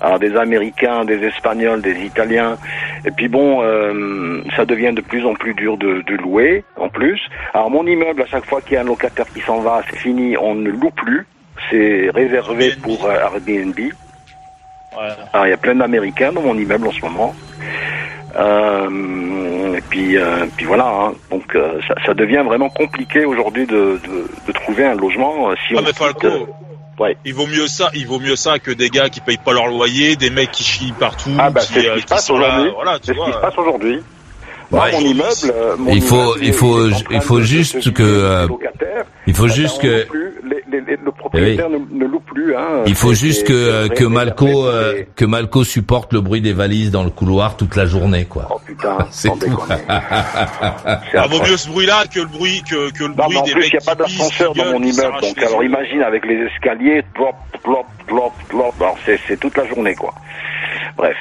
Alors des Américains, des Espagnols, des Italiens, et puis bon, euh, ça devient de plus en plus dur de, de louer, en plus. Alors mon immeuble, à chaque fois qu'il y a un locataire qui s'en va, c'est fini, on ne loue plus. C'est réservé Airbnb. pour euh, Airbnb. Ouais. Alors il y a plein d'Américains dans mon immeuble en ce moment. Euh, et puis, euh, puis voilà. hein. Donc euh, ça, ça devient vraiment compliqué aujourd'hui de, de, de trouver un logement euh, si Ah on mais quitte, Falco, ouais. il vaut mieux ça, il vaut mieux ça que des gars qui payent pas leur loyer, des mecs qui chient partout, Ah bah qui, c'est ce euh, qui passe aujourd'hui. c'est ce se passe aujourd'hui. Moi, Ouais. mon immeuble, euh, mon Il faut- immeuble, il faut- train il faut juste que, euh. Il faut Eh juste que, loue plus, les- les- les- le propriétaire ne, ne loue plus. Hein. il faut juste que euh, que Malco euh, que Malco supporte le bruit des valises dans le couloir toute la journée, quoi. Oh putain, C'est sans tout. Ah, vaut mieux ce bruit-là que le bruit que, que le Non, bruit en des plus, mecs il n'y a pas d'ascenseur dans mon immeuble. Donc, alors imagine avec les escaliers, plop, plop, plop, plop. Alors, c'est, c'est toute la journée, quoi. Bref.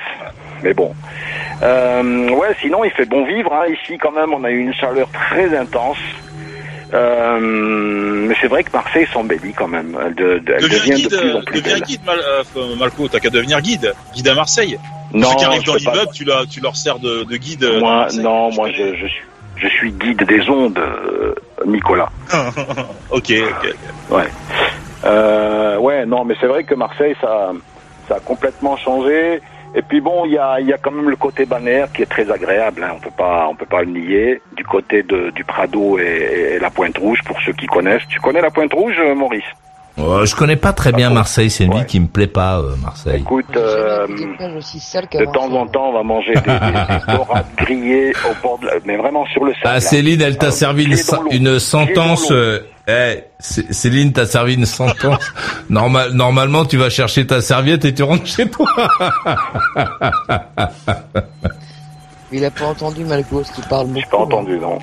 Mais bon. Euh, ouais, sinon, il fait bon vivre. Hein. Ici, quand même, on a eu une chaleur très intense. Euh, mais c'est vrai que Marseille s'embellit quand même. Elle, de- de- elle Deviens devient guide, de plus en plus deviens belle. guide, Mal- euh, Malco, t'as qu'à devenir guide, guide à Marseille. Non, Ceux qui arrivent je dans peux pas. l'immeuble, tu, leur sers de, de guide. euh, Moi, non, moi, je, je suis, je suis guide des ondes, euh, Nicolas. ok, ok. Ouais. Euh, ouais, non, mais c'est vrai que Marseille, ça, ça a complètement changé. Et puis bon, il y a, il y a quand même le côté balnéaire qui est très agréable. Hein. On peut pas, on peut pas le nier. Du côté de, du Prado et, et la Pointe Rouge, pour ceux qui connaissent. Tu connais la Pointe Rouge, euh, Maurice? Ouais, je connais pas très bien Marseille, c'est une ville qui me plaît pas, euh, Marseille. Écoute, euh, de temps en temps, on va manger des, des, des dorades grillées au bord de la, mais vraiment sur le sable. Ah, Céline, elle t'a Euh, servi une, sentence. Euh, eh, Céline, t'as servi une sentence. Normal, normalement, tu vas chercher ta serviette et tu rentres chez toi. Il a pas entendu Malco, ce qui parle beaucoup. J'ai pas entendu, non.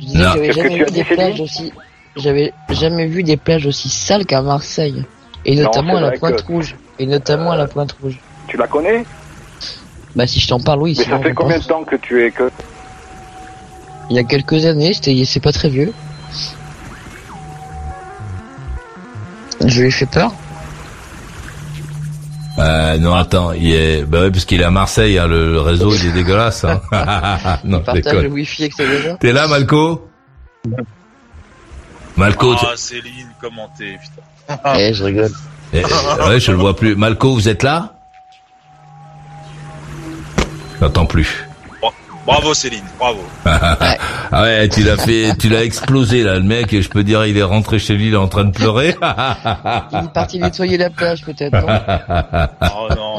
Je disais, j'avais que jamais vu des plages aussi. J'avais jamais vu des plages aussi sales qu'à Marseille. Et notamment à la Pointe que- Rouge. Et notamment à la Pointe Rouge. Tu la connais? Bah si je t'en parle, oui. Mais sinon, ça fait je combien de temps que tu es que Il y a quelques années, c'était, c'est pas très vieux. Je lui ai fait peur. Euh, non, attends, il est, bah ouais, parce qu'il est à Marseille, hein, le, le réseau, il est dégueulasse, hein. non, je Partage le wifi avec déjà. T'es là, Malco? Malco, Ah, Céline, comment t'es, putain. Eh, je rigole. Eh, eh, ouais, je le vois plus. Malco, vous êtes là? J'entends plus. Bravo, Céline, bravo. ah ouais, tu l'as fait, tu l'as explosé là, le mec. Et je peux dire, il est rentré chez lui, il est en train de pleurer. Il est parti nettoyer la plage, peut-être, non Oh non.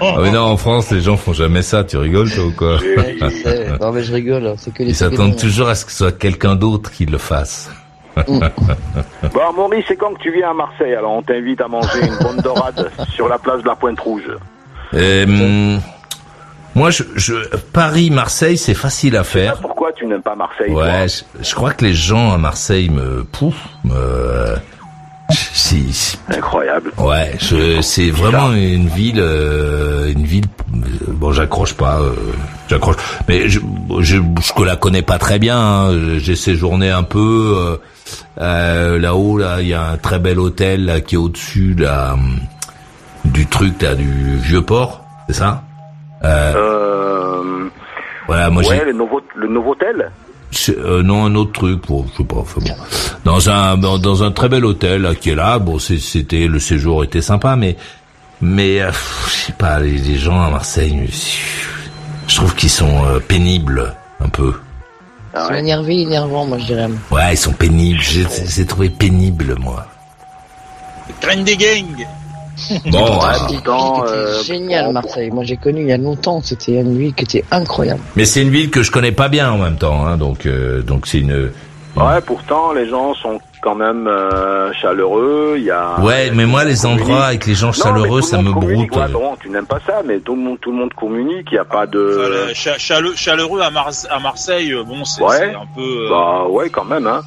Ah mais non, en France, les gens font jamais ça. Tu rigoles, toi ou quoi Ouais, je sais. Non, mais je rigole, c'est que les Ils s'attendent souvenirs. toujours à ce que ce soit quelqu'un d'autre qui le fasse. Bon, Maurice, c'est quand que tu viens à Marseille Alors, on t'invite à manger une bonne dorade sur la place de la Pointe Rouge. Euh, moi, je, je Paris, Marseille, c'est facile à faire. Pourquoi tu n'aimes pas Marseille Ouais, je, je crois que les gens à Marseille me pouf, me. Si, si- Incroyable. ouais, c'est vraiment une ville, euh, une ville. euh, Bon, j'accroche pas, euh, j'accroche. Mais je, je, je la connais pas très bien. hein. J'ai séjourné un peu là-haut. Là, il y a un très bel hôtel là, qui est au-dessus là, du truc là, du vieux port, c'est ça? Euh, Euh, Voilà, moi j'ai. ouais, le nouveau, le Novotel euh, non, un autre truc, bon, je sais pas, enfin bon. Dans un, dans, un très bel hôtel, là, qui est là, bon, c'était, le séjour était sympa, mais, mais, euh, je sais pas, les, les gens à Marseille, je trouve qu'ils sont euh, pénibles, un peu. Ils sont énervés, énervants, moi, je dirais. Ouais, ils sont pénibles, j'ai trouvé pénible, moi. Graine des gangs. Bon, était euh, géniale, bon, Marseille. Moi, j'ai connu il y a longtemps. C'était une ville qui était incroyable. mais c'est une ville que je connais pas bien en même temps, hein, donc, euh, donc c'est une, Ouais, pourtant, les gens sont quand même euh, chaleureux. Il y a. ouais, mais moi, les communique. endroits avec les gens chaleureux, ça me broute. Ouais, bon, tu n'aimes pas ça, mais tout le monde, tout le monde communique. Il n'y a pas de. Cha- chale- chaleureux à, Mar- à Marseille, euh, bon, c'est Ouais. c'est un peu. euh, Bah ouais, quand même, hein.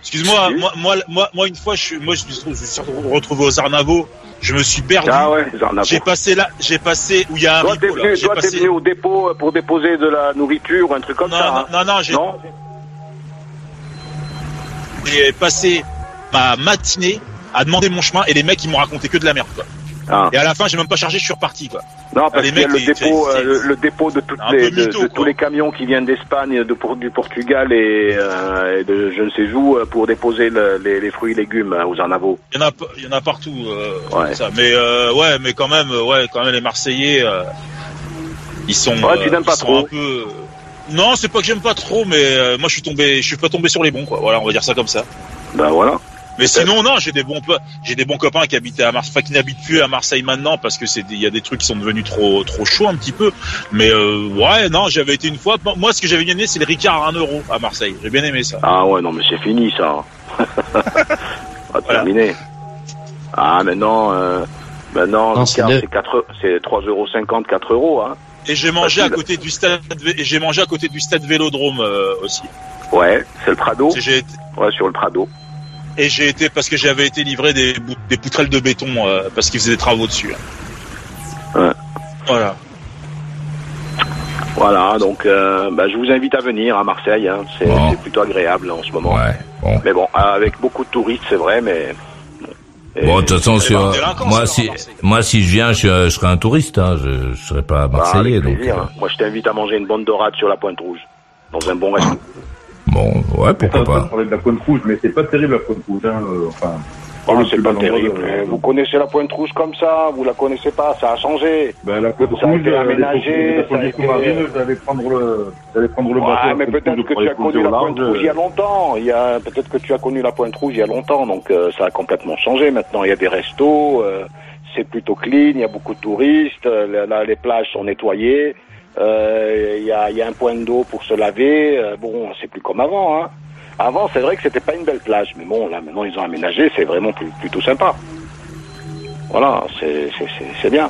Excuse-moi, moi, moi, moi, moi, une fois, je, suis- moi, je me suis retrouvé aux Arnavaux. Je me suis perdu. Ah ouais. J'ai passé là, j'ai passé où il y a un Toi, t'es venu, toi, passé. venu au dépôt pour déposer de la nourriture ou un truc comme Non, ça. non, hein. non, non, j'ai Non j'ai passé ma matinée à demander mon chemin et les mecs ils m'ont raconté que de la merde quoi. Ah. Et à la fin j'ai même pas chargé, je suis reparti quoi. Non, parce les qu'il y a le dépôt, euh, le, le dépôt de, toutes les, de, de tous les camions qui viennent d'Espagne, de, pour- du Portugal et, euh, et de je ne sais où euh, pour déposer le- les, les fruits et légumes euh, aux Arnavaux. Il y en a, il y en a partout. Euh, Ouais. ça. Mais euh, ouais, mais quand même, ouais, quand même les Marseillais, ils sont. Ouais, tu n'aimes pas ils sont trop. un peu. Non, c'est pas que j'aime pas trop, mais moi je suis tombé, je suis pas tombé sur les bons quoi. Voilà, on va dire ça comme ça. Ben voilà. Mais sinon, non, j'ai des bons, j'ai des bons copains qui habitaient à Marseille, enfin qui n'habitent plus à Marseille maintenant parce que c'est, il y a des trucs qui sont devenus trop, trop chauds un petit peu. Mais euh, ouais, non, j'avais été une fois. Moi, ce que j'avais bien aimé, c'est les Ricard à 1 euro à Marseille. J'ai bien aimé ça. Ah ouais, non, mais c'est fini ça. Pas Voilà. terminé. Ah, maintenant, euh, maintenant, Non, le c'est quart, deux. c'est 4, c'est 3,50 4 euros, hein. Et j'ai mangé à côté du stade, et j'ai mangé à côté du stade Vélodrome euh, aussi. Ouais, c'est le Prado. Ouais, sur le Prado. Et j'ai été parce que j'avais été livré des, des poutrelles de béton euh, parce qu'ils faisaient des travaux dessus. hein. Ouais. Voilà. Voilà, donc, euh, bah, je vous invite à venir à Marseille, hein. C'est Bon. plutôt agréable en ce moment. Ouais, bon. Mais bon, avec beaucoup de touristes, c'est vrai, mais. Et- Bon, de toute façon, si, euh, moi, si, Marseille. moi, si je viens, je, je serai un touriste, hein. Je, je serai pas bah, marseillais, avec donc. euh, hein. Moi, je t'invite à manger une bonne dorade sur la Pointe Rouge, dans un bon resto. Bon, ouais, pourquoi Ça, pas. ça parlait de la pointe rouge, mais c'est pas terrible la pointe rouge. Hein, euh, enfin, le c'est pas terrible. Euh, Vous connaissez la Pointe Rouge comme ça Vous la connaissez pas Ça a changé. Ben, la Ça a Rouge, été euh, ça a été- sous-marines, j'allais prendre le, j'allais prendre le. Ouais, mais peut-être que tu as connu la. Pointe Rouge il y a longtemps. Il y a peut-être que tu as connu la Pointe Rouge il y a longtemps, donc euh, ça a complètement changé. Maintenant, il y a des restos, euh, c'est plutôt clean, il y a beaucoup de touristes, euh, là, les plages sont nettoyées, euh, il y, a, il y a un point d'eau pour se laver. euh, bon, c'est plus comme avant. Hein. Avant, c'est vrai que c'était pas une belle plage, mais bon, là maintenant ils ont aménagé, c'est vraiment plus- plutôt sympa. Voilà, c'est bien.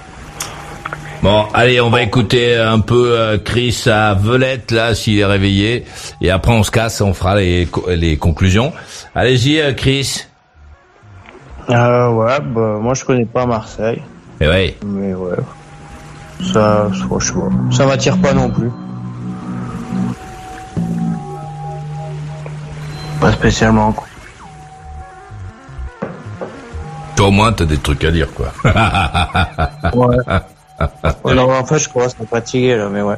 Bon, allez, on va écouter un peu euh, Chris à Velette, là, s'il est réveillé. Et après, on se casse, on fera les, les conclusions. Allez-y, euh, Chris. Euh, ouais, bah, moi je connais pas Marseille, Eh ouais. mais ouais. Ça, franchement, ça m'attire pas non plus. Pas spécialement, quoi. Toi, au moins, t'as des trucs à dire, quoi. Ouais. Non, en fait, je commence à me fatiguer, là, mais ouais.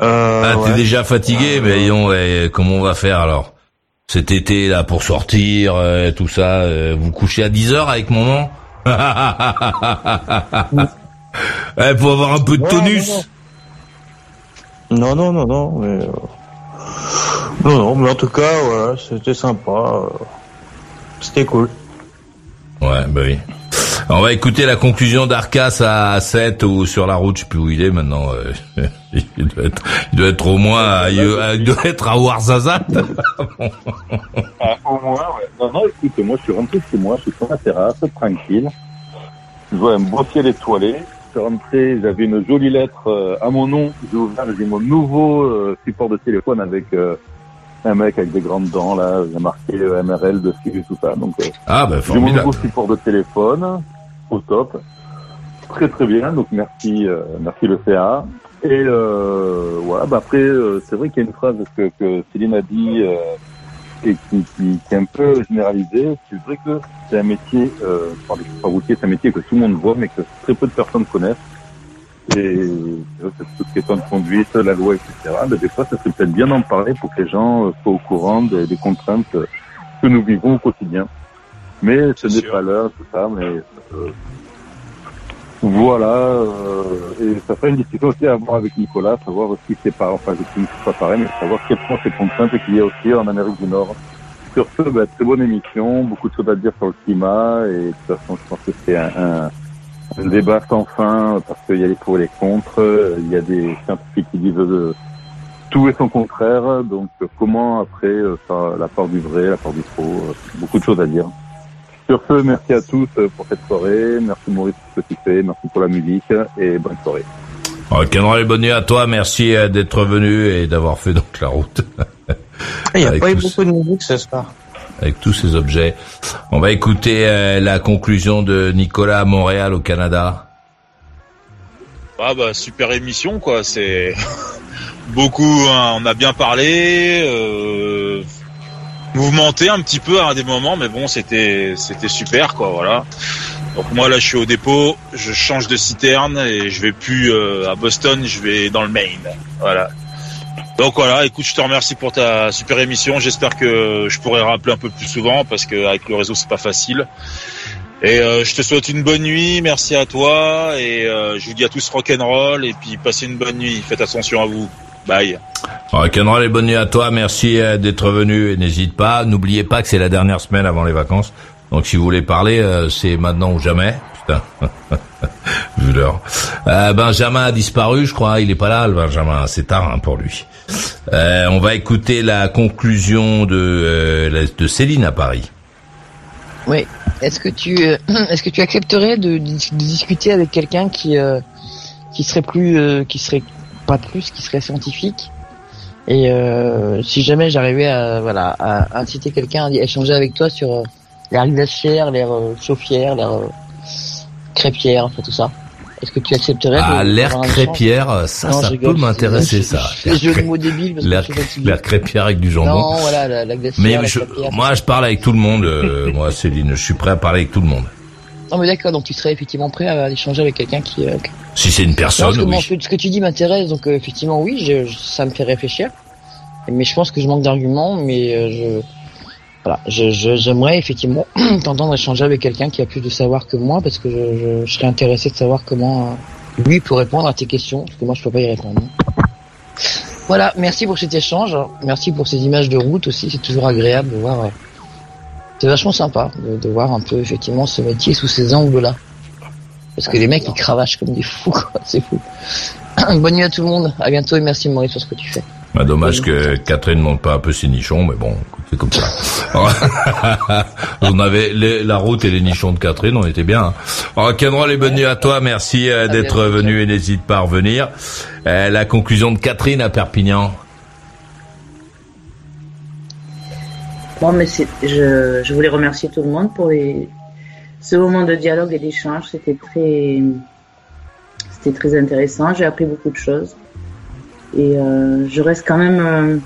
Euh, Ah, t'es ouais. déjà fatigué, mais disons, eh, comment on va faire alors? Cet été, là, pour sortir, euh, tout ça, euh, vous couchez à 10 heures avec maman Eh, pour avoir un peu de Ouais, tonus Non, non, non, non, mais... euh, Non, non, mais en tout cas, voilà, c'était sympa. euh, C'était cool. Ouais, bah oui. On va écouter la conclusion d'Arcas à 7 ou sur la route, je sais plus où il est maintenant. euh, il, doit être, il doit être au moins à, il doit être à Ouarzazate. Ah, au moins, ouais. Non, non, écoute, moi, je suis rentré chez moi, je suis sur ma terrasse, tranquille. Je vois un beau ciel étoilé. Je suis rentré, j'avais une jolie lettre euh, à mon nom. J'ai ouvert, j'ai mon nouveau euh, support de téléphone avec euh, un mec avec des grandes dents, là. J'ai marqué MRL dessus et tout ça. Donc, euh, Ah, bah j'ai mon nouveau support de téléphone, au top. Très très bien, donc merci, euh, merci le CA. Et euh, voilà, bah après, euh, c'est vrai qu'il y a une phrase que, que Céline a dit euh, qui, qui, qui est un peu généralisée. C'est vrai que c'est un métier, euh, par les chauffeurs routiers, c'est un métier que tout le monde voit, mais que très peu de personnes connaissent. Et c'est vrai que c'est toute question de conduite, la loi, etc. Mais des fois, ça serait peut-être bien d'en parler pour que les gens euh, soient au courant des, des contraintes que nous vivons au quotidien. Mais ce n'est pas l'heure, tout ça, mais euh, voilà, euh, et ça fait une discussion aussi à avoir avec Nicolas, savoir si c'est pas, enfin, je ne pas pareil, mais savoir quelles sont ces contraintes qu'il y a aussi en Amérique du Nord. Sur ce, bah, très bonne émission, beaucoup de choses à dire sur le climat, et de toute façon, je pense que c'est un, un, débat sans fin, parce qu'il y a les pour et les contre, euh, il y a des scientifiques qui disent euh, tout et son contraire, donc euh, comment après euh, faire la part du vrai, la part du faux, euh, beaucoup de choses à dire. Sur ce, merci à tous euh, pour cette soirée. Merci Maurice pour ce que tu fais. Merci pour la musique et bonne soirée. Rock'n'roll et bonne nuit à toi, merci euh, d'être venu et d'avoir fait donc la route. Il n'y a pas eu beaucoup de musique ce soir. avec tous ces objets. On va écouter euh, la conclusion de Nicolas à Montréal au Canada. Ah bah super émission quoi, c'est beaucoup, hein, on a bien parlé, euh, mouvementé un petit peu à des moments, mais bon c'était c'était super quoi, voilà. Donc moi là je suis au dépôt, je change de citerne et je vais plus euh, à Boston, je vais dans le Maine, voilà. Donc voilà, écoute, je te remercie pour ta super émission. J'espère que je pourrai rappeler un peu plus souvent parce que avec le réseau c'est pas facile. Et euh, je te souhaite une bonne nuit, merci à toi et euh, je vous dis à tous rock'n'roll et puis passez une bonne nuit, faites attention à vous. Bye. Rock'n'roll et bonne nuit à toi, merci euh, d'être venu et n'hésite pas. N'oubliez pas que c'est la dernière semaine avant les vacances. Donc si vous voulez parler, euh, c'est maintenant ou jamais. Putain. Vu l'heure. Euh, Benjamin a disparu, je crois. Il est pas là, le Benjamin. C'est tard hein, pour lui. Euh, on va écouter la conclusion de, euh, de Céline à Paris. Oui. Est-ce que tu euh, est-ce que tu accepterais de, de discuter avec quelqu'un qui euh, qui serait plus euh, qui serait pas plus qui serait scientifique et euh, si jamais j'arrivais à voilà à inciter quelqu'un à échanger avec toi sur euh, l'air glaciaire, l'air euh, chauffière, l'air euh, crêpière, enfin tout ça. Est-ce que tu accepterais Ah, l'air crêpière, ça, Non, ça je peut rigole, m'intéresser, ça. L'air crêpière avec du jambon. Non, voilà, la, la glacière, Mais la je- moi, je parle avec tout le monde. euh, moi, Céline, je suis prêt à parler avec tout le monde. Non mais d'accord, donc tu serais effectivement prêt à échanger avec quelqu'un qui... euh, Si c'est une Non, personne, parce que oui. moi, ce que- ce que tu dis m'intéresse, donc euh, effectivement oui, je, je- ça me fait réfléchir. Mais je pense que je manque d'arguments, mais euh, voilà, je, je- j'aimerais effectivement t'entendre échanger avec quelqu'un qui a plus de savoir que moi, parce que je, serais intéressé de savoir comment euh, lui peut répondre à tes questions, parce que moi je peux pas y répondre. Voilà, merci pour cet échange, merci pour ces images de route aussi, c'est toujours agréable de voir. C'est vachement sympa de, de voir un peu effectivement ce métier sous ces angles-là. Parce que les mecs ils cravachent comme des fous, quoi, c'est fou. Bonne nuit à tout le monde, à bientôt et merci Maurice pour ce que tu fais. Bah, dommage que Catherine monte pas un peu ses nichons, mais bon, c'est comme ça. on avait les- la route et les nichons de Catherine, on était bien. Hein. Alors, Kenron, les bonnes nuits à toi, merci euh, d'être venu et n'hésite pas à revenir. Euh, la conclusion de Catherine à Perpignan. Bon, mais c'est, je, je voulais remercier tout le monde pour les, ce moment de dialogue et d'échange. C'était très, c'était très intéressant. J'ai appris beaucoup de choses. Et euh, je reste quand même euh,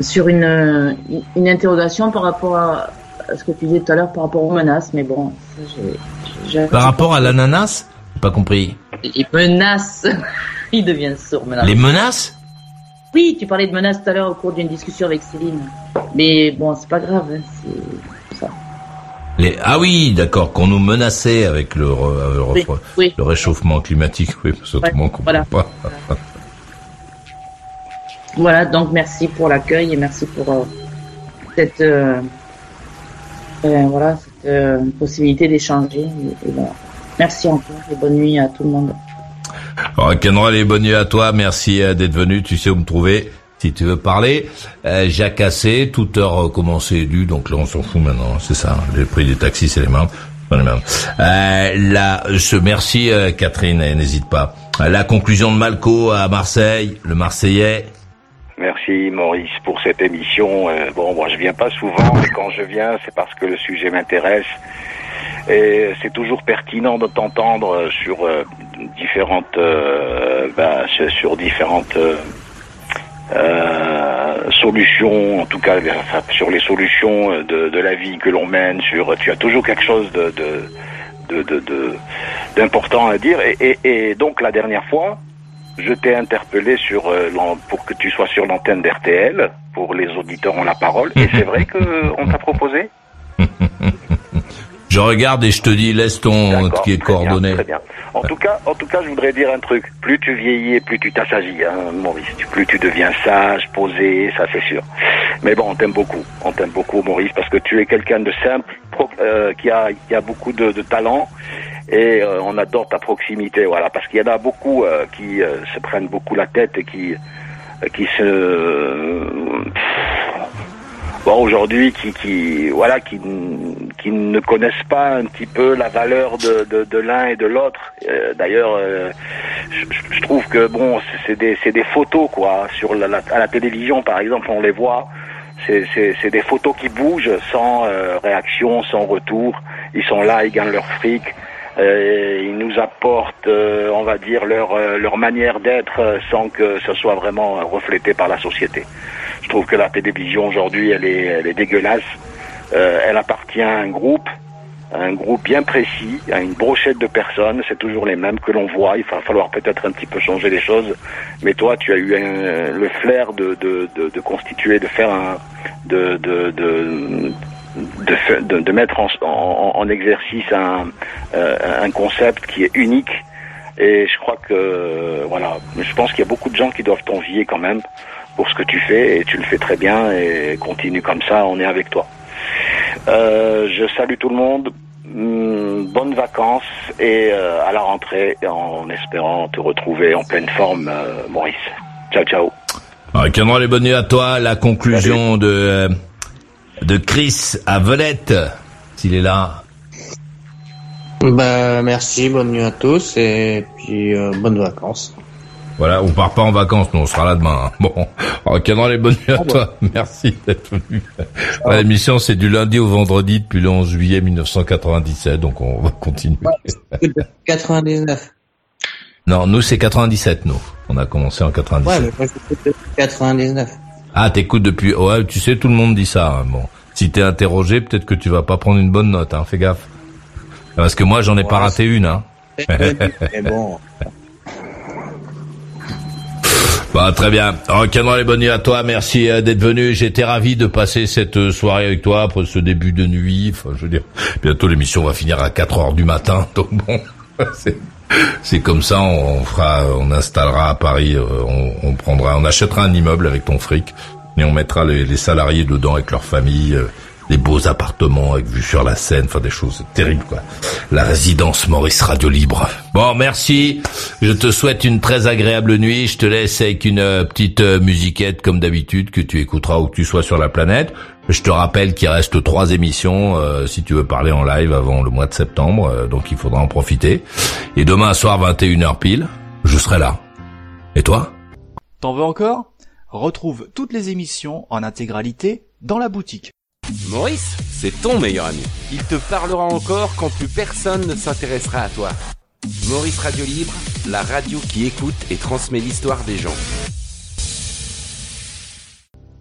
sur une, une interrogation par rapport à, à ce que tu disais tout à l'heure par rapport aux menaces. Mais bon, ça, j'ai, j'ai- Par rapport à l'ananas Pas compris. Les menaces. Il devient sourd maintenant. Les menaces? Oui, tu parlais de menaces tout à l'heure au cours d'une discussion avec Céline. Mais bon, c'est pas grave. hein, c'est ça. les... Ah oui, d'accord, qu'on nous menaçait avec le, re- euh, le, Oui, refroid- oui. le réchauffement climatique. Oui, parce que on comprend voilà. pas. Voilà, donc merci pour l'accueil et merci pour euh, cette euh, euh, voilà cette possibilité d'échanger. Voilà. Merci encore et bonne nuit à tout le monde. Alors, Kenron, les bonnes nuits à toi. Merci d'être venu. Tu sais où me trouver si tu veux parler. Euh, Jacques Assé, toute heure euh, commencé élu. Donc là, on s'en fout maintenant. C'est ça. Les prix des taxis, c'est les mêmes. Euh, là, je merci euh, Catherine. N'hésite pas. Euh, La conclusion de Malco à Marseille, le Marseillais. Merci Maurice pour cette émission. Euh, bon, moi je viens pas souvent, mais quand je viens, c'est parce que le sujet m'intéresse. Et c'est toujours pertinent de t'entendre sur différentes, sur- sur différentes euh, euh, solutions, en tout cas sur les solutions de, de la vie que l'on mène. Sur, tu as toujours quelque chose de, de, de, de- d'important à dire. Et, et, et donc la dernière fois, je t'ai interpellé sur euh, pour que tu sois sur l'antenne d'RTL pour les auditeurs ont la parole. Et c'est vrai que euh, on t'a proposé? Je regarde et je te dis, laisse ton qui est coordonné. Très bien. En tout cas, en tout cas, je voudrais dire un truc. Plus tu vieillis, et plus tu t'assagis, hein, Maurice. Plus tu deviens sage, posé, ça c'est sûr. Mais bon, on t'aime beaucoup. On t'aime beaucoup, Maurice, parce que tu es quelqu'un de simple, pro- euh, qui a, qui a beaucoup de, de talent. Et euh, on adore ta proximité, voilà, parce qu'il y en a beaucoup euh, qui euh, se prennent beaucoup la tête et qui, euh, qui se, bon aujourd'hui qui, qui voilà qui, qui ne connaissent pas un petit peu la valeur de, de, de l'un et de l'autre. Euh, D'ailleurs, euh, je, je trouve que bon, c'est- des, des photos quoi sur la, la- à la télévision par exemple, on les voit. C'est des photos qui bougent sans euh, réaction, sans retour. Ils sont là, ils gagnent leur fric. Euh, ils nous apportent, euh, on va dire, leur, euh, leur manière d'être sans que ce soit vraiment reflété par la société. Je trouve que la télévision aujourd'hui, elle est, elle est dégueulasse. Euh, elle appartient à un groupe, à un groupe bien précis, à une brochette de personnes. C'est toujours les mêmes que l'on voit. Il va falloir peut-être un petit peu changer les choses. Mais toi, tu as eu un- le flair de, de, de, de constituer, de faire un, de, de, de, de, de, de mettre en, en, en exercice un, euh, un concept qui est unique. Et je crois que, voilà, je pense qu'il y a beaucoup de gens qui doivent t'envier quand même pour ce que tu fais et tu le fais très bien et continue comme ça, on est avec toi. Euh, je salue tout le monde, Hum, bonnes vacances et euh, à la rentrée en espérant te retrouver en pleine forme, euh, Maurice. Ciao, ciao. Alors, Cameron, les bonnes nuits à toi. La conclusion de euh, de Chris à Velette, s'il est là. Bah, merci, bonne nuit à tous et puis euh, bonnes vacances. Voilà, on part pas en vacances, nous on sera là demain. hein. Bon, alors Cameron, les bonnes nuits à toi. Merci d'être venu. Ouais, L'émission c'est du lundi au vendredi depuis le 11 juillet 1997, donc on va continuer. 99. Non, nous c'est 97, nous. On a commencé en 97. Ouais, mais moi j'écoute depuis 99. Ah, t'écoutes depuis. Ouais, tu sais, tout le monde dit ça. hein. Bon, si t'es interrogé, peut-être que tu vas pas prendre une bonne note. Hein. Fais gaffe. Parce que moi, j'en ai pas raté une. Hein. Mais bon, Bah, très bien. Rock'n'roll et bonne nuit à toi. Merci euh, d'être venu. J'étais ravi de passer cette euh, soirée avec toi après ce début de nuit. Enfin, je veux dire, bientôt l'émission va finir à 4 heures du matin. Donc bon, c'est, c'est comme ça. On fera, on installera à Paris. euh, On, on prendra, on achètera un immeuble avec ton fric et on mettra les, les salariés dedans avec leur famille. euh, des beaux appartements avec vue sur la Seine, enfin des choses terribles quoi. La résidence Maurice Radio Libre. Bon, merci. Je te souhaite une très agréable nuit. Je te laisse avec une euh, petite musiquette comme d'habitude que tu écouteras où que tu sois sur la planète. Je te rappelle qu'il reste trois émissions euh, si tu veux parler en live avant le mois de septembre, euh, donc il faudra en profiter. Et demain soir 21h pile, je serai là. Et toi? T'en veux encore? Retrouve toutes les émissions en intégralité dans la boutique. Maurice, c'est ton meilleur ami. Il te parlera encore quand plus personne ne s'intéressera à toi. Maurice Radio Libre, la radio qui écoute et transmet l'histoire des gens.